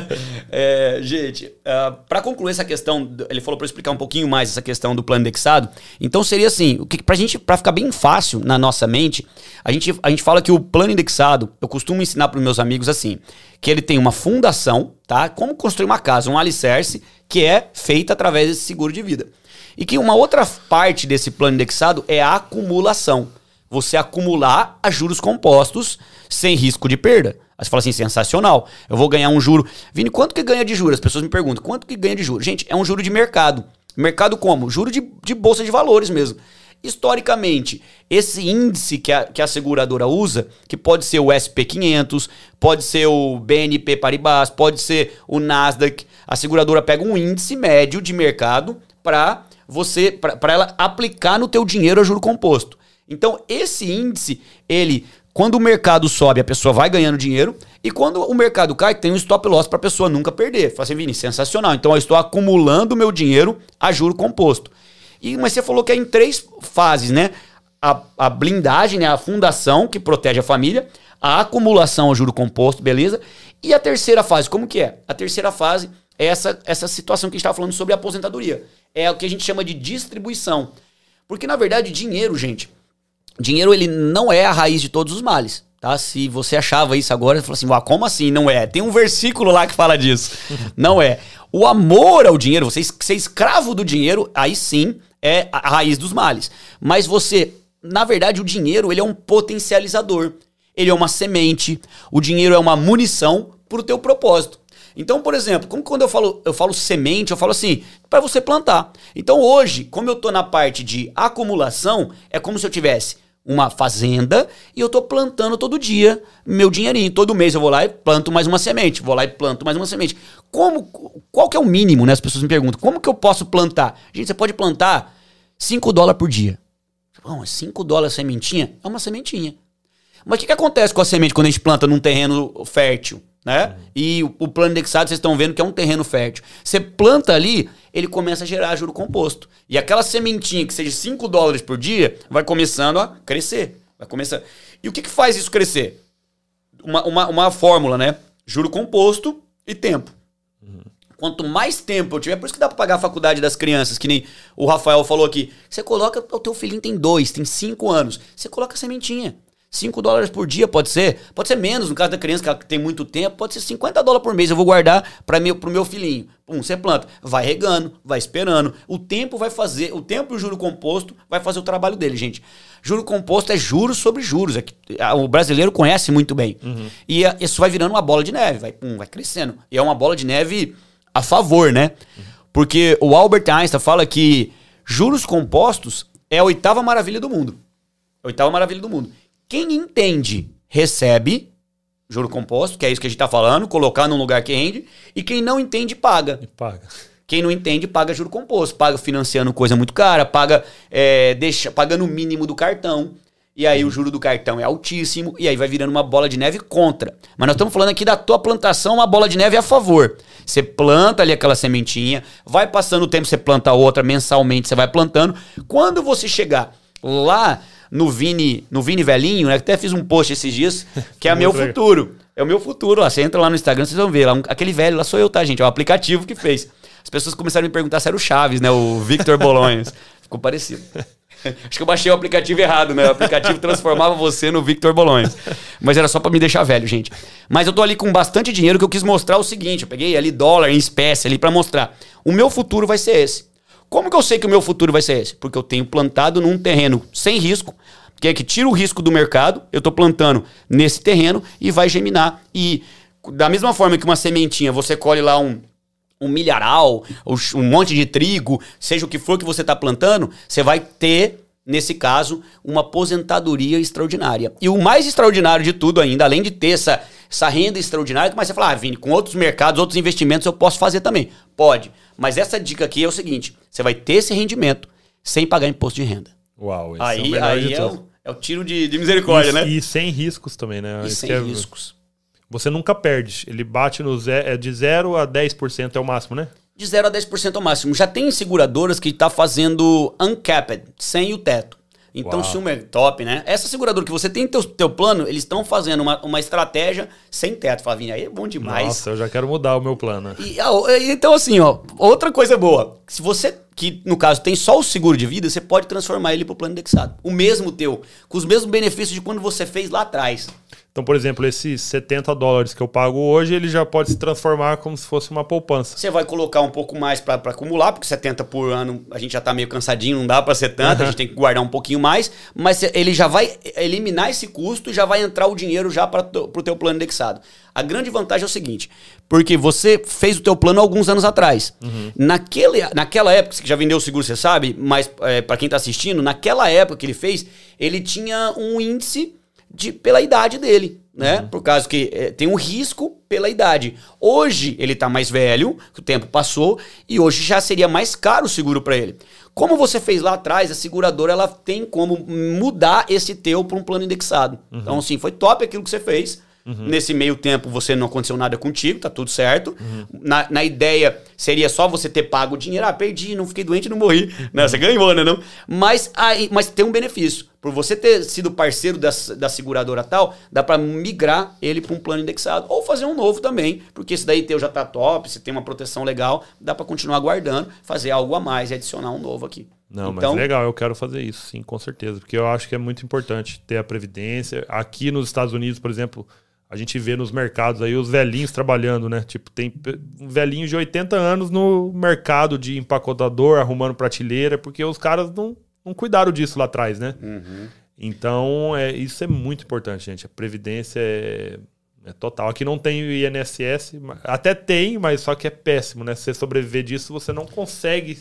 <laughs> é, gente, uh, pra concluir essa questão, ele falou pra eu explicar um pouquinho mais essa questão do plano indexado. Então seria assim, o que, pra gente, pra ficar bem fácil na nossa mente, a gente, a gente fala que o plano indexado, eu costumo ensinar pros meus amigos assim, que ele tem uma fundação, tá? Como construir uma casa, um alicerce, que é feita através desse seguro de vida. E que uma outra parte desse plano indexado é a acumulação. Você acumular a juros compostos sem risco de perda. Aí você fala assim, sensacional. Eu vou ganhar um juro. Vini, quanto que ganha de juros? As pessoas me perguntam, quanto que ganha de juros? Gente, é um juro de mercado. Mercado como? Juro de, de bolsa de valores mesmo. Historicamente, esse índice que a, que a seguradora usa, que pode ser o SP500, pode ser o BNP Paribas, pode ser o Nasdaq, a seguradora pega um índice médio de mercado para você para ela aplicar no teu dinheiro a juro composto. Então, esse índice, ele quando o mercado sobe, a pessoa vai ganhando dinheiro. E quando o mercado cai, tem um stop loss para a pessoa nunca perder. Fala assim, Vini, sensacional. Então eu estou acumulando meu dinheiro a juro composto. E, mas você falou que é em três fases, né? A, a blindagem, né? a fundação, que protege a família, a acumulação ao juro composto, beleza? E a terceira fase, como que é? A terceira fase essa, essa situação que a gente estava falando sobre aposentadoria. É o que a gente chama de distribuição. Porque, na verdade, dinheiro, gente, dinheiro ele não é a raiz de todos os males. Tá? Se você achava isso agora, você falou assim, ah, como assim? Não é. Tem um versículo lá que fala disso. <laughs> não é. O amor ao dinheiro, você ser escravo do dinheiro, aí sim é a raiz dos males. Mas você, na verdade, o dinheiro ele é um potencializador. Ele é uma semente. O dinheiro é uma munição para o teu propósito. Então, por exemplo, como quando eu falo, eu falo semente, eu falo assim, para você plantar. Então, hoje, como eu estou na parte de acumulação, é como se eu tivesse uma fazenda e eu estou plantando todo dia meu dinheirinho. Todo mês eu vou lá e planto mais uma semente. Vou lá e planto mais uma semente. Como, qual que é o mínimo, né? As pessoas me perguntam, como que eu posso plantar? Gente, você pode plantar 5 dólares por dia. Bom, 5 dólares a sementinha? É uma sementinha. Mas o que, que acontece com a semente quando a gente planta num terreno fértil? Né? E o, o plano indexado, vocês estão vendo que é um terreno fértil. Você planta ali, ele começa a gerar juro composto. E aquela sementinha que seja 5 dólares por dia vai começando a crescer. Vai começar. E o que, que faz isso crescer? Uma, uma, uma fórmula, né? Juro composto e tempo. Quanto mais tempo eu tiver, por isso que dá pra pagar a faculdade das crianças, que nem o Rafael falou aqui. Você coloca, o teu filhinho tem dois, tem cinco anos. Você coloca a sementinha. 5 dólares por dia pode ser, pode ser menos, no caso da criança que ela tem muito tempo, pode ser 50 dólares por mês. Eu vou guardar para meu, pro meu filhinho. Pum, você planta, vai regando, vai esperando. O tempo vai fazer, o tempo e o juro composto vai fazer o trabalho dele, gente. Juro composto é juros sobre juros. É que, o brasileiro conhece muito bem. Uhum. E isso vai virando uma bola de neve, vai, pum, vai crescendo. E é uma bola de neve a favor, né? Uhum. Porque o Albert Einstein fala que juros compostos é a oitava maravilha do mundo. A oitava maravilha do mundo. Quem entende, recebe juro composto, que é isso que a gente está falando, colocar num lugar que rende, e quem não entende, paga. E paga. Quem não entende, paga juro composto, paga financiando coisa muito cara, paga é, deixa, pagando o mínimo do cartão. E aí o juro do cartão é altíssimo, e aí vai virando uma bola de neve contra. Mas nós estamos falando aqui da tua plantação, uma bola de neve a favor. Você planta ali aquela sementinha, vai passando o tempo, você planta outra, mensalmente você vai plantando. Quando você chegar lá no Vini, no Vini Velhinho, né? Até fiz um post esses dias, que é <laughs> meu futuro. É o meu futuro. Ó. Você entra lá no Instagram, vocês vão ver. Lá, um, aquele velho lá sou eu, tá, gente? É o aplicativo que fez. As pessoas começaram a me perguntar se era o Chaves, né? O Victor Bolonhos. Ficou parecido. <laughs> Acho que eu baixei o aplicativo errado, né? O aplicativo transformava você no Victor Bolonhos. Mas era só para me deixar velho, gente. Mas eu tô ali com bastante dinheiro que eu quis mostrar o seguinte: eu peguei ali dólar em espécie ali para mostrar. O meu futuro vai ser esse. Como que eu sei que o meu futuro vai ser esse? Porque eu tenho plantado num terreno sem risco, que é que tira o risco do mercado, eu estou plantando nesse terreno e vai germinar. E da mesma forma que uma sementinha, você colhe lá um, um milharal, um monte de trigo, seja o que for que você está plantando, você vai ter, nesse caso, uma aposentadoria extraordinária. E o mais extraordinário de tudo ainda, além de ter essa, essa renda extraordinária, mas você fala, ah, Vini, com outros mercados, outros investimentos eu posso fazer também. Pode. Mas essa dica aqui é o seguinte: você vai ter esse rendimento sem pagar imposto de renda. Uau, esse aí, é o aí é, o, é o, tiro de, de misericórdia, e, né? E sem riscos também, né? E Isso sem é, riscos. Você nunca perde. Ele bate no zero, é de 0 a 10% é o máximo, né? De 0 a 10% é o máximo. Já tem seguradoras que está fazendo uncapped, sem o teto. Então, Uau. se uma é top, né? Essa seguradora que você tem teu, teu plano, eles estão fazendo uma, uma estratégia sem teto. Fala, aí é bom demais. Nossa, eu já quero mudar o meu plano. E, então, assim, ó, outra coisa boa. Se você, que no caso tem só o seguro de vida, você pode transformar ele para o plano indexado. O mesmo teu, com os mesmos benefícios de quando você fez lá atrás. Então, por exemplo, esses 70 dólares que eu pago hoje, ele já pode se transformar como se fosse uma poupança. Você vai colocar um pouco mais para acumular, porque 70 por ano a gente já está meio cansadinho, não dá para ser tanto, uhum. a gente tem que guardar um pouquinho mais, mas ele já vai eliminar esse custo e já vai entrar o dinheiro já para o teu plano indexado. A grande vantagem é o seguinte, porque você fez o teu plano alguns anos atrás. Uhum. Naquele, naquela época, você já vendeu o seguro, você sabe, mas é, para quem está assistindo, naquela época que ele fez, ele tinha um índice de, pela idade dele, né? Uhum. Por causa que é, tem um risco pela idade. Hoje ele tá mais velho, o tempo passou, e hoje já seria mais caro o seguro para ele. Como você fez lá atrás, a seguradora ela tem como mudar esse teu para um plano indexado. Uhum. Então, assim, foi top aquilo que você fez. Uhum. Nesse meio tempo você não aconteceu nada contigo, tá tudo certo. Uhum. Na, na ideia seria só você ter pago o dinheiro. Ah, perdi, não fiquei doente, não morri. Não, você ganhou, né? Não? Mas, aí, mas tem um benefício. Por você ter sido parceiro da, da seguradora tal, dá para migrar ele para um plano indexado. Ou fazer um novo também, porque esse daí teu já tá top, você tem uma proteção legal, dá para continuar guardando, fazer algo a mais e adicionar um novo aqui. Não, então, mas legal, eu quero fazer isso, sim, com certeza. Porque eu acho que é muito importante ter a previdência. Aqui nos Estados Unidos, por exemplo, a gente vê nos mercados aí os velhinhos trabalhando, né? Tipo, tem um velhinho de 80 anos no mercado de empacotador, arrumando prateleira, porque os caras não, não cuidaram disso lá atrás, né? Uhum. Então, é, isso é muito importante, gente. A previdência é, é, total. Aqui não tem o INSS, até tem, mas só que é péssimo, né? Se você sobreviver disso, você não consegue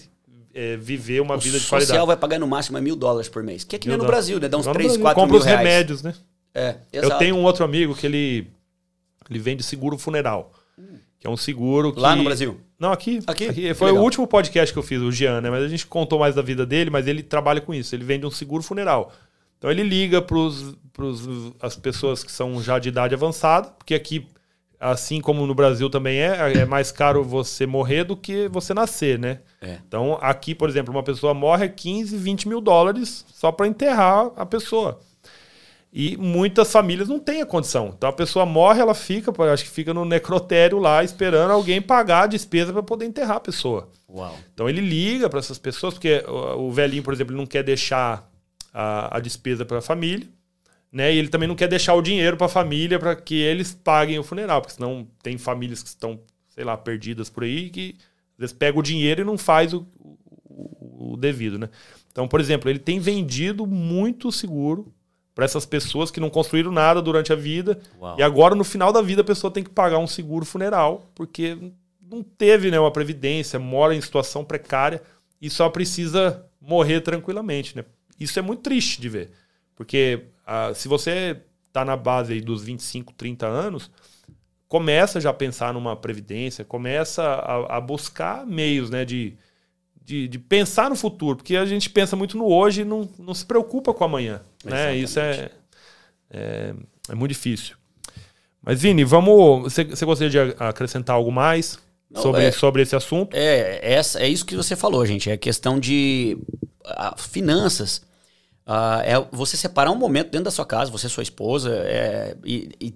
é, viver uma o vida de qualidade. O social vai pagar no máximo mil dólares por mês. Que é que nem no Brasil, né? Dá uns 3, 4 mil reais. Compra os remédios, né? É, exato. Eu tenho um outro amigo que ele, ele vende seguro funeral. Que é um seguro que... Lá no Brasil? Não, aqui. Aqui? aqui. Foi o último podcast que eu fiz, o Jean, né? Mas a gente contou mais da vida dele, mas ele trabalha com isso. Ele vende um seguro funeral. Então ele liga para as pessoas que são já de idade avançada, porque aqui, assim como no Brasil também é, é mais caro você morrer do que você nascer, né? É. Então aqui, por exemplo, uma pessoa morre é 15, 20 mil dólares só para enterrar a pessoa. E muitas famílias não têm a condição. Então a pessoa morre, ela fica, acho que fica no necrotério lá esperando alguém pagar a despesa para poder enterrar a pessoa. Uau. Então ele liga para essas pessoas, porque o, velhinho, por exemplo, não quer deixar a, a despesa para a família, né? E ele também não quer deixar o dinheiro para a família para que eles paguem o funeral, porque senão tem famílias que estão, sei lá, perdidas por aí que às vezes pega o dinheiro e não faz o, o, o devido, né? Então, por exemplo, ele tem vendido muito seguro para essas pessoas que não construíram nada durante a vida Uau. e agora no final da vida a pessoa tem que pagar um seguro funeral porque não teve né, uma previdência, mora em situação precária e só precisa morrer tranquilamente, né? Isso é muito triste de ver. Porque ah, se você está na base aí dos 25, 30 anos, começa já a pensar numa previdência, começa a, a buscar meios né, de, de, de, pensar no futuro, porque a gente pensa muito no hoje e não, não se preocupa com amanhã. Né? Isso é, é, é, muito difícil. Mas, Vini, vamos. Você, você gostaria de acrescentar algo mais não, sobre, é, sobre esse assunto? É, é, é isso que você falou, gente. É questão de uh, finanças. Uh, é você separar um momento dentro da sua casa, você e sua esposa, é, e, e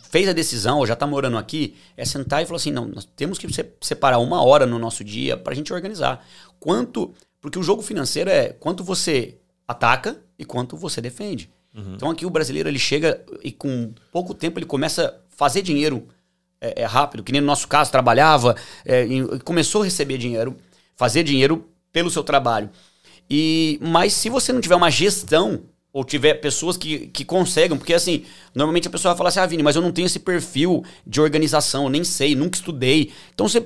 fez a decisão, ou já está morando aqui, é sentar e falar assim: não, nós temos que separar uma hora no nosso dia para a gente organizar. Quanto. Porque o jogo financeiro é quanto você ataca e quanto você defende. Uhum. Então aqui o brasileiro ele chega e com pouco tempo ele começa a fazer dinheiro é, é rápido, que nem no nosso caso trabalhava, é, começou a receber dinheiro, fazer dinheiro pelo seu trabalho. E mas se você não tiver uma gestão ou tiver pessoas que, que conseguem, porque assim, normalmente a pessoa vai falar assim: "Ah, Vini, mas eu não tenho esse perfil de organização, nem sei, nunca estudei". Então você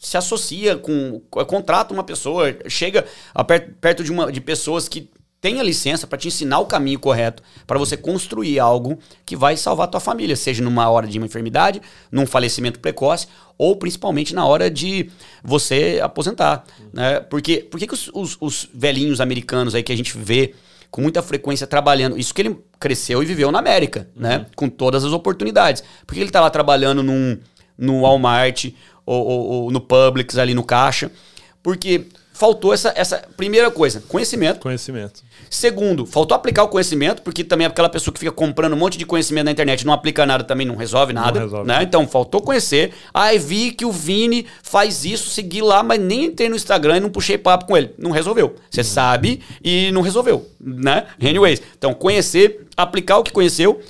se associa com, contrata uma pessoa, chega perto, perto de uma de pessoas que tenha licença para te ensinar o caminho correto para você construir algo que vai salvar a tua família, seja numa hora de uma enfermidade, num falecimento precoce ou principalmente na hora de você aposentar, né? Porque por que, os, os, os, velhinhos americanos aí que a gente vê com muita frequência trabalhando, isso que ele cresceu e viveu na América, né? uhum. né? Com todas as oportunidades. Por que ele tá lá trabalhando num, no Walmart ou, ou, ou no Publix ali no caixa? Porque faltou essa, essa primeira coisa, conhecimento. Conhecimento. Segundo, faltou aplicar o conhecimento, porque também aquela pessoa que fica comprando um monte de conhecimento na internet não aplica nada também, não resolve nada. Não resolve. Né? Então, faltou conhecer. Aí vi que o Vini faz isso, segui lá, mas nem entrei no Instagram e não puxei papo com ele. Não resolveu. Você sabe e não resolveu, né? Anyways, então conhecer, aplicar o que conheceu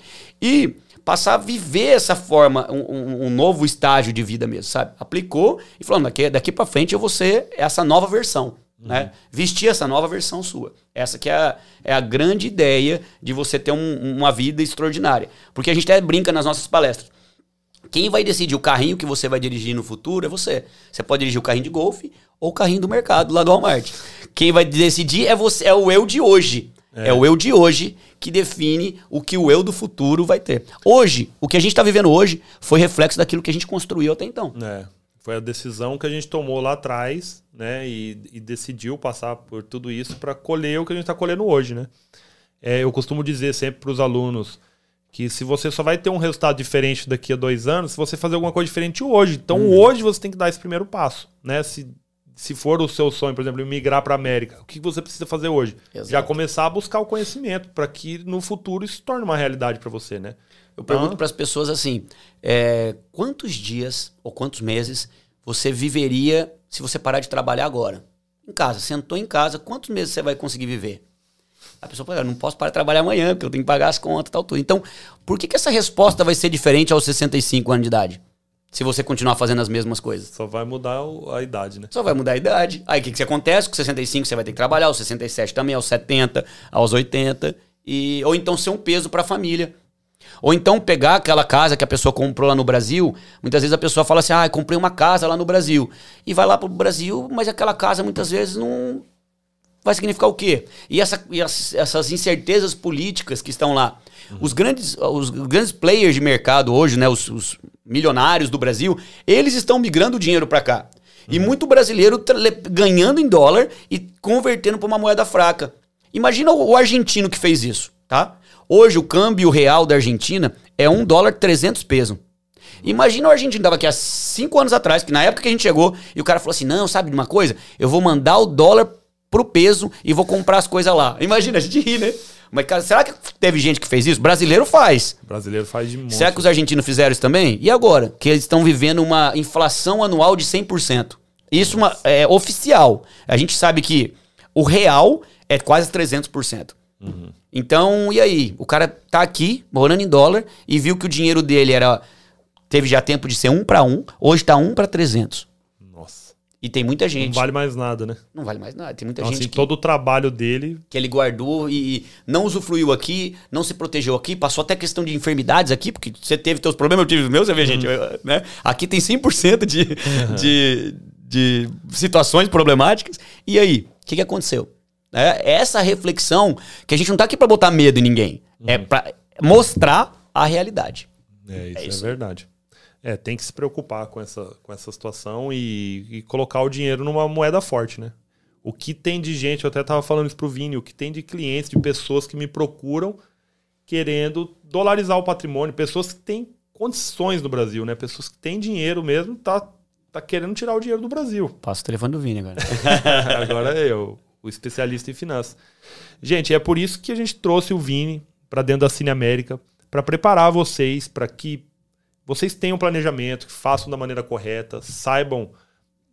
e passar a viver essa forma, um, um, novo estágio de vida mesmo, sabe? Aplicou e falando, daqui, daqui para frente eu vou ser essa nova versão. Uhum. Né? Vestir essa nova versão sua. Essa que é a, é a grande ideia de você ter um, uma vida extraordinária. Porque a gente até brinca nas nossas palestras. Quem vai decidir o carrinho que você vai dirigir no futuro é você. Você pode dirigir o carrinho de golfe ou o carrinho do mercado lá do Walmart. Quem vai decidir é você, é o eu de hoje. É. é. o eu de hoje que define o que o eu do futuro vai ter. Hoje, o que a gente está vivendo hoje foi reflexo daquilo que a gente construiu até então. É. Foi a decisão que a gente tomou lá atrás, né? E, e decidiu passar por tudo isso para colher o que a gente está colhendo hoje, né? É, eu costumo dizer sempre para os alunos que se você só vai ter um resultado diferente daqui a dois anos, se você fazer alguma coisa diferente hoje. Então hum. hoje você tem que dar esse primeiro passo, né? Se, se for o seu sonho, por exemplo, migrar para a América, o que você precisa fazer hoje? Exato. Já começar a buscar o conhecimento para que no futuro isso torne uma realidade para você, né? Eu pergunto para as pessoas assim: é, quantos dias ou quantos meses você viveria se você parar de trabalhar agora? Em casa, sentou em casa, quantos meses você vai conseguir viver? A pessoa fala, eu não posso parar de trabalhar amanhã, porque eu tenho que pagar as contas e tal, tudo. Então, por que, que essa resposta vai ser diferente aos 65 anos de idade? Se você continuar fazendo as mesmas coisas. Só vai mudar a idade, né? Só vai mudar a idade. Aí o que, que acontece? Com 65 você vai ter que trabalhar, aos 67 também, aos 70, aos 80. E, ou então ser um peso para a família. Ou então pegar aquela casa que a pessoa comprou lá no Brasil. Muitas vezes a pessoa fala assim: ah, comprei uma casa lá no Brasil. E vai lá pro Brasil, mas aquela casa muitas vezes não. Vai significar o quê? E, essa, e as, essas incertezas políticas que estão lá. Uhum. Os, grandes, os grandes players de mercado hoje, né, os, os milionários do Brasil, eles estão migrando dinheiro para cá. Uhum. E muito brasileiro ganhando em dólar e convertendo para uma moeda fraca. Imagina o argentino que fez isso, tá? Hoje o câmbio real da Argentina é 1 dólar 300 pesos. Imagina o argentino tava aqui há cinco anos atrás, que na época que a gente chegou, e o cara falou assim: não, sabe de uma coisa? Eu vou mandar o dólar pro peso e vou comprar as coisas lá. Imagina, a gente ri, né? Mas, cara, será que teve gente que fez isso? Brasileiro faz. Brasileiro faz de monte. Será que os argentinos fizeram isso também? E agora? Que eles estão vivendo uma inflação anual de 100%. Isso uma, é oficial. A gente sabe que o real é quase 300%. Uhum. Então, e aí? O cara tá aqui, morando em dólar, e viu que o dinheiro dele era. Teve já tempo de ser 1 para 1, hoje tá 1 para 300. E tem muita gente. Não vale mais nada, né? Não vale mais nada. Tem muita Então, gente assim, que, todo o trabalho dele. que ele guardou e não usufruiu aqui, não se protegeu aqui, passou até questão de enfermidades aqui, porque você teve seus problemas, eu tive os meus, você vê, gente, né? Aqui tem 100% de, de, de situações problemáticas. E aí, o que, que aconteceu? É essa reflexão que a gente não tá aqui para botar medo em ninguém, é para mostrar a realidade. É, isso é, isso. verdade. É, tem que se preocupar com essa, com essa situação e, e colocar o dinheiro numa moeda forte, né? O que tem de gente, eu até tava falando isso pro Vini, o que tem de clientes, de pessoas que me procuram querendo dolarizar o patrimônio, pessoas que têm condições no Brasil, né? Pessoas que têm dinheiro mesmo, tá, tá querendo tirar o dinheiro do Brasil. Passa o telefone do Vini agora. <laughs> Agora é eu, o especialista em finanças. Gente, é por isso que a gente trouxe o Vini para dentro da Cine América, para preparar vocês para que vocês tenham planejamento, que façam da maneira correta, saibam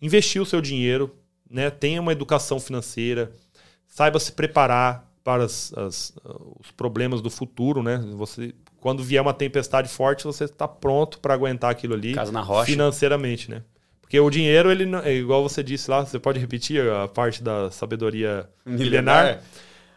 investir o seu dinheiro, né? tenham uma educação financeira, saiba se preparar para as- as- os problemas do futuro, né? Você, quando vier uma tempestade forte, você está pronto para aguentar aquilo ali na rocha. financeiramente, né? Porque o dinheiro, ele não- é igual você disse lá, você pode repetir a parte da sabedoria milenar,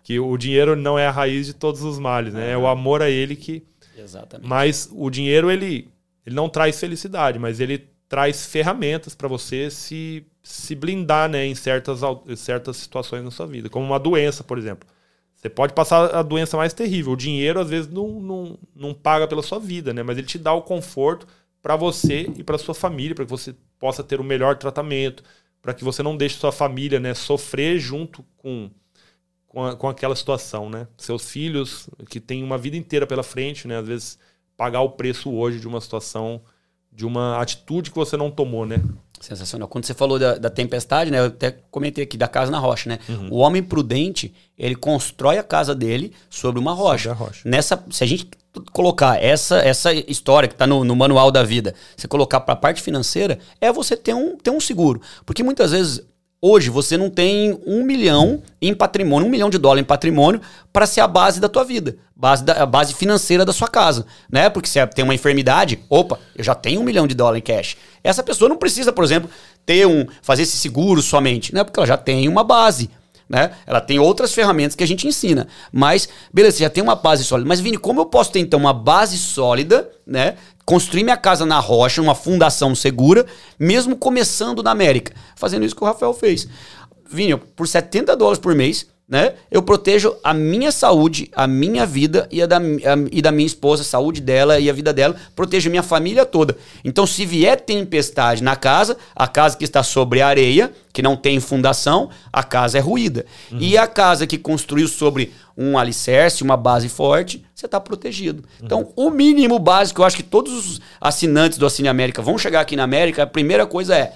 que o dinheiro não é a raiz de todos os males, né? É o amor a ele que Exatamente. mas o dinheiro ele, ele não traz felicidade, mas ele traz ferramentas para você se, se blindar, né, em certas em certas situações na sua vida, como uma doença, por exemplo. Você pode passar a doença mais terrível. O dinheiro às vezes não, não, não paga pela sua vida, né? Mas ele te dá o conforto para você e para sua família, para que você possa ter o melhor tratamento, para que você não deixe sua família, né, sofrer junto com com, a- com aquela situação, né? Seus filhos que têm uma vida inteira pela frente, né? Às vezes pagar o preço hoje de uma situação, de uma atitude que você não tomou, né? Sensacional. Quando você falou da, da tempestade, né? Eu até comentei aqui da casa na rocha, né? Uhum. O homem prudente, ele constrói a casa dele sobre uma rocha. Sobre rocha. Nessa, se a gente colocar essa, essa história que está no, no manual da vida, você colocar para a parte financeira, é você ter um, ter um seguro. Porque muitas vezes, hoje, você não tem um milhão em patrimônio, um milhão de dólar em patrimônio para ser a base da tua vida, base da, a base financeira da sua casa, né? Porque se tem uma enfermidade, opa, eu já tenho um milhão de dólar em cash. Essa pessoa não precisa, por exemplo, ter um, fazer esse seguro somente, né? Porque ela já tem uma base né? Ela tem outras ferramentas que a gente ensina. Mas, beleza, você já tem uma base sólida. Mas, Vini, como eu posso ter, então, uma base sólida, né? Construir minha casa na rocha, uma fundação segura, mesmo começando na América? Fazendo isso que o Rafael fez. Vini, por 70 dólares por mês, né? Eu protejo a minha saúde, a minha vida e a da, a- e da minha esposa, a saúde dela e a vida dela. Protejo a minha família toda. Então, se vier tempestade na casa, a casa que está sobre areia, que não tem fundação, a casa é ruída. E a casa que construiu sobre um alicerce, uma base forte, você está protegido. Então, o mínimo básico, eu acho que todos os assinantes do Assine América vão chegar aqui na América, a primeira coisa é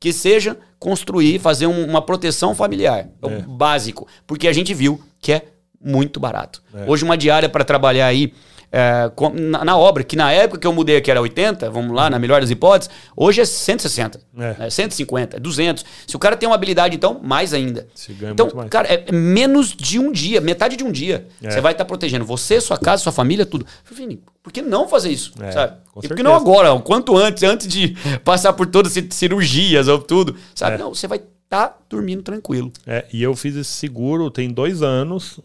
que seja construir, fazer um- uma proteção familiar. É o básico. Porque a gente viu que é muito barato. Hoje, uma diária para trabalhar aí é, na, na obra, que na época que eu mudei aqui era 80, vamos lá, na melhor das hipóteses, hoje é 160, É. é 150, é 200. Se o cara tem uma habilidade, então, mais ainda. Se ganha então, mais. cara, é menos de um dia, metade de um dia. É. Você vai estar protegendo você, sua casa, sua família, tudo. Vini, por que não fazer isso? É, sabe? E por que não agora? O quanto antes, antes de <laughs> passar por todas as cirurgias ou tudo. Sabe? É. Não, você vai estar dormindo tranquilo. É, e eu fiz esse seguro tem dois anos,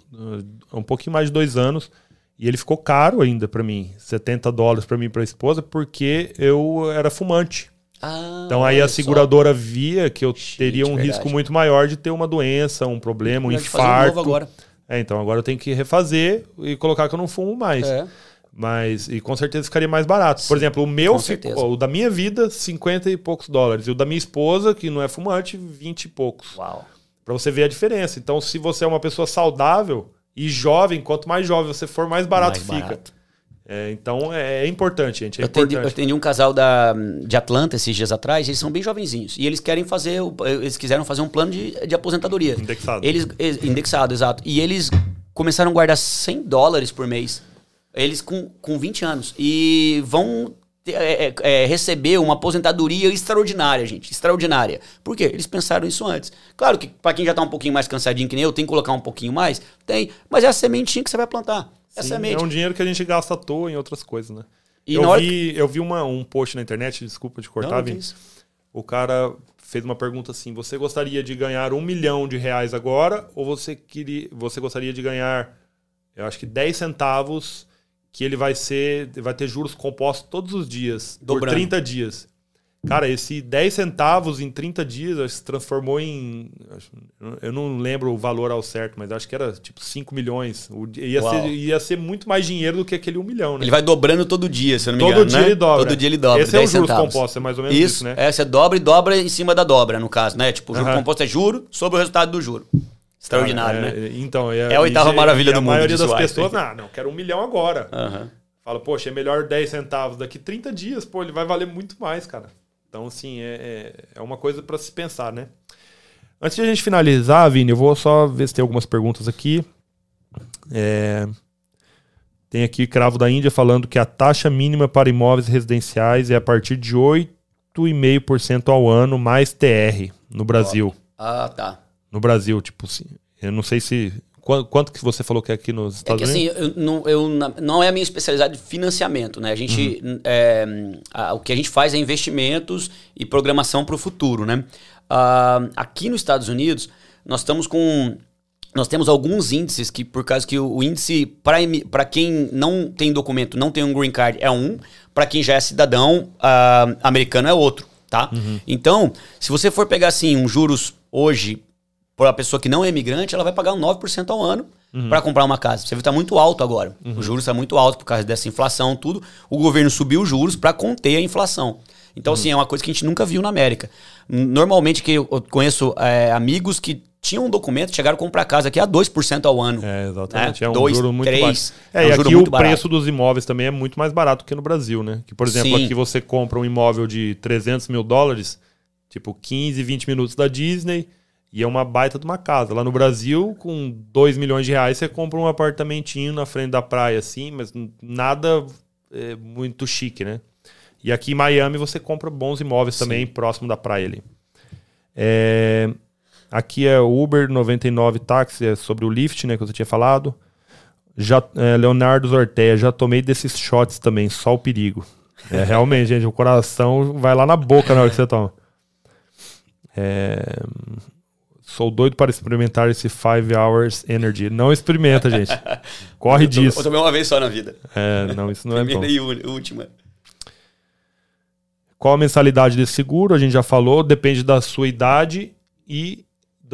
um pouquinho mais de dois anos, e ele ficou caro ainda para mim, 70 dólares para mim e para a esposa, porque eu era fumante. Ah, Então aí a só. seguradora via que eu teria um verdade. risco muito maior de ter uma doença, um problema, um um infarto. novo agora. É, então agora eu tenho que refazer e colocar que eu não fumo mais. É. Mas, e com certeza ficaria mais barato. Por exemplo, o meu, ficou- o da minha vida, 50 e poucos dólares. E o da minha esposa, que não é fumante, 20 e poucos. Uau. Para você ver a diferença. Então, se você é uma pessoa saudável e jovem, quanto mais jovem você for, mais barato Mais fica. barato. É, então, é, é importante, gente. É Eu atendi, importante. eu atendi um casal da, de Atlanta esses dias atrás, eles são bem jovenzinhos. E eles querem fazer, eles quiseram fazer um plano de, de aposentadoria. Indexado. Eles, indexado, exato. E eles começaram a guardar 100 dólares por mês. Eles com, com 20 anos. E vão é, é, é, receber uma aposentadoria extraordinária, gente. Extraordinária. Por quê? Eles pensaram isso antes. Claro que pra quem já tá um pouquinho mais cansadinho que nem eu, tem que colocar um pouquinho mais? Tem. Mas é a sementinha que você vai plantar. É Sim, semente. é um dinheiro que a gente gasta à toa em outras coisas, né? E eu, vi, eu vi uma, um post na internet, desculpa te cortar, Não, isso. O cara fez uma pergunta assim: você gostaria de ganhar um milhão de reais agora? Ou você, queria, você gostaria de ganhar, eu acho que 10 centavos, que ele vai ser. Vai ter juros compostos todos os dias, Dobrando. por 30 dias. Cara, esse 10 centavos em 30 dias se transformou em. Eu não lembro o valor ao certo, mas acho que era tipo 5 milhões. Ia ser, ia ser muito mais dinheiro do que aquele 1 milhão, né? Ele vai dobrando todo dia, se eu não me Todo engano. dia né? ele dobra. Todo dia ele dobra. Esse é o 10 juros centavos. compostos, é mais ou menos Isso, isso, né? É, você dobra e dobra em cima da dobra, no caso, né? Tipo, o juro Aham. composto é juro sobre o resultado do juro. Extraordinário, Cara, né? é, Então, é, É a oitava e- maravilha e do a mundo, maioria diz das pessoas, não, não, quero um milhão agora. Aham. Fala, poxa, é melhor 10 centavos daqui 30 dias, pô, ele vai valer muito mais, cara. Então, assim, é, é, é uma coisa para se pensar, né? Antes de a gente finalizar, Vini, eu vou só ver se tem algumas perguntas aqui. É, Tem aqui Cravo da Índia falando que a taxa mínima para imóveis residenciais é a partir de 8,5% ao ano mais TR no Brasil. Ah, tá. No Brasil, tipo assim, eu não sei se. Quanto, que você falou que é aqui nos É Estados que assim, Unidos? eu, não, eu, não é a minha especialidade de financiamento, né? A gente, Uhum. é, a- o que a gente faz é investimentos e programação para o futuro, né? Ah, aqui nos Estados Unidos, nós estamos com... Nós temos alguns índices que, por causa que o, o índice, para quem não tem documento, não tem um green card, é um. Para quem já é cidadão ah, americano, é outro, tá? Uhum. Então, se você for pegar, assim, um juros hoje para a pessoa que não é imigrante, ela vai pagar um 9% ao ano para comprar uma casa. Você vê que está muito alto agora. O juros está muito alto por causa dessa inflação, tudo. O governo subiu os juros para conter a inflação. Então, assim, é uma coisa que a gente nunca viu na América. Normalmente, que eu conheço é, amigos que tinham um documento, chegaram a comprar casa aqui a 2% ao ano. É, exatamente. né? É um Dois, juro muito três. baixo. É É, um e aqui o barato. preço dos imóveis também é muito mais barato que no Brasil, né? Que, por exemplo, Sim. aqui você compra um imóvel de 300 mil dólares, tipo 15, 20 minutos da Disney, e é uma baita de uma casa. Lá no Brasil, com 2 milhões de reais, você compra um apartamentinho na frente da praia, assim, mas nada é, muito chique, né? E aqui em Miami você compra bons imóveis também, próximo da praia ali. É, Aqui é o Uber 99 táxi, é sobre o Lyft, né, que você tinha falado. Já, é, Leonardo Zorteia, já tomei desses shots também, só o perigo. É, realmente, <laughs> gente, o coração vai lá na boca na hora que você toma. É, sou doido para experimentar esse 5 Hours Energy. Não experimenta, gente. <laughs> Corre Eu to- disso. Eu tomei uma vez só na vida. É, não, isso não é bom. Primeira e última. Qual a mensalidade desse seguro? A gente já falou, depende da sua idade e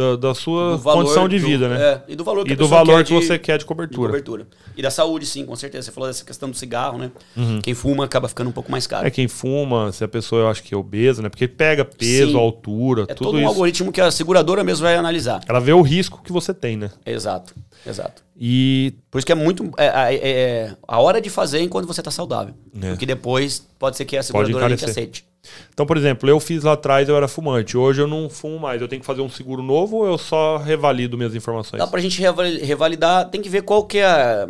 da, da sua condição de do- vida, né? é, e do valor que e do valor que de- você quer de de cobertura. cobertura. E da saúde, sim, com certeza. Você falou dessa questão do cigarro, né? Quem fuma acaba ficando um pouco mais caro. Uhum. É quem fuma, se a pessoa eu acho que é obesa, né? Porque pega peso, Sim. altura, É tudo todo um isso. algoritmo que a seguradora mesmo vai analisar. Ela vê o risco que você tem, né? Exato, exato. E Por isso que é muito. É, é- é a hora de fazer enquanto você está saudável. É. Porque depois pode ser que a seguradora nem te aceite. Então, por exemplo, eu fiz lá atrás, eu era fumante. Hoje eu não fumo mais. Eu tenho que fazer um seguro novo ou eu só revalido minhas informações? Dá pra gente revali- revalidar, tem que ver qual que é a,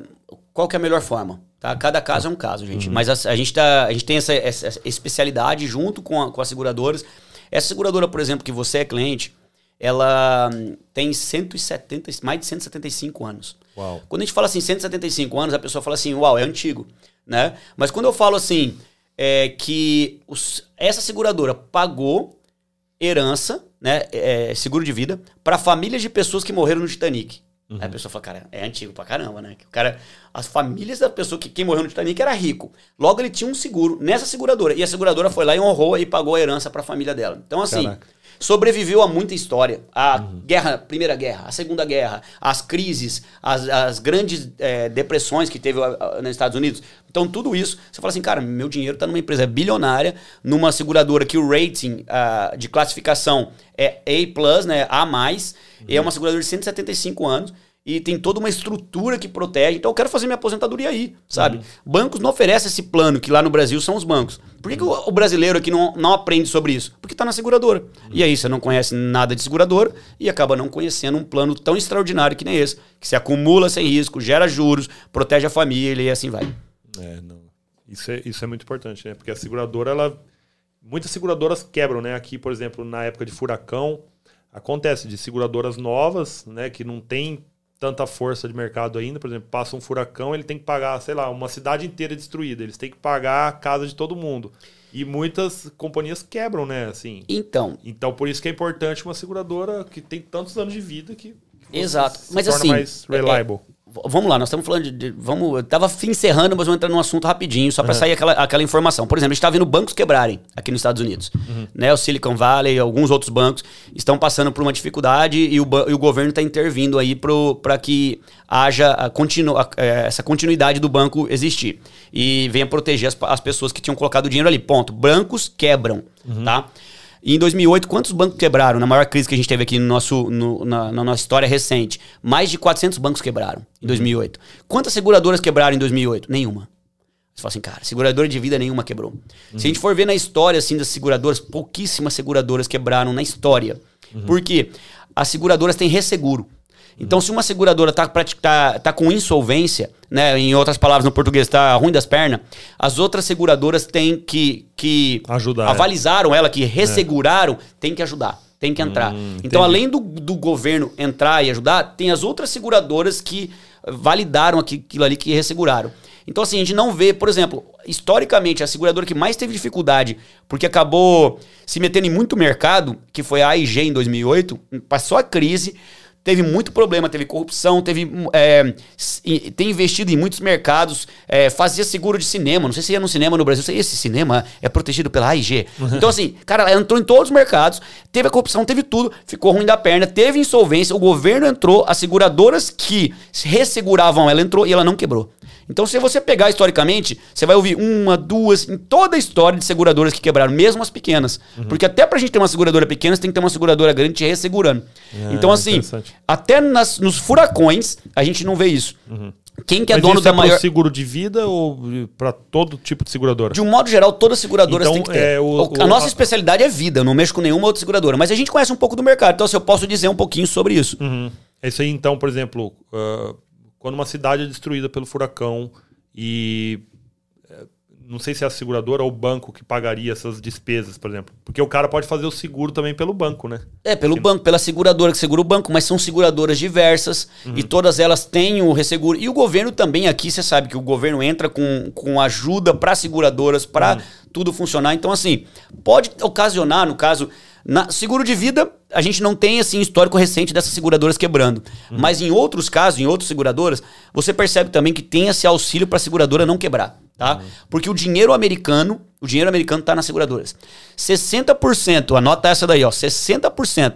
qual que é a melhor forma. Tá? Cada caso é um caso, gente. Uhum. Mas a, a gente tá, a gente tem essa, essa- especialidade junto com, a- com as seguradoras. Essa seguradora, por exemplo, que você é cliente, ela tem 170, mais de 175 anos. Uau. Quando a gente fala assim, 175 anos, a pessoa fala assim, uau, é antigo, né? Mas quando eu falo assim, é que os- essa seguradora pagou herança, né, é, seguro de vida, para famílias de pessoas que morreram no Titanic. Aí a pessoa fala, cara, é antigo pra caramba, né? O cara, as famílias da pessoa que quem morreu no Titanic era rico. Logo ele tinha um seguro nessa seguradora. E a seguradora foi lá e honrou e pagou a herança pra família dela. Então, assim, Caraca. sobreviveu a muita história. A uhum. guerra, Primeira Guerra, a Segunda Guerra, as crises, as, as grandes é, depressões que teve nos Estados Unidos. Então, tudo isso, você fala assim, cara, meu dinheiro está numa empresa bilionária, numa seguradora que o rating uh, de classificação é A+, né, A+, uhum. e é uma seguradora de 175 anos, e tem toda uma estrutura que protege. Então eu quero fazer minha aposentadoria aí, sabe? Uhum. Bancos não oferecem esse plano, que lá no Brasil são os bancos. Por que, que o, o, brasileiro aqui não, não aprende sobre isso? Porque está na seguradora. Uhum. E aí você não conhece nada de seguradora e acaba não conhecendo um plano tão extraordinário que nem esse, que se acumula sem risco, gera juros, protege a família e assim vai. É, não. Isso é, isso é muito importante, né? Porque a seguradora, ela. Muitas seguradoras quebram, né? Aqui, por exemplo, na época de furacão, acontece de seguradoras novas, né? Que não tem tanta força de mercado ainda. Por exemplo, passa um furacão, ele tem que pagar, sei lá, uma cidade inteira destruída. Eles têm que pagar a casa de todo mundo. E muitas companhias quebram, né? Assim. Então. Então, por isso que é importante uma seguradora que tem tantos anos de vida que. Exato. Mas assim. mais reliable. É, Vamos lá, nós estamos falando de. de vamos, eu tava encerrando, mas vamos entrar num assunto rapidinho, só para uhum. sair aquela, aquela informação. Por exemplo, a gente está vendo bancos quebrarem aqui nos Estados Unidos. Uhum. Né, o Silicon Valley, alguns outros bancos estão passando por uma dificuldade e o, e o governo está intervindo aí para que haja a continu, a, é, essa continuidade do banco existir. E venha proteger as, as pessoas que tinham colocado o dinheiro ali. Ponto. Bancos quebram, uhum. tá? E em 2008, quantos bancos quebraram? Na maior crise que a gente teve aqui no nosso, no, na, na, nossa história recente. Mais de 400 bancos quebraram em 2008. Quantas seguradoras quebraram em 2008? Nenhuma. Você fala assim, cara, seguradora de vida nenhuma quebrou. Uhum. Se a gente for ver na história assim das seguradoras, pouquíssimas seguradoras quebraram na história. Uhum. Por quê? As seguradoras têm resseguro. Então, se uma seguradora está tá, tá com insolvência, né, em outras palavras, no português, está ruim das pernas, as outras seguradoras têm que. que Ajudar. É. Avalizaram é. ela, que resseguraram, é. tem que ajudar. Tem que entrar. Hum, então, além do, do governo entrar e ajudar, tem as outras seguradoras que validaram aquilo ali que resseguraram. Então, assim, a gente não vê, por exemplo, historicamente, a seguradora que mais teve dificuldade, porque acabou se metendo em muito mercado, que foi a AIG em 2008, passou a crise, teve muito problema, teve corrupção, teve é, tem investido em muitos mercados, é, fazia seguro de cinema. Não sei se ia no cinema no Brasil, esse cinema é protegido pela AIG. Uhum. Então, assim, cara, ela entrou em todos os mercados, teve a corrupção, teve tudo, ficou ruim da perna, teve insolvência, o governo entrou, as seguradoras que resseguravam ela entrou e ela não quebrou. Então, se você pegar historicamente, você vai ouvir uma, duas, em toda a história de seguradoras que quebraram, mesmo as pequenas. Uhum. Porque até pra gente ter uma seguradora pequena, você tem que ter uma seguradora grande te ressegurando. É, então, assim, até nas, nos furacões, a gente não vê isso. Uhum. Quem que é Mas dono da é maior. seguro de vida ou para todo tipo de seguradora? De um modo geral, todas as seguradoras então, têm que ter. É, o, a o, nossa a... especialidade é vida, eu não mexo com nenhuma outra seguradora. Mas a gente conhece um pouco do mercado, então assim, eu posso dizer um pouquinho sobre isso. Uhum. É isso aí, então, por exemplo, uh, quando uma cidade é destruída pelo furacão e é, não sei se é a seguradora ou o banco que pagaria essas despesas, por exemplo. Porque o cara pode fazer o seguro também pelo banco, né? É, pelo banco, pela seguradora que segura o banco, mas são seguradoras diversas uhum. e todas elas têm o resseguro. E o governo também aqui, você sabe que o governo entra com, com ajuda para seguradoras, para uhum. tudo funcionar. Então, assim, pode ocasionar, no caso na seguro de vida, a gente não tem assim histórico recente dessas seguradoras quebrando. Uhum. Mas em outros casos, em outras seguradoras, você percebe também que tem esse auxílio para a seguradora não quebrar, tá? Uhum. Porque o dinheiro americano, o dinheiro americano está nas seguradoras. 60%, anota essa daí, ó, 60%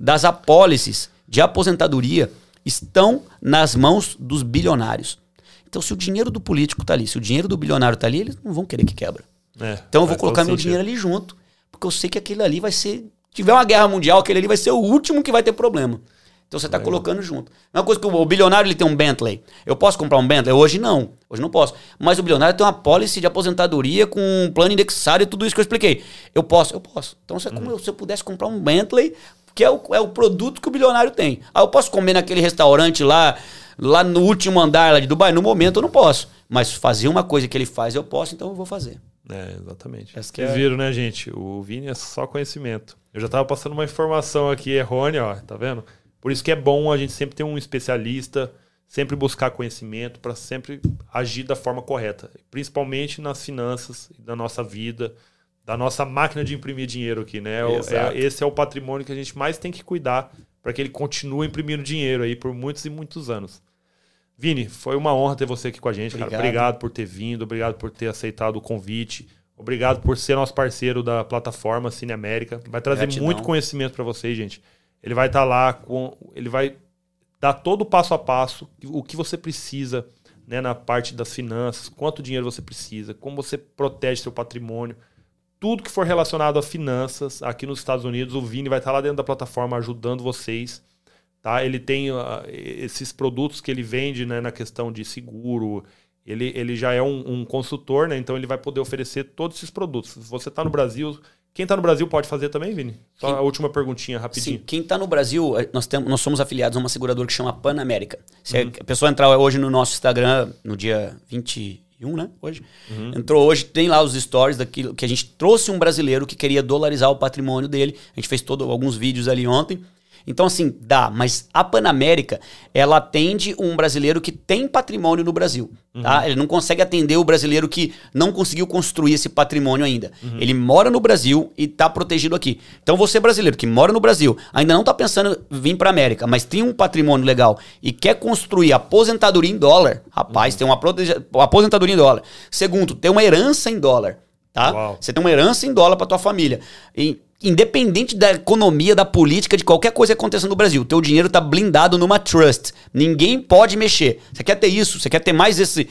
das apólices de aposentadoria estão nas mãos dos bilionários. Então, se o dinheiro do político está ali, se o dinheiro do bilionário está ali, eles não vão querer que quebra. É, então eu vou colocar meu sentido. dinheiro ali junto porque eu sei que aquele ali vai ser. Se tiver uma guerra mundial, aquele ali vai ser o último que vai ter problema. Então você está colocando junto. É uma coisa que o bilionário ele tem um Bentley. Eu posso comprar um Bentley? Hoje não. Hoje não posso. Mas o bilionário tem uma pólice de aposentadoria com um plano indexado e tudo isso que eu expliquei. Eu posso? Eu posso. Então se, uhum. se eu pudesse comprar um Bentley, que é o, é o produto que o bilionário tem. Ah, eu posso comer naquele restaurante lá, lá no último andar lá de Dubai? No momento eu não posso. Mas fazer uma coisa que ele faz eu posso, então eu vou fazer. É, exatamente. Essa Vocês é... viram, né, gente? O Vini é só conhecimento. Eu já tava passando uma informação aqui errônea, ó, tá vendo? Por isso que é bom a gente sempre ter um especialista, sempre buscar conhecimento para sempre agir da forma correta, principalmente nas finanças da nossa vida, da nossa máquina de imprimir dinheiro aqui, né? É, esse é o patrimônio que a gente mais tem que cuidar para que ele continue imprimindo dinheiro aí por muitos e muitos anos. Vini, foi uma honra ter você aqui com a gente, obrigado. cara. Obrigado por ter vindo, obrigado por ter aceitado o convite. Obrigado por ser nosso parceiro da plataforma Cine América. Vai trazer Gratidão. muito conhecimento para vocês, gente. Ele vai estar lá com. Ele vai dar todo o passo a passo, o que você precisa né, na parte das finanças, quanto dinheiro você precisa, como você protege seu patrimônio. Tudo que for relacionado a finanças aqui nos Estados Unidos, o Vini vai estar lá dentro da plataforma ajudando vocês. Tá? Ele tem uh, esses produtos que ele vende né, na questão de seguro. Ele, ele já é um, um consultor, né? então ele vai poder oferecer todos esses produtos. Se você está no Brasil, quem está no Brasil pode fazer também, Vini? Só Sim. a última perguntinha, rapidinho. Sim, quem está no Brasil, eh, nós, temos, nós somos afiliados a uma seguradora que chama Pan América. Se a pessoa entrar hoje no nosso Instagram, no dia 21, né? Hoje. Entrou hoje, tem lá os stories daquilo que a gente trouxe um brasileiro que queria dolarizar o patrimônio dele. A gente fez todo, alguns vídeos ali ontem. Então, assim, dá, mas a Panamérica, ela atende um brasileiro que tem patrimônio no Brasil. Tá? Ele não consegue atender o brasileiro que não conseguiu construir esse patrimônio ainda. Ele mora no Brasil e está protegido aqui. Então, você brasileiro que mora no Brasil, ainda não está pensando em vir para América, mas tem um patrimônio legal e quer construir aposentadoria em dólar, rapaz, tem uma prote- aposentadoria em dólar. Segundo, tem uma herança em dólar. Tá? Uau. Você tem uma herança em dólar para tua família. E, independente da economia, da política, de qualquer coisa que aconteça no Brasil, teu dinheiro tá blindado numa trust. Ninguém pode mexer. Você quer ter isso? Você quer ter mais esse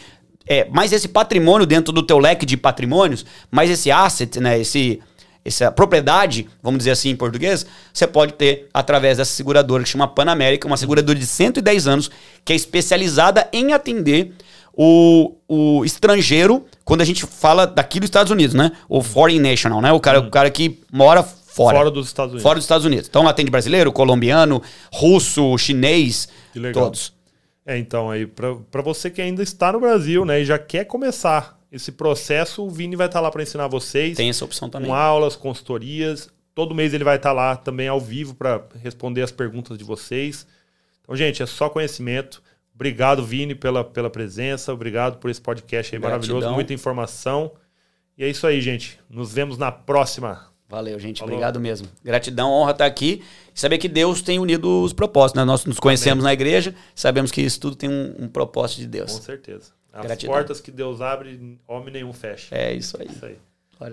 é, mais esse patrimônio dentro do teu leque de patrimônios, mais esse asset, né, esse essa propriedade, vamos dizer assim em português, você pode ter através dessa seguradora que chama Panamérica, uma seguradora de 110 anos, que é especializada em atender o, o estrangeiro, quando a gente fala daqui dos Estados Unidos, né? O foreign national, né? O cara, o cara que mora fora. Fora dos Estados Unidos. Fora dos Estados Unidos. Então atende brasileiro, colombiano, russo, chinês, todos. É, então, aí, para você que ainda está no Brasil, né, e já quer começar esse processo, o Vini vai estar lá para ensinar vocês. Tem essa opção também. com aulas, consultorias. Todo mês ele vai estar lá também ao vivo para responder as perguntas de vocês. Então, gente, é só conhecimento. Obrigado, Vini, pela, pela presença. Obrigado por esse podcast aí Gratidão. maravilhoso. Muita informação. E é isso aí, gente. Nos vemos na próxima. Valeu, gente. Falou. Obrigado mesmo. Gratidão, honra estar aqui. E saber que Deus tem unido os propósitos. Né? Nós nos conhecemos na igreja, sabemos que isso tudo tem um, um propósito de Com Deus. certeza. As Gratidão. portas que Deus abre, homem nenhum fecha. É isso aí. Isso aí.